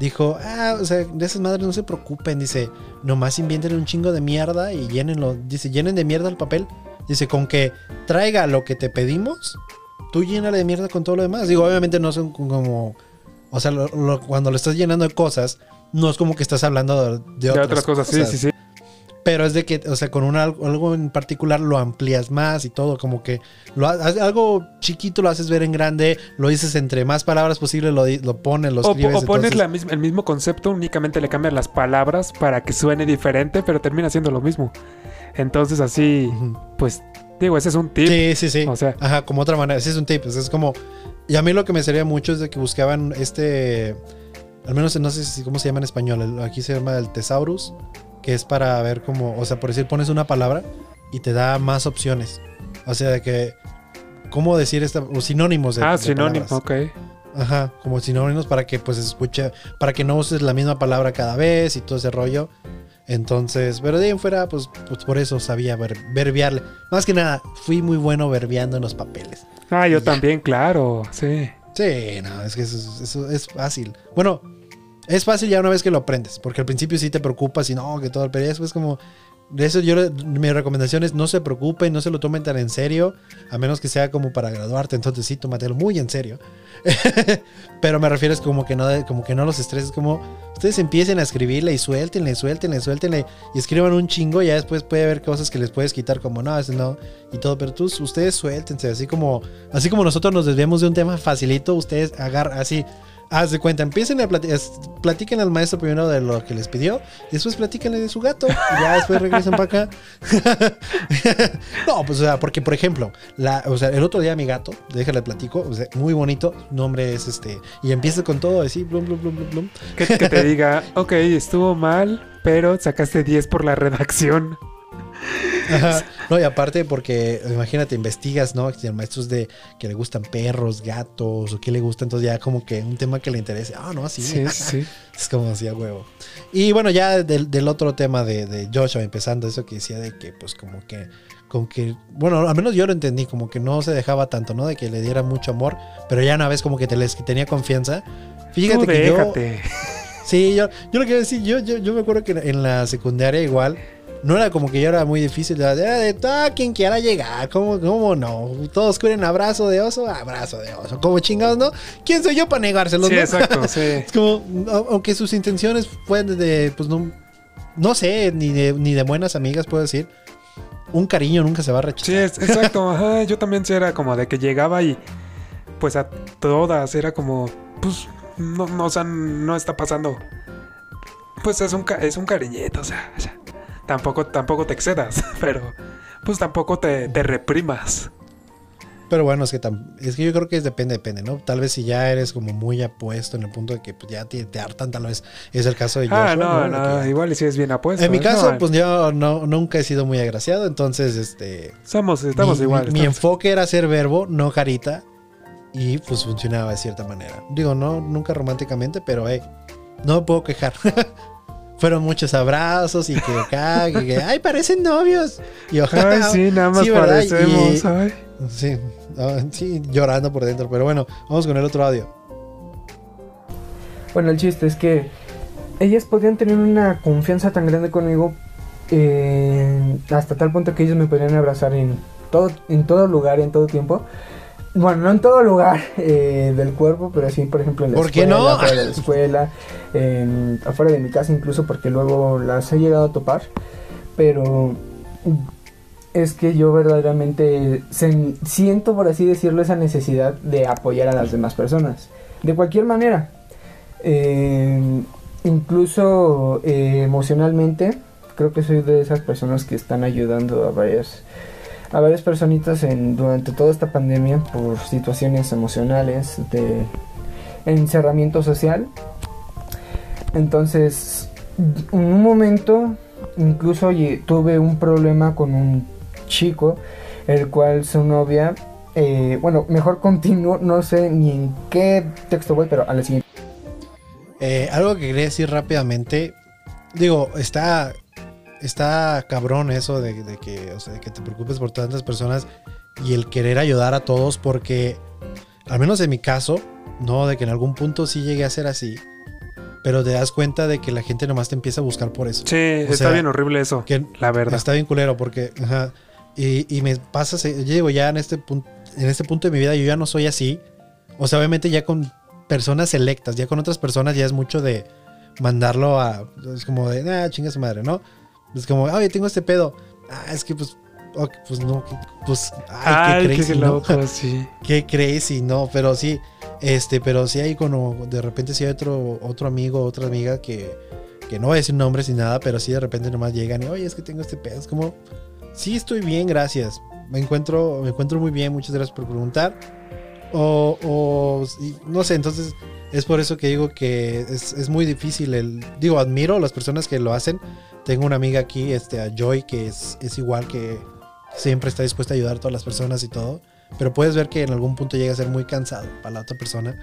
Speaker 1: dijo, ah, o sea, de esas madres no se preocupen, dice, nomás invienten un chingo de mierda y llénenlo, dice, llenen de mierda el papel, dice, con que traiga lo que te pedimos, tú llénale de mierda con todo lo demás. Digo, obviamente no son como, o sea, lo- lo- cuando lo estás llenando de cosas, no es como que estás hablando de, de
Speaker 2: De
Speaker 1: otras,
Speaker 2: otras cosas, sí, sí, sí.
Speaker 1: Pero es de que, o sea, con un, al- algo en particular lo amplías más y todo, como que lo, algo chiquito lo haces ver en grande, lo dices entre más palabras posible, lo, lo pones, lo
Speaker 2: O,
Speaker 1: escribes.
Speaker 2: o pones
Speaker 1: entonces-
Speaker 2: la misma- el mismo concepto, únicamente le cambias las palabras para que suene diferente, pero termina siendo lo mismo. Entonces así, pues, digo, ese es un tip.
Speaker 1: Sí, sí, sí.
Speaker 2: O sea,
Speaker 1: Ajá, como otra manera. Ese es un tip. Es como. Y a mí lo que me sería mucho es de que buscaban este. Al menos no sé si cómo se llama en español. Aquí se llama el thesaurus. Que es para ver cómo. O sea, por decir, pones una palabra y te da más opciones. O sea, de que. ¿Cómo decir esta? O sinónimos de.
Speaker 2: ah,
Speaker 1: de
Speaker 2: sinónimo,
Speaker 1: palabras.
Speaker 2: ok.
Speaker 1: Ajá, como sinónimos para que pues escuche. Para que no uses la misma palabra cada vez y todo ese rollo. Entonces, pero de ahí en fuera, pues, pues por eso sabía ver, verbiarle. Más que nada, fui muy bueno verbiando en los papeles.
Speaker 2: Ah, yo también, claro, sí.
Speaker 1: Sí, no, es que eso, es- eso es fácil. Bueno, es fácil ya una vez que lo aprendes, porque al principio sí te preocupas y no, que todo pero después como... De eso yo, mi recomendación es no se preocupen, no se lo tomen tan en serio, a menos que sea como para graduarte, entonces sí, tómatelo muy en serio. Pero me refiero es como que no, como que no los estreses, como ustedes empiecen a escribirle y suéltenle, suéltenle, suéltenle y escriban un chingo, ya después puede haber cosas que les puedes quitar como no, ese no y todo, pero tú, ustedes suéltense, así como así como nosotros nos desviamos de un tema facilito, ustedes agarran así Haz de cuenta, empiecen a platicar, platiquen al maestro primero de lo que les pidió, y después platíquenle de su gato, y ya después regresan para acá. no, pues o sea, porque por ejemplo, la, o sea, el otro día mi gato, déjale platico, o sea, muy bonito, nombre es este, y empieza con todo así, blum, blum, blum, blum, blum.
Speaker 2: Que, que te diga, ok, estuvo mal, pero sacaste 10 por la redacción.
Speaker 1: Ajá. No, y aparte porque, imagínate, investigas, ¿no? Si el maestro es de que le gustan perros, gatos, o qué le gusta, entonces ya como que un tema que le interese. Ah, no, sí.
Speaker 2: Sí, sí.
Speaker 1: Es como así a huevo. Y bueno, ya del, del otro tema de, de Joshua, empezando eso que decía de que, pues, como que, como que, bueno, al menos yo lo entendí, como que no se dejaba tanto, ¿no? De que le diera mucho amor, pero ya una vez como que te les que tenía confianza. Fíjate
Speaker 2: Tú
Speaker 1: que yo.
Speaker 2: déjate.
Speaker 1: Sí, yo, yo lo quiero decir, yo, yo, yo me acuerdo que en la secundaria igual. No era como que yo era muy difícil, era de, todo quien quiera llegar, ¿cómo, ¿cómo no? Todos quieren abrazo de oso, abrazo de oso, como chingados, ¿no? ¿Quién soy yo para negárselos?
Speaker 2: Sí,
Speaker 1: no?
Speaker 2: exacto, sí.
Speaker 1: Es como, aunque sus intenciones fueron de, pues no, no sé, ni de, ni de buenas amigas, puedo decir. Un cariño nunca se va a
Speaker 2: Sí,
Speaker 1: rechazar.
Speaker 2: es- exacto. Ajá, yo también sí era como de que llegaba y pues a todas era como, pues, no, no, o sea, no está pasando. Pues es un, ca- es un cariñito, o sea, o sea, tampoco, tampoco te excedas, pero pues tampoco te, te reprimas.
Speaker 1: Pero bueno, es que, es que yo creo que es depende, depende, ¿no? Tal vez si ya eres como muy apuesto en el punto de que pues, ya te, te hartan, tal vez es el caso de Joshua.
Speaker 2: Ah, no,
Speaker 1: De
Speaker 2: no,
Speaker 1: que-
Speaker 2: igual si es bien apuesto.
Speaker 1: en mi
Speaker 2: ¿eh?
Speaker 1: caso,
Speaker 2: No,
Speaker 1: pues yo no, nunca he sido muy agraciado, entonces, este...
Speaker 2: Somos, estamos
Speaker 1: mi,
Speaker 2: igual.
Speaker 1: mi- mi enfoque era ser verbo, no carita. Y pues funcionaba de cierta manera. Digo, no, nunca románticamente, pero hey, no me puedo quejar. Fueron muchos abrazos y que acá, que, que, ay, parecen novios. Y ojalá.
Speaker 2: Ay, sí, nada más
Speaker 1: Sí,
Speaker 2: parecemos.
Speaker 1: Y-
Speaker 2: ay.
Speaker 1: Sí, ah, sí, llorando por dentro. Pero bueno, vamos con el otro audio.
Speaker 4: Bueno, el chiste es que ellas podían tener una confianza tan grande conmigo eh, hasta tal punto que ellos me podían abrazar en todo, en todo lugar, en todo tiempo. Bueno, no en todo lugar eh, del cuerpo, pero sí, por ejemplo, en la
Speaker 1: ¿Por qué
Speaker 4: escuela,
Speaker 1: no?
Speaker 4: afuera de la escuela, en- afuera de mi casa incluso, porque luego las he llegado a topar. Pero es que yo verdaderamente sen- siento, por así decirlo, esa necesidad de apoyar a las demás personas. De cualquier manera. Eh, incluso eh, emocionalmente, creo que soy de esas personas que están ayudando a varias, a varias personitas en, durante toda esta pandemia por situaciones emocionales de encerramiento social. Entonces, en un momento incluso tuve un problema con un chico, el cual su novia, eh, bueno, mejor continúo, no sé ni en qué texto voy, pero a la siguiente.
Speaker 1: Eh, algo que quería decir rápidamente, digo, está, está cabrón eso de, de que, o sea, de que te preocupes por tantas personas y el querer ayudar a todos porque, al menos en mi caso, no, de que en algún punto sí llegué a ser así. Pero te das cuenta de que la gente nomás te empieza a buscar por eso.
Speaker 2: Sí,
Speaker 1: O
Speaker 2: está
Speaker 1: sea,
Speaker 2: bien horrible eso.
Speaker 1: que
Speaker 2: la verdad.
Speaker 1: Está bien culero porque, ajá, y, y me pasa, yo digo, ya en este, punto, en este punto de mi vida yo ya no soy así. O sea, obviamente ya con personas selectas, ya con otras personas ya es mucho de mandarlo a, es como de, ah, chinga su madre, ¿no? Es como, oye, tengo este pedo. Ah, es que pues, ok, pues no, pues, ay,
Speaker 2: Ay,
Speaker 1: qué
Speaker 2: qué
Speaker 1: crazy, ¿no?
Speaker 2: loco, sí.
Speaker 1: qué crazy, no, pero sí, este, pero sí hay como, de repente sí hay otro, otro amigo, otra amiga que, que no voy a decir nombres ni nada, pero sí de repente nomás llegan y, oye, es que tengo este pedo, es como, sí estoy bien, gracias, me encuentro, me encuentro muy bien, muchas gracias por preguntar, o, o no sé, entonces es por eso que digo que es, es muy difícil el, digo, admiro a las personas que lo hacen, tengo una amiga aquí, este, a Joy, que es, es igual que siempre está dispuesta a ayudar a todas las personas y todo, pero puedes ver que en algún punto llega a ser muy cansado para la otra persona.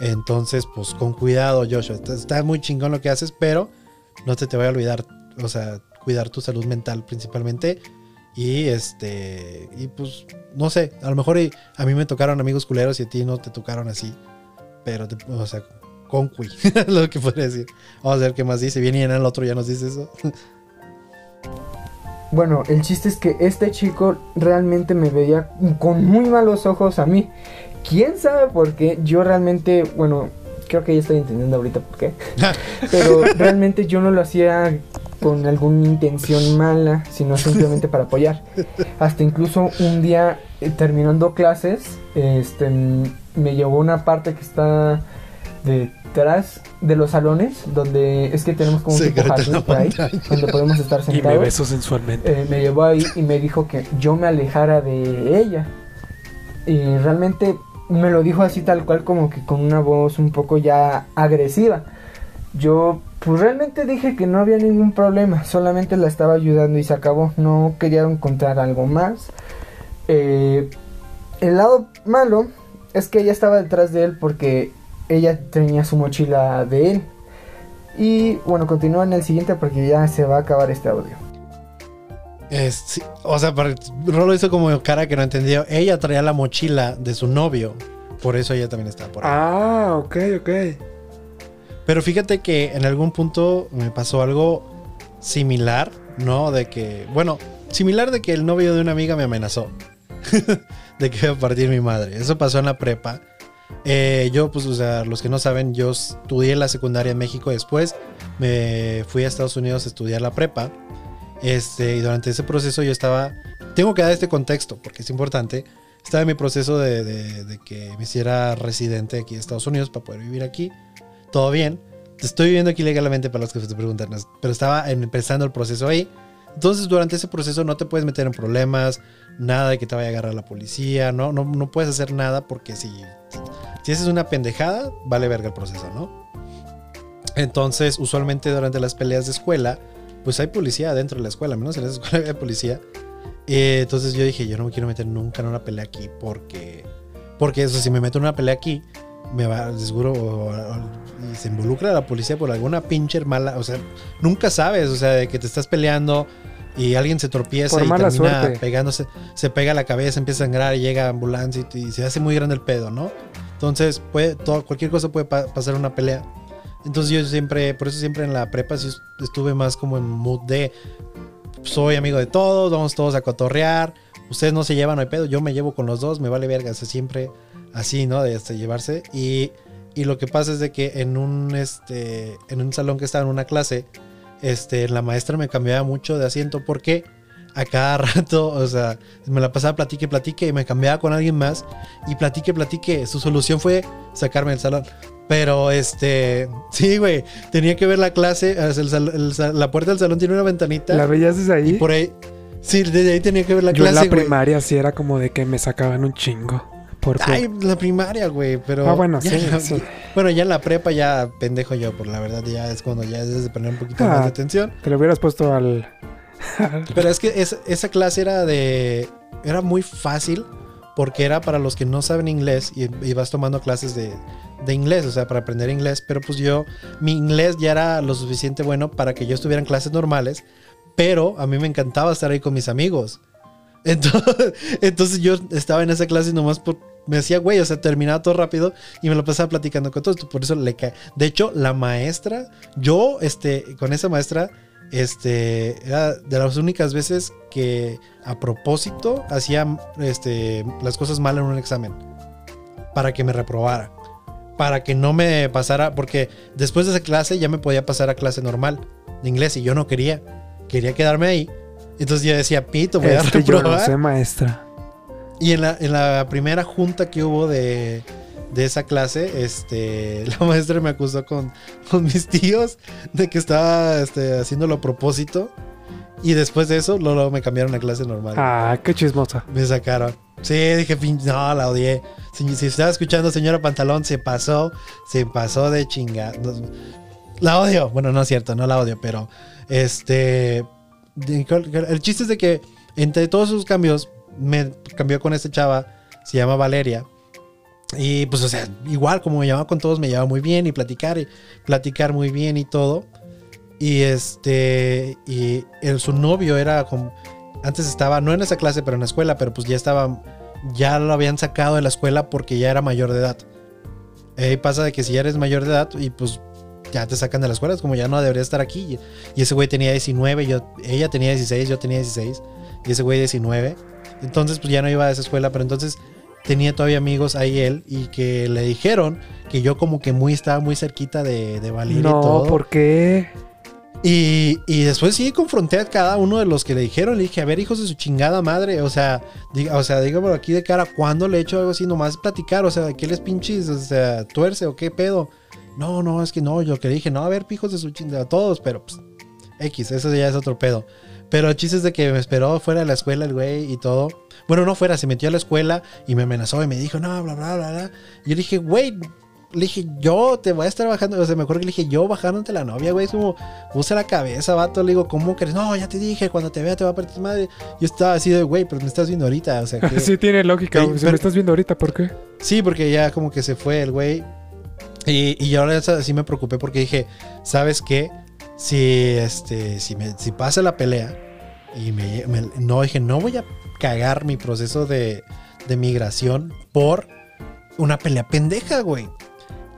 Speaker 1: Entonces, pues con cuidado, Joshua. Está- muy chingón lo que haces, pero no te te voy a olvidar, o sea, cuidar tu salud mental principalmente. Y este, y pues, no sé, a lo mejor a mí me tocaron amigos culeros y a ti no te tocaron así. Pero, te- o sea, con cuy, es lo que podría decir. Vamos a ver qué más dice. Viene y en el otro ya nos dice eso.
Speaker 4: Bueno, el chiste es que este chico realmente me veía con muy malos ojos a mí. ¿Quién sabe por qué? Yo realmente, bueno, creo que ya estoy entendiendo ahorita por qué. Pero realmente yo no lo hacía con alguna intención mala, sino simplemente para apoyar. Hasta incluso un día eh, terminando clases, este me llevó una parte que está detrás de los salones, donde es que tenemos como un tipo jardín por ahí, donde podemos estar
Speaker 2: Y me
Speaker 4: sentados.
Speaker 2: besó sensualmente.
Speaker 4: Eh, me llevó ahí y me dijo que yo me alejara de ella. Y realmente me lo dijo así tal cual como que con una voz un poco ya agresiva. Yo pues realmente dije que no había ningún problema, solamente la estaba ayudando y se acabó. No quería encontrar algo más. Eh, el lado malo es que ella estaba detrás de él porque ella tenía su mochila de él. Y bueno, continúa en el siguiente porque ya se va a acabar este audio.
Speaker 1: Es- sí, o sea, para- Rolo hizo como cara que no entendió. Ella traía la mochila de su novio. Por eso ella también estaba por ahí.
Speaker 2: Ah, ok, ok.
Speaker 1: Pero fíjate que en algún punto me pasó algo similar, ¿no? De que, bueno, similar de que el novio de una amiga me amenazó. de que iba a partir mi madre. Eso pasó en la prepa. Eh, yo, pues, o sea, los que no saben, yo estudié la secundaria en México. Después me fui a Estados Unidos a estudiar la prepa. Este, y durante ese proceso yo estaba. Tengo que dar este contexto porque es importante. Estaba en mi proceso de, de- de que me hiciera residente aquí en Estados Unidos para poder vivir aquí. Todo bien. Estoy viviendo aquí legalmente para los que se preguntan, pero estaba empezando el proceso ahí. Entonces, durante ese proceso no te puedes meter en problemas, nada de que te vaya a agarrar la policía, no, no, no puedes hacer nada porque si, si haces una pendejada, vale verga el proceso, ¿no? Entonces, usualmente durante las peleas de escuela, pues hay policía dentro de la escuela, menos en esa escuela había policía. Eh, entonces yo dije, yo no me quiero meter nunca en una pelea aquí porque, porque eso, si me meto en una pelea aquí, me va, seguro, o- o- se involucra la policía por alguna pinche mala, o sea, nunca sabes, o sea, de que te estás peleando y alguien se tropieza
Speaker 2: Por
Speaker 1: y termina
Speaker 2: suerte.
Speaker 1: pegándose, se pega la cabeza, empieza a sangrar y llega ambulancia y, y se hace muy grande el pedo, ¿no? Entonces, puede, todo, cualquier cosa puede pa- pasar una pelea. Entonces yo siempre, por eso siempre en la prepa sí estuve más como en mood de soy amigo de todos, vamos todos a cotorrear, ustedes no se llevan, no hay pedo, yo me llevo con los dos, me vale verga, o sea, siempre así, ¿no? De este, llevarse. Y, y lo que pasa es de que en un, este, en un salón que estaba en una clase, este, la maestra me cambiaba mucho de asiento porque a cada rato, o sea, me la pasaba platique, platique y me cambiaba con alguien más y platique, platique. Su solución fue sacarme del salón. Pero este, sí, güey, tenía que ver la clase, el el la puerta del salón tiene una ventanita.
Speaker 2: ¿La veías desde
Speaker 1: Y
Speaker 2: ahí?
Speaker 1: por ahí. Sí, desde ahí tenía que ver la
Speaker 2: Yo en
Speaker 1: clase,
Speaker 2: la
Speaker 1: güey.
Speaker 2: primaria sí era como de que me sacaban un chingo. Porque...
Speaker 1: Ay, la primaria, güey, pero...
Speaker 2: Ah, bueno,
Speaker 1: ya
Speaker 2: sí, sí.
Speaker 1: Bueno, ya en la prepa ya pendejo yo, por la verdad ya es cuando ya debes de poner un poquito más
Speaker 2: Ah.
Speaker 1: de atención.
Speaker 2: Te lo hubieras puesto al...
Speaker 1: Pero es que es- esa clase era de... Era muy fácil porque era para los que no saben inglés y, y vas tomando clases de, de inglés, o sea, para aprender inglés. Pero pues yo, mi inglés ya era lo suficiente bueno para que yo estuviera en clases normales, pero a mí me encantaba estar ahí con mis amigos. Entonces, entonces yo estaba en esa clase y nomás por, me hacía güey, o sea, terminaba todo rápido y me lo pasaba platicando con todos. Por eso le cae. De hecho, la maestra, yo, este, con esa maestra, este, era de las únicas veces que a propósito hacía este, las cosas mal en un examen. Para que me reprobara. Para que no me pasara, porque después de esa clase ya me podía pasar a clase normal de inglés y yo no quería. Quería quedarme ahí. Entonces yo decía, pito, voy a
Speaker 2: que yo
Speaker 1: reprobar.
Speaker 2: no sé, maestra.
Speaker 1: Y en la, en la primera junta que hubo de, de esa clase, este, la maestra me acusó con, con mis tíos de que estaba este, haciéndolo a propósito. Y después de eso, luego me cambiaron a clase normal.
Speaker 2: Ah, qué chismosa.
Speaker 1: Me sacaron. Sí, dije, "Pin- no, la odié. Si, si estaba escuchando, señora Pantalón, se pasó, se pasó de chinga. La odio. Bueno, no es cierto, no la odio, pero este. El chiste es de que entre todos sus cambios, me cambió con esta chava, se llama Valeria. Y pues, o sea, igual como me llamaba con todos, me llevaba muy bien y platicar, y platicar muy bien y todo. Y este, y el, su novio era como, antes estaba, no en esa clase, pero en la escuela, pero pues ya estaba, ya lo habían sacado de la escuela porque ya era mayor de edad. Ahí pasa de que si ya eres mayor de edad y pues ya te sacan de la escuela, es como ya no debería estar aquí. Y ese güey tenía 19, yo, ella tenía 16, yo tenía 16, y ese güey 19. Entonces pues ya no iba a esa escuela, pero entonces tenía todavía amigos ahí él y que le dijeron que yo como que muy estaba muy cerquita de, de Valir y
Speaker 2: No,
Speaker 1: todo.
Speaker 2: ¿por qué?
Speaker 1: Y, y después sí confronté a cada uno de los que le dijeron. Le dije, a ver, hijos de su chingada madre. O sea, diga, o sea, aquí de cara. ¿Cuándo le he hecho algo así? Nomás platicar. O sea, ¿qué les pinches? O sea, tuerce o qué pedo. No, no, es que no. Yo que dije, no, a ver, hijos de su chingada. Todos, pero pues, X, eso ya es otro pedo. Pero el chiste es de que me esperó fuera de la escuela el güey y todo. Bueno, no fuera, se metió a la escuela y me amenazó y me dijo, no, bla, bla, bla, bla. Y yo le dije, güey, le dije, yo te voy a estar bajando. O sea, me acuerdo que le dije, yo bajándote la novia, güey. Es como, usa la cabeza, vato. Le digo, ¿cómo crees? No, ya te dije, cuando te vea te va a partir tu madre. Yo estaba así de, güey, pero me estás viendo ahorita. O sea, que.
Speaker 2: Sí tiene lógica. Si
Speaker 1: pero-
Speaker 2: me estás viendo ahorita, ¿por qué?
Speaker 1: Sí, porque ya como que se fue el güey. Y, y yo sí me preocupé porque dije, ¿sabes qué? Si, este, si, me, si pasa la pelea y me, no dije, no voy a cagar mi proceso de, de migración por una pelea pendeja, güey.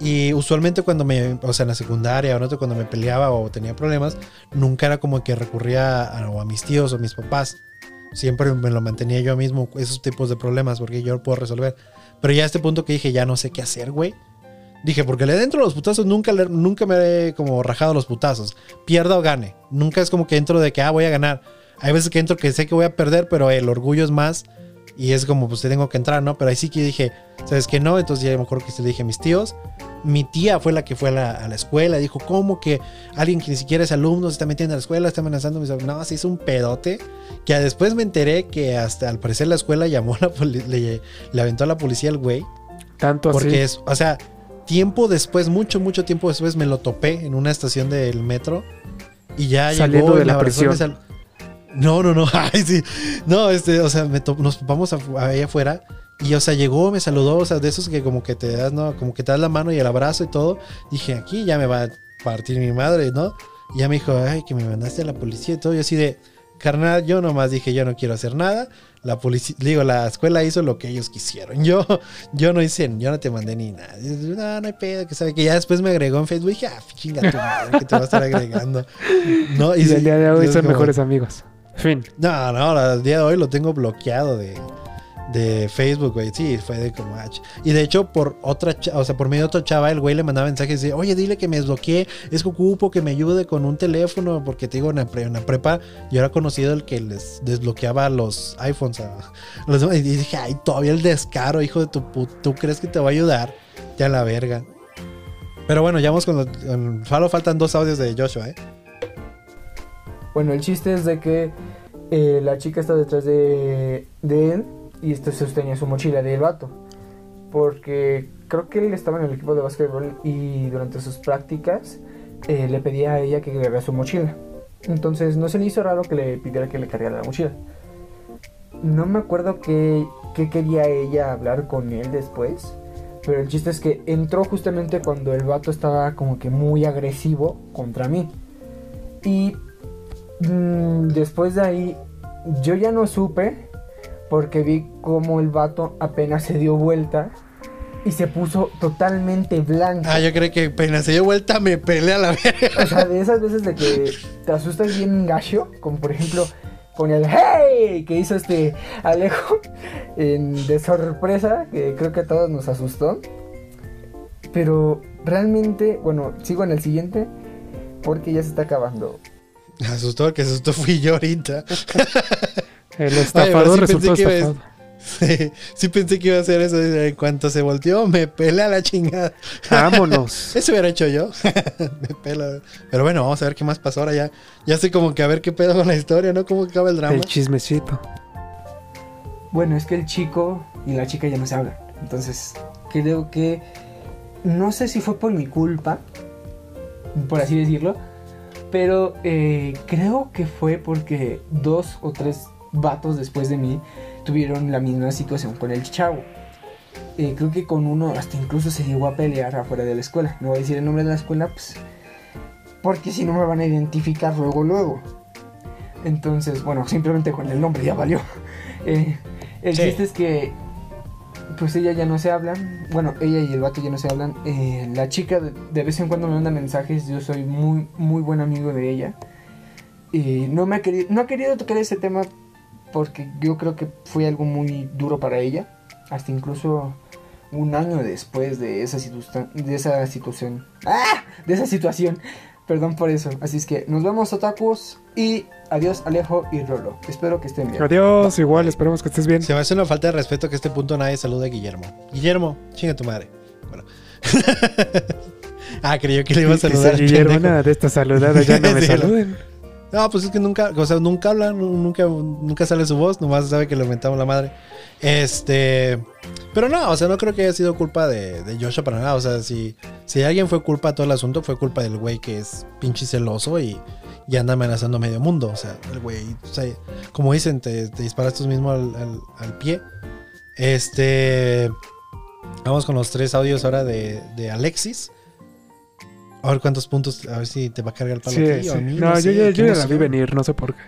Speaker 1: Y usualmente cuando me, o sea, en la secundaria o no cuando me peleaba o tenía problemas, nunca era como que recurría a, o a mis tíos o mis papás. Siempre me lo mantenía yo mismo, esos tipos de problemas, porque yo lo puedo resolver. Pero ya a este punto que dije, ya no sé qué hacer, güey. Dije, porque le dentro de los putazos nunca, nunca me he como rajado los putazos. Pierda o gane. Nunca es como que entro de que, ah, voy a ganar. Hay veces que entro que sé que voy a perder, pero el orgullo es más. Y es como, pues tengo que entrar, ¿no? Pero ahí sí que dije, ¿sabes qué? No. Entonces ya me acuerdo que se le dije a mis tíos. Mi tía fue la que fue a la, a la escuela. Dijo, ¿cómo que alguien que ni siquiera es alumno se está metiendo a la escuela, está amenazando a mis alumnos? No, se hizo un pedote. Que después me enteré que hasta al parecer la escuela llamó a la le, le aventó a la policía al güey.
Speaker 2: Tanto así.
Speaker 1: Porque es, o sea, tiempo después, mucho, mucho tiempo después, me lo topé en una estación del metro. Y ya
Speaker 2: Saliendo
Speaker 1: llegó
Speaker 2: de la prisión.
Speaker 1: sal- No, no, no. Ay, sí. No, este, o sea, me to- nos topamos ahí afuera. Y, o sea, llegó, me saludó, o sea, de esos que como que te das, ¿no? Como que te das la mano y el abrazo y todo. Dije, aquí ya me va a partir mi madre, ¿no? Y ya me dijo, ay, que me mandaste a la policía y todo. Yo así de, carnal, yo nomás dije, yo no quiero hacer nada. La policía, digo, la escuela hizo lo que ellos quisieron. Yo, yo no hice, yo no te mandé ni nada. Y No, no hay pedo, que sabe que ya después me agregó en Facebook y dije, ah, chinga tu madre, que te va a estar agregando. No,
Speaker 2: y
Speaker 1: sí,
Speaker 2: el día de hoy son
Speaker 1: como-
Speaker 2: mejores amigos. Fin.
Speaker 1: no, no, al día de hoy lo tengo bloqueado de, de Facebook, güey. Sí, fue de como H. Y de hecho, por otra, o sea, por medio de otra chava, el güey le mandaba mensajes de, oye, dile que me desbloqueé, es que que me ayude con un teléfono, porque te digo, en la, pre- en la prepa yo era conocido el que les desbloqueaba los iPhones. y dije, ay, todavía el descaro, hijo de tu puta, ¿tú crees que te va a ayudar? Ya la verga. Pero bueno, ya vamos con los, solo faltan dos audios de Joshua, ¿eh?
Speaker 4: Bueno, el chiste es de que eh, la chica está detrás de, de él y este sostenía su mochila del vato. Porque creo que él estaba en el equipo de básquetbol y durante sus prácticas eh, le pedía a ella que cargara su mochila. Entonces no se le hizo raro que le pidiera que le cargara la mochila. No me acuerdo qué, qué quería ella hablar con él después. Pero el chiste es que entró justamente cuando el vato estaba como que muy agresivo contra mí. Y mm, después de ahí yo ya no supe porque vi como el vato apenas se dio vuelta y se puso totalmente blanco.
Speaker 1: Ah, yo creo que apenas se dio vuelta me pelea la verga.
Speaker 4: O sea, de esas veces de que te asustas bien gacho, como por ejemplo con el ¡Hey! que hizo este Alejo en- de sorpresa, que creo que a todos nos asustó. Pero realmente, bueno, sigo en el siguiente porque ya se está acabando.
Speaker 1: Me asustó, el que asustó fui yo ahorita.
Speaker 2: El estafador
Speaker 1: pero sí
Speaker 2: resultó
Speaker 1: pensé que iba a-
Speaker 2: estafado.
Speaker 1: Sí, sí pensé que iba a hacer eso. En cuanto se volteó, me pelea la chingada.
Speaker 2: Vámonos.
Speaker 1: Eso hubiera hecho yo. me pela. Pero bueno, vamos a ver qué más pasó ahora ya. Ya sé como que a ver qué pedo con la historia, ¿no? ¿Cómo acaba el drama?
Speaker 2: El chismecito.
Speaker 4: Bueno, es que el chico y la chica ya no se hablan. Entonces, creo que. No sé si fue por mi culpa, por así decirlo. Pero eh, creo que fue porque dos o tres vatos después de mí tuvieron la misma situación con el chavo. Eh, creo que con uno hasta incluso se llegó a pelear afuera de la escuela. No voy a decir el nombre de la escuela, pues. Porque si no me van a identificar luego, luego. Entonces, bueno, simplemente con el nombre ya valió. Eh, el
Speaker 1: Sí.
Speaker 4: chiste es que, pues ella ya no se hablan. Bueno, ella y el vato ya no se hablan. Eh, la chica de, de vez en cuando me manda mensajes. Yo soy muy, muy buen amigo de ella. Y no me ha querido, no ha querido tocar ese tema porque yo creo que fue algo muy duro para ella. Hasta incluso un año después de esa, de esa situación. ¡Ah! De esa situación. Perdón por eso. Así es que nos vemos, otakus. Y adiós, Alejo y Rolo. Espero que estén bien.
Speaker 2: Adiós, igual, esperemos que estés bien.
Speaker 1: Se me hace una falta de respeto que a este punto nadie salude a Guillermo. Guillermo, chinga tu madre. Bueno. ah, creyó que le iba a saludar.
Speaker 2: Dice Guillermo,
Speaker 1: pendejo.
Speaker 2: nada de esta saludada, ya no me
Speaker 1: Sí,
Speaker 2: saluden.
Speaker 1: No, pues es que nunca, o sea, nunca hablan, nunca, nunca sale su voz, nomás sabe que le mentamos la madre. Este, pero no, o sea, no creo que haya sido culpa de, de Joshua para nada. O sea, si, si alguien fue culpa de todo el asunto, fue culpa del güey que es pinche celoso y, y anda amenazando a medio mundo. O sea, el güey, o sea, como dicen, te, te disparas tú mismo al, al- al pie. Este, vamos con los tres audios ahora de, de Alexis. A ver cuántos puntos, a ver si te va a cargar el palo
Speaker 2: Sí,
Speaker 1: aquí o
Speaker 2: sí.
Speaker 1: a mí,
Speaker 2: No, yo,
Speaker 1: sé,
Speaker 2: yo la vi venir, no sé por qué.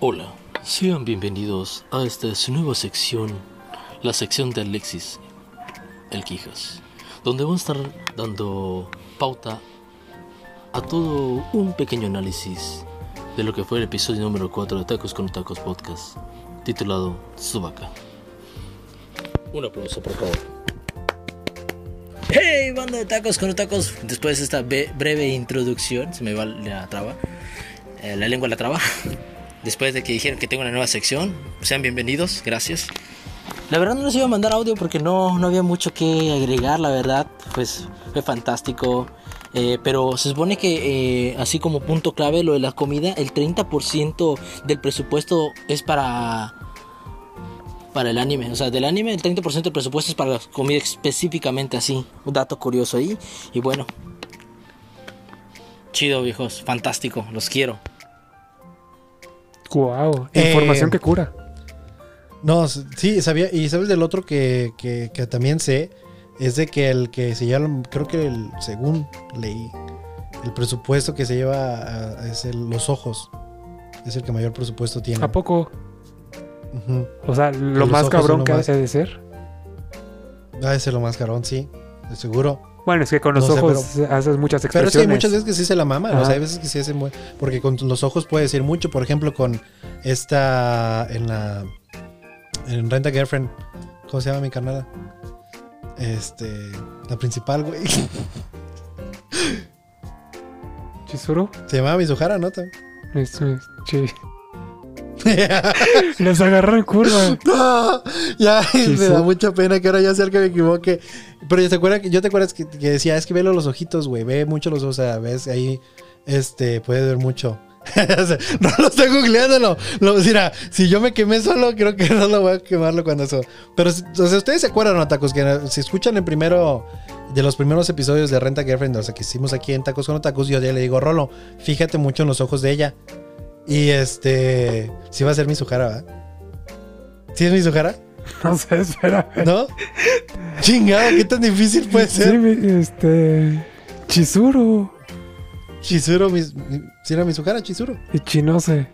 Speaker 5: Hola, sean bienvenidos a esta su nueva sección, la sección de Alexis, el Quijas, donde vamos a estar dando pauta a todo un pequeño análisis de lo que fue el episodio número 4 de Tacos con Tacos Podcast, titulado Subaka. Un aplauso, por favor. Hey, banda de tacos con tacos. Después de esta breve introducción, se me va la traba, eh, la lengua la traba. Después de que dijeron que tengo una nueva sección, sean bienvenidos, gracias. La verdad no les iba a mandar audio porque no, no había mucho que agregar, la verdad, pues fue fantástico. Eh, pero se supone que, eh, así como punto clave, lo de la comida, el 30% del presupuesto es para para el anime. O sea, del anime el 30% del presupuesto es para la comida específicamente así. Un dato curioso ahí. Y bueno. Chido, viejos. Fantástico. Los quiero.
Speaker 2: Wow,
Speaker 1: Eh,
Speaker 2: información que cura.
Speaker 1: No, sí, sabía. Y sabes del otro que, que, que también sé. Es de que el que se lleva, creo que el, según leí, el presupuesto que se lleva a- a- es el- los ojos. Es el que mayor presupuesto tiene.
Speaker 2: ¿A poco? O sea, lo más
Speaker 1: ojos
Speaker 2: cabrón que
Speaker 1: más-
Speaker 2: hace de ser.
Speaker 1: Ha de ser lo más carón, sí, de seguro.
Speaker 2: Bueno, es que con los
Speaker 1: No sé,
Speaker 2: ojos haces muchas
Speaker 1: Pero es que hay
Speaker 2: expresiones.
Speaker 1: muchas veces que sí se la mama. O sea, hay veces que sí hacen. Porque con los ojos puede decir mucho. Por ejemplo, con esta. En la. En Renta Girlfriend. ¿Cómo se llama mi carnala? Este. La principal, güey.
Speaker 2: Chizuru.
Speaker 1: Se llamaba Mizuhara, ¿no?
Speaker 2: Es- Les agarró en curva.
Speaker 1: No, ya me da mucha pena que ahora ya sea que me equivoque. Pero yo te acuerdas que yo te acuerdas que, que decía, es que velo los ojitos, güey, ve mucho los ojos, o sea, ves ahí, este, puedes ver mucho. no lo estoy googleando. Lo, lo- mira, si yo me quemé solo, creo que no lo voy a quemarlo cuando eso. Pero, o sea, ustedes se acuerdan, ¿no, tacos? Que si escuchan el primero de los primeros episodios de Renta Girlfriend, o sea, que hicimos aquí en Tacos con Otakus, yo ya le digo, Rolo, fíjate mucho en los ojos de ella. Y este, sí va a ser mi Sujara, ¿verdad? ¿Sí es mi Sujara?
Speaker 2: No sé, espera.
Speaker 1: ¿No? Chingado, ¿qué tan difícil puede
Speaker 2: Sí,
Speaker 1: ser?
Speaker 2: mi- este. Chizuru.
Speaker 1: Chizuru, mi, mi- ¿sí era Mizuhara, Chizuru?
Speaker 2: Y Chinose.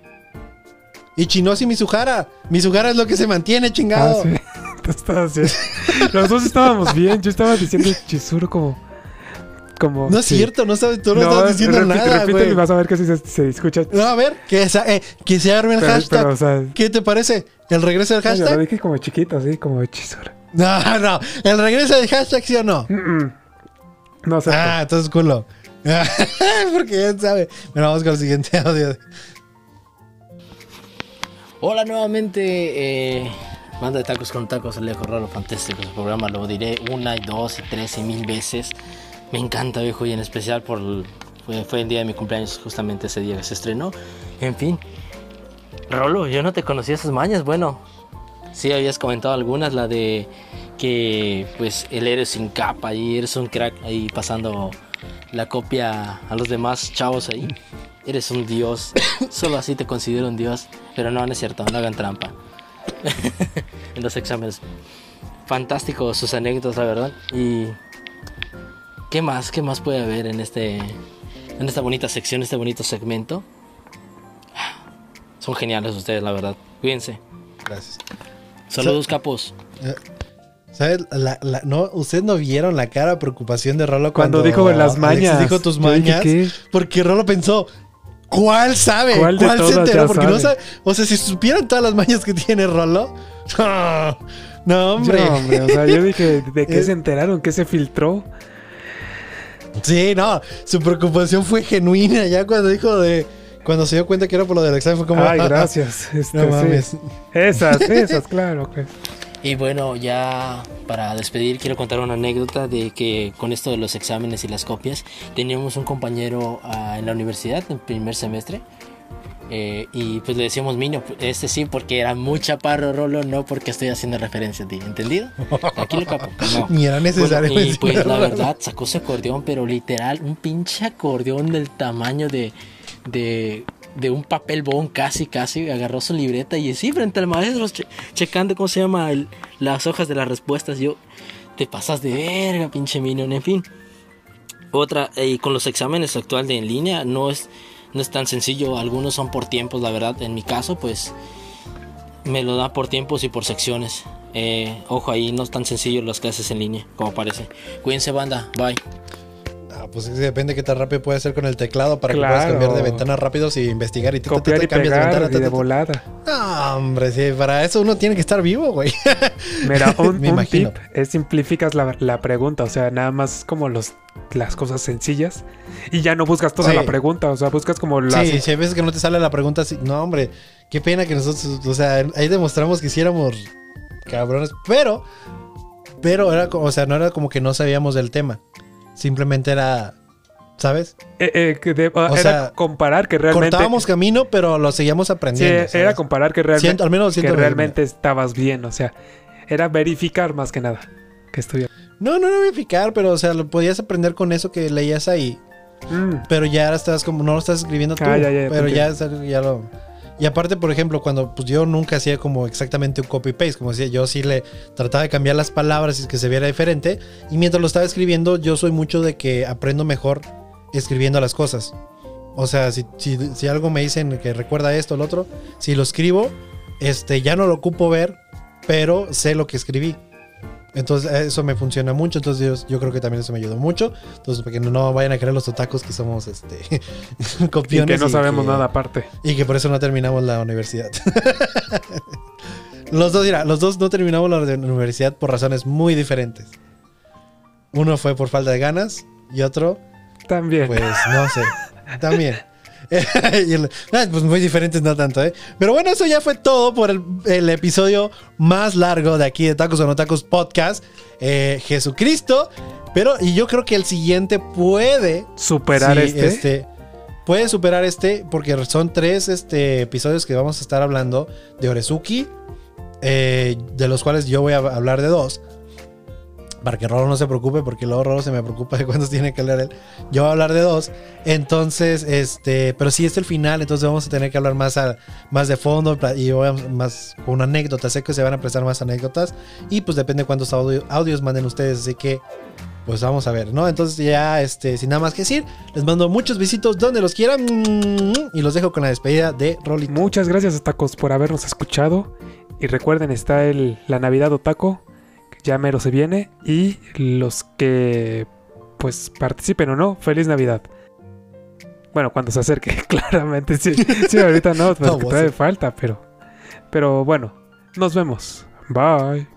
Speaker 1: Y Chinosi Mizuhara. Mizuhara es lo que se mantiene,
Speaker 2: Ah,
Speaker 1: chingado.
Speaker 2: sí. Estabas bien. Los dos estábamos bien. Yo estaba diciendo Chizuru como. Como
Speaker 1: No es
Speaker 2: sí.
Speaker 1: cierto, no, sabes, tú no, estás diciendo
Speaker 2: repite-
Speaker 1: nada,
Speaker 2: repítelo y vas a ver que sí se, se escucha.
Speaker 1: No, a ver, que, eh, que se arme el
Speaker 2: Pero,
Speaker 1: hashtag.
Speaker 2: pero, o sea,
Speaker 1: ¿Qué te parece? ¿El regreso del
Speaker 2: yo lo
Speaker 1: hashtag?
Speaker 2: dije como chiquito, así, como Chizuru.
Speaker 1: No, no. ¿El regreso del hashtag sí o no?
Speaker 2: Mm, mm. No sé.
Speaker 1: Ah, entonces culo. Porque ya sabe. Bueno, vamos con el siguiente audio.
Speaker 5: Hola nuevamente, eh, banda de tacos con tacos, Alejo Raro Fantástico. El programa lo diré una y dos y tres y mil veces. Me encanta, viejo, y en especial por. el- fue, fue el día de mi cumpleaños, justamente ese día que se estrenó. En fin, Rolo, yo no te conocía esas mañas. Bueno, sí habías comentado algunas, la de que, pues, el héroe sin capa y eres un crack ahí pasando la copia a los demás chavos ahí. Eres un dios. Solo así te considero un dios. Pero no, no es cierto. No hagan trampa. en los exámenes. Fantástico sus anécdotas, la verdad. Y... ¿Qué más? ¿Qué más puede haber en este... En esta bonita sección, este bonito segmento? Son geniales ustedes, la verdad. Cuídense.
Speaker 1: Gracias.
Speaker 5: Saludos, capos.
Speaker 1: ¿Sabes? La- la- no, ustedes no vieron la cara de preocupación de Rolo cuando,
Speaker 2: Cuando dijo las
Speaker 1: Alexis
Speaker 2: mañas.
Speaker 1: dijo tus mañas.
Speaker 2: ¿qué?
Speaker 1: Porque Rolo pensó, ¿cuál sabe?
Speaker 2: ¿Cuál
Speaker 1: ¿Cuál,
Speaker 2: de
Speaker 1: se enteró? Porque no
Speaker 2: sabe?
Speaker 1: O sea, si supieran todas las mañas que tiene Rolo. No, hombre.
Speaker 2: No, hombre, o sea, yo dije, ¿de qué
Speaker 1: Eh.
Speaker 2: se enteraron? ¿Qué se filtró?
Speaker 1: Sí, no. Su preocupación fue genuina. Ya cuando dijo de. Cuando se dio cuenta que era por lo del examen, fue como.
Speaker 2: Ay, gracias. Este,
Speaker 1: No
Speaker 2: sí.
Speaker 1: mames.
Speaker 2: Esas, esas, claro. pues.
Speaker 5: Y bueno, ya para despedir quiero contar una anécdota de que con esto de los exámenes y las copias, teníamos un compañero ah, en la universidad en primer semestre eh, y pues le decíamos Mino, este sí porque era muy chaparro Rolo, no porque estoy haciendo referencia a ti, ¿entendido? Aquí le capo, no.
Speaker 1: Ni era necesario.
Speaker 5: Bueno, y pues la verdad sacó ese acordeón, pero literal, un pinche acordeón del tamaño de, de, de un papel bond casi, casi. Agarró su libreta y sí, frente al maestro, che- checando cómo se llama el- las hojas de las respuestas. Yo, te pasas de verga, pinche minion, en fin. Otra, eh, y con los exámenes actual de en línea, no es, no es tan sencillo. Algunos son por tiempos, la verdad. En mi caso, pues me lo da por tiempos y por secciones. Eh, ojo ahí, no es tan sencillo las clases en línea, como parece. Cuídense, banda. Bye.
Speaker 1: Ah, pues depende qué tan rápido puedes hacer con el teclado para que puedas cambiar de ventanas rápidos y investigar y te, te- te-
Speaker 2: Copiar
Speaker 1: te
Speaker 2: y
Speaker 1: cambias de ventana.
Speaker 2: y de volada.
Speaker 1: No, hombre, sí, para eso uno tiene que estar vivo, güey.
Speaker 2: Mira, un,
Speaker 1: Me
Speaker 2: un
Speaker 1: imagino.
Speaker 2: tip es simplificas la, la pregunta, o sea, nada más como los, las cosas sencillas y ya no buscas toda la pregunta, o sea, buscas como las...
Speaker 1: Sí, si hay veces que no te sale la pregunta así, no, hombre, qué pena que nosotros, o sea, ahí demostramos que hiciéramos cabrones, pero, pero era, como- o sea, no era como que no sabíamos del tema, simplemente era, ¿sabes?
Speaker 2: Eh, eh, que de- era
Speaker 1: sea,
Speaker 2: comparar que realmente...
Speaker 1: Cortábamos camino, pero lo seguíamos
Speaker 2: Sí,
Speaker 1: aprendiendo.
Speaker 2: era
Speaker 1: ¿sabes?
Speaker 2: comparar que realmente,
Speaker 1: Siento- al menos
Speaker 2: que
Speaker 1: siento
Speaker 2: realmente estabas bien, o sea, era verificar más que nada que estuviera.
Speaker 1: No, no, no verificar, pero, o sea, lo podías aprender con eso que leías ahí.
Speaker 2: Mm,
Speaker 1: Pero ya ahora estás como, no lo estás escribiendo tú.
Speaker 2: Ah, ya, ya,
Speaker 1: pero ya,
Speaker 2: entiendo.
Speaker 1: ya lo. Y aparte, por ejemplo, cuando pues yo nunca hacía como exactamente un copy-paste, como decía, yo sí le trataba de cambiar las palabras y que se viera diferente. Y mientras lo estaba escribiendo, yo soy mucho de que aprendo mejor escribiendo las cosas. O sea, si, si, algo me dicen que recuerda esto o lo otro, si lo escribo, este, ya no lo ocupo ver, pero sé lo que escribí. Entonces, eso me funciona mucho. Entonces, yo, yo creo que también eso me ayudó mucho. Entonces, para que no, no vayan a creer los otacos que somos este,
Speaker 2: y
Speaker 1: copiones.
Speaker 2: que no sabemos
Speaker 1: que-
Speaker 2: nada aparte.
Speaker 1: Y que por eso no terminamos la universidad. los dos, mira, los dos no terminamos la universidad por razones muy diferentes. Uno fue por falta de ganas y otro,
Speaker 2: También.
Speaker 1: pues, no sé. También. El- ah, pues muy diferentes, no tanto, ¿eh? Pero bueno, eso ya fue todo por el, el episodio más largo de aquí de Tacos o No Tacos Podcast. Eh, Jesucristo. Pero, y yo creo que el siguiente puede
Speaker 2: Superar
Speaker 1: Sí,
Speaker 2: este,
Speaker 1: puede superar este porque son tres este, episodios que vamos a estar hablando de Orezuki, eh, de los cuales yo voy a hablar de dos. Para que Rolo no se preocupe, porque luego Rolo se me preocupa de cuántos tiene que leer él. Yo voy a hablar de dos. Entonces, este, pero si es el final, entonces vamos a tener que hablar más, a- más de fondo y voy a- más con anécdotas. Sé que se van a prestar más anécdotas. Y pues depende cuántos audio- audios manden ustedes. Así que, pues vamos a ver, ¿no? Entonces ya, este, sin nada más que decir, les mando muchos besitos donde los quieran. Y los dejo con la despedida de Rolito.
Speaker 2: Muchas gracias, Tacos, por habernos escuchado. Y recuerden, está el, la Navidad Otaco, ya mero se viene. Y los que pues participen o no, feliz Navidad. Bueno, cuando se acerque, claramente. Sí, sí ahorita no, porque
Speaker 1: No, vos
Speaker 2: todavía falta, pero. Pero bueno, nos vemos. Bye.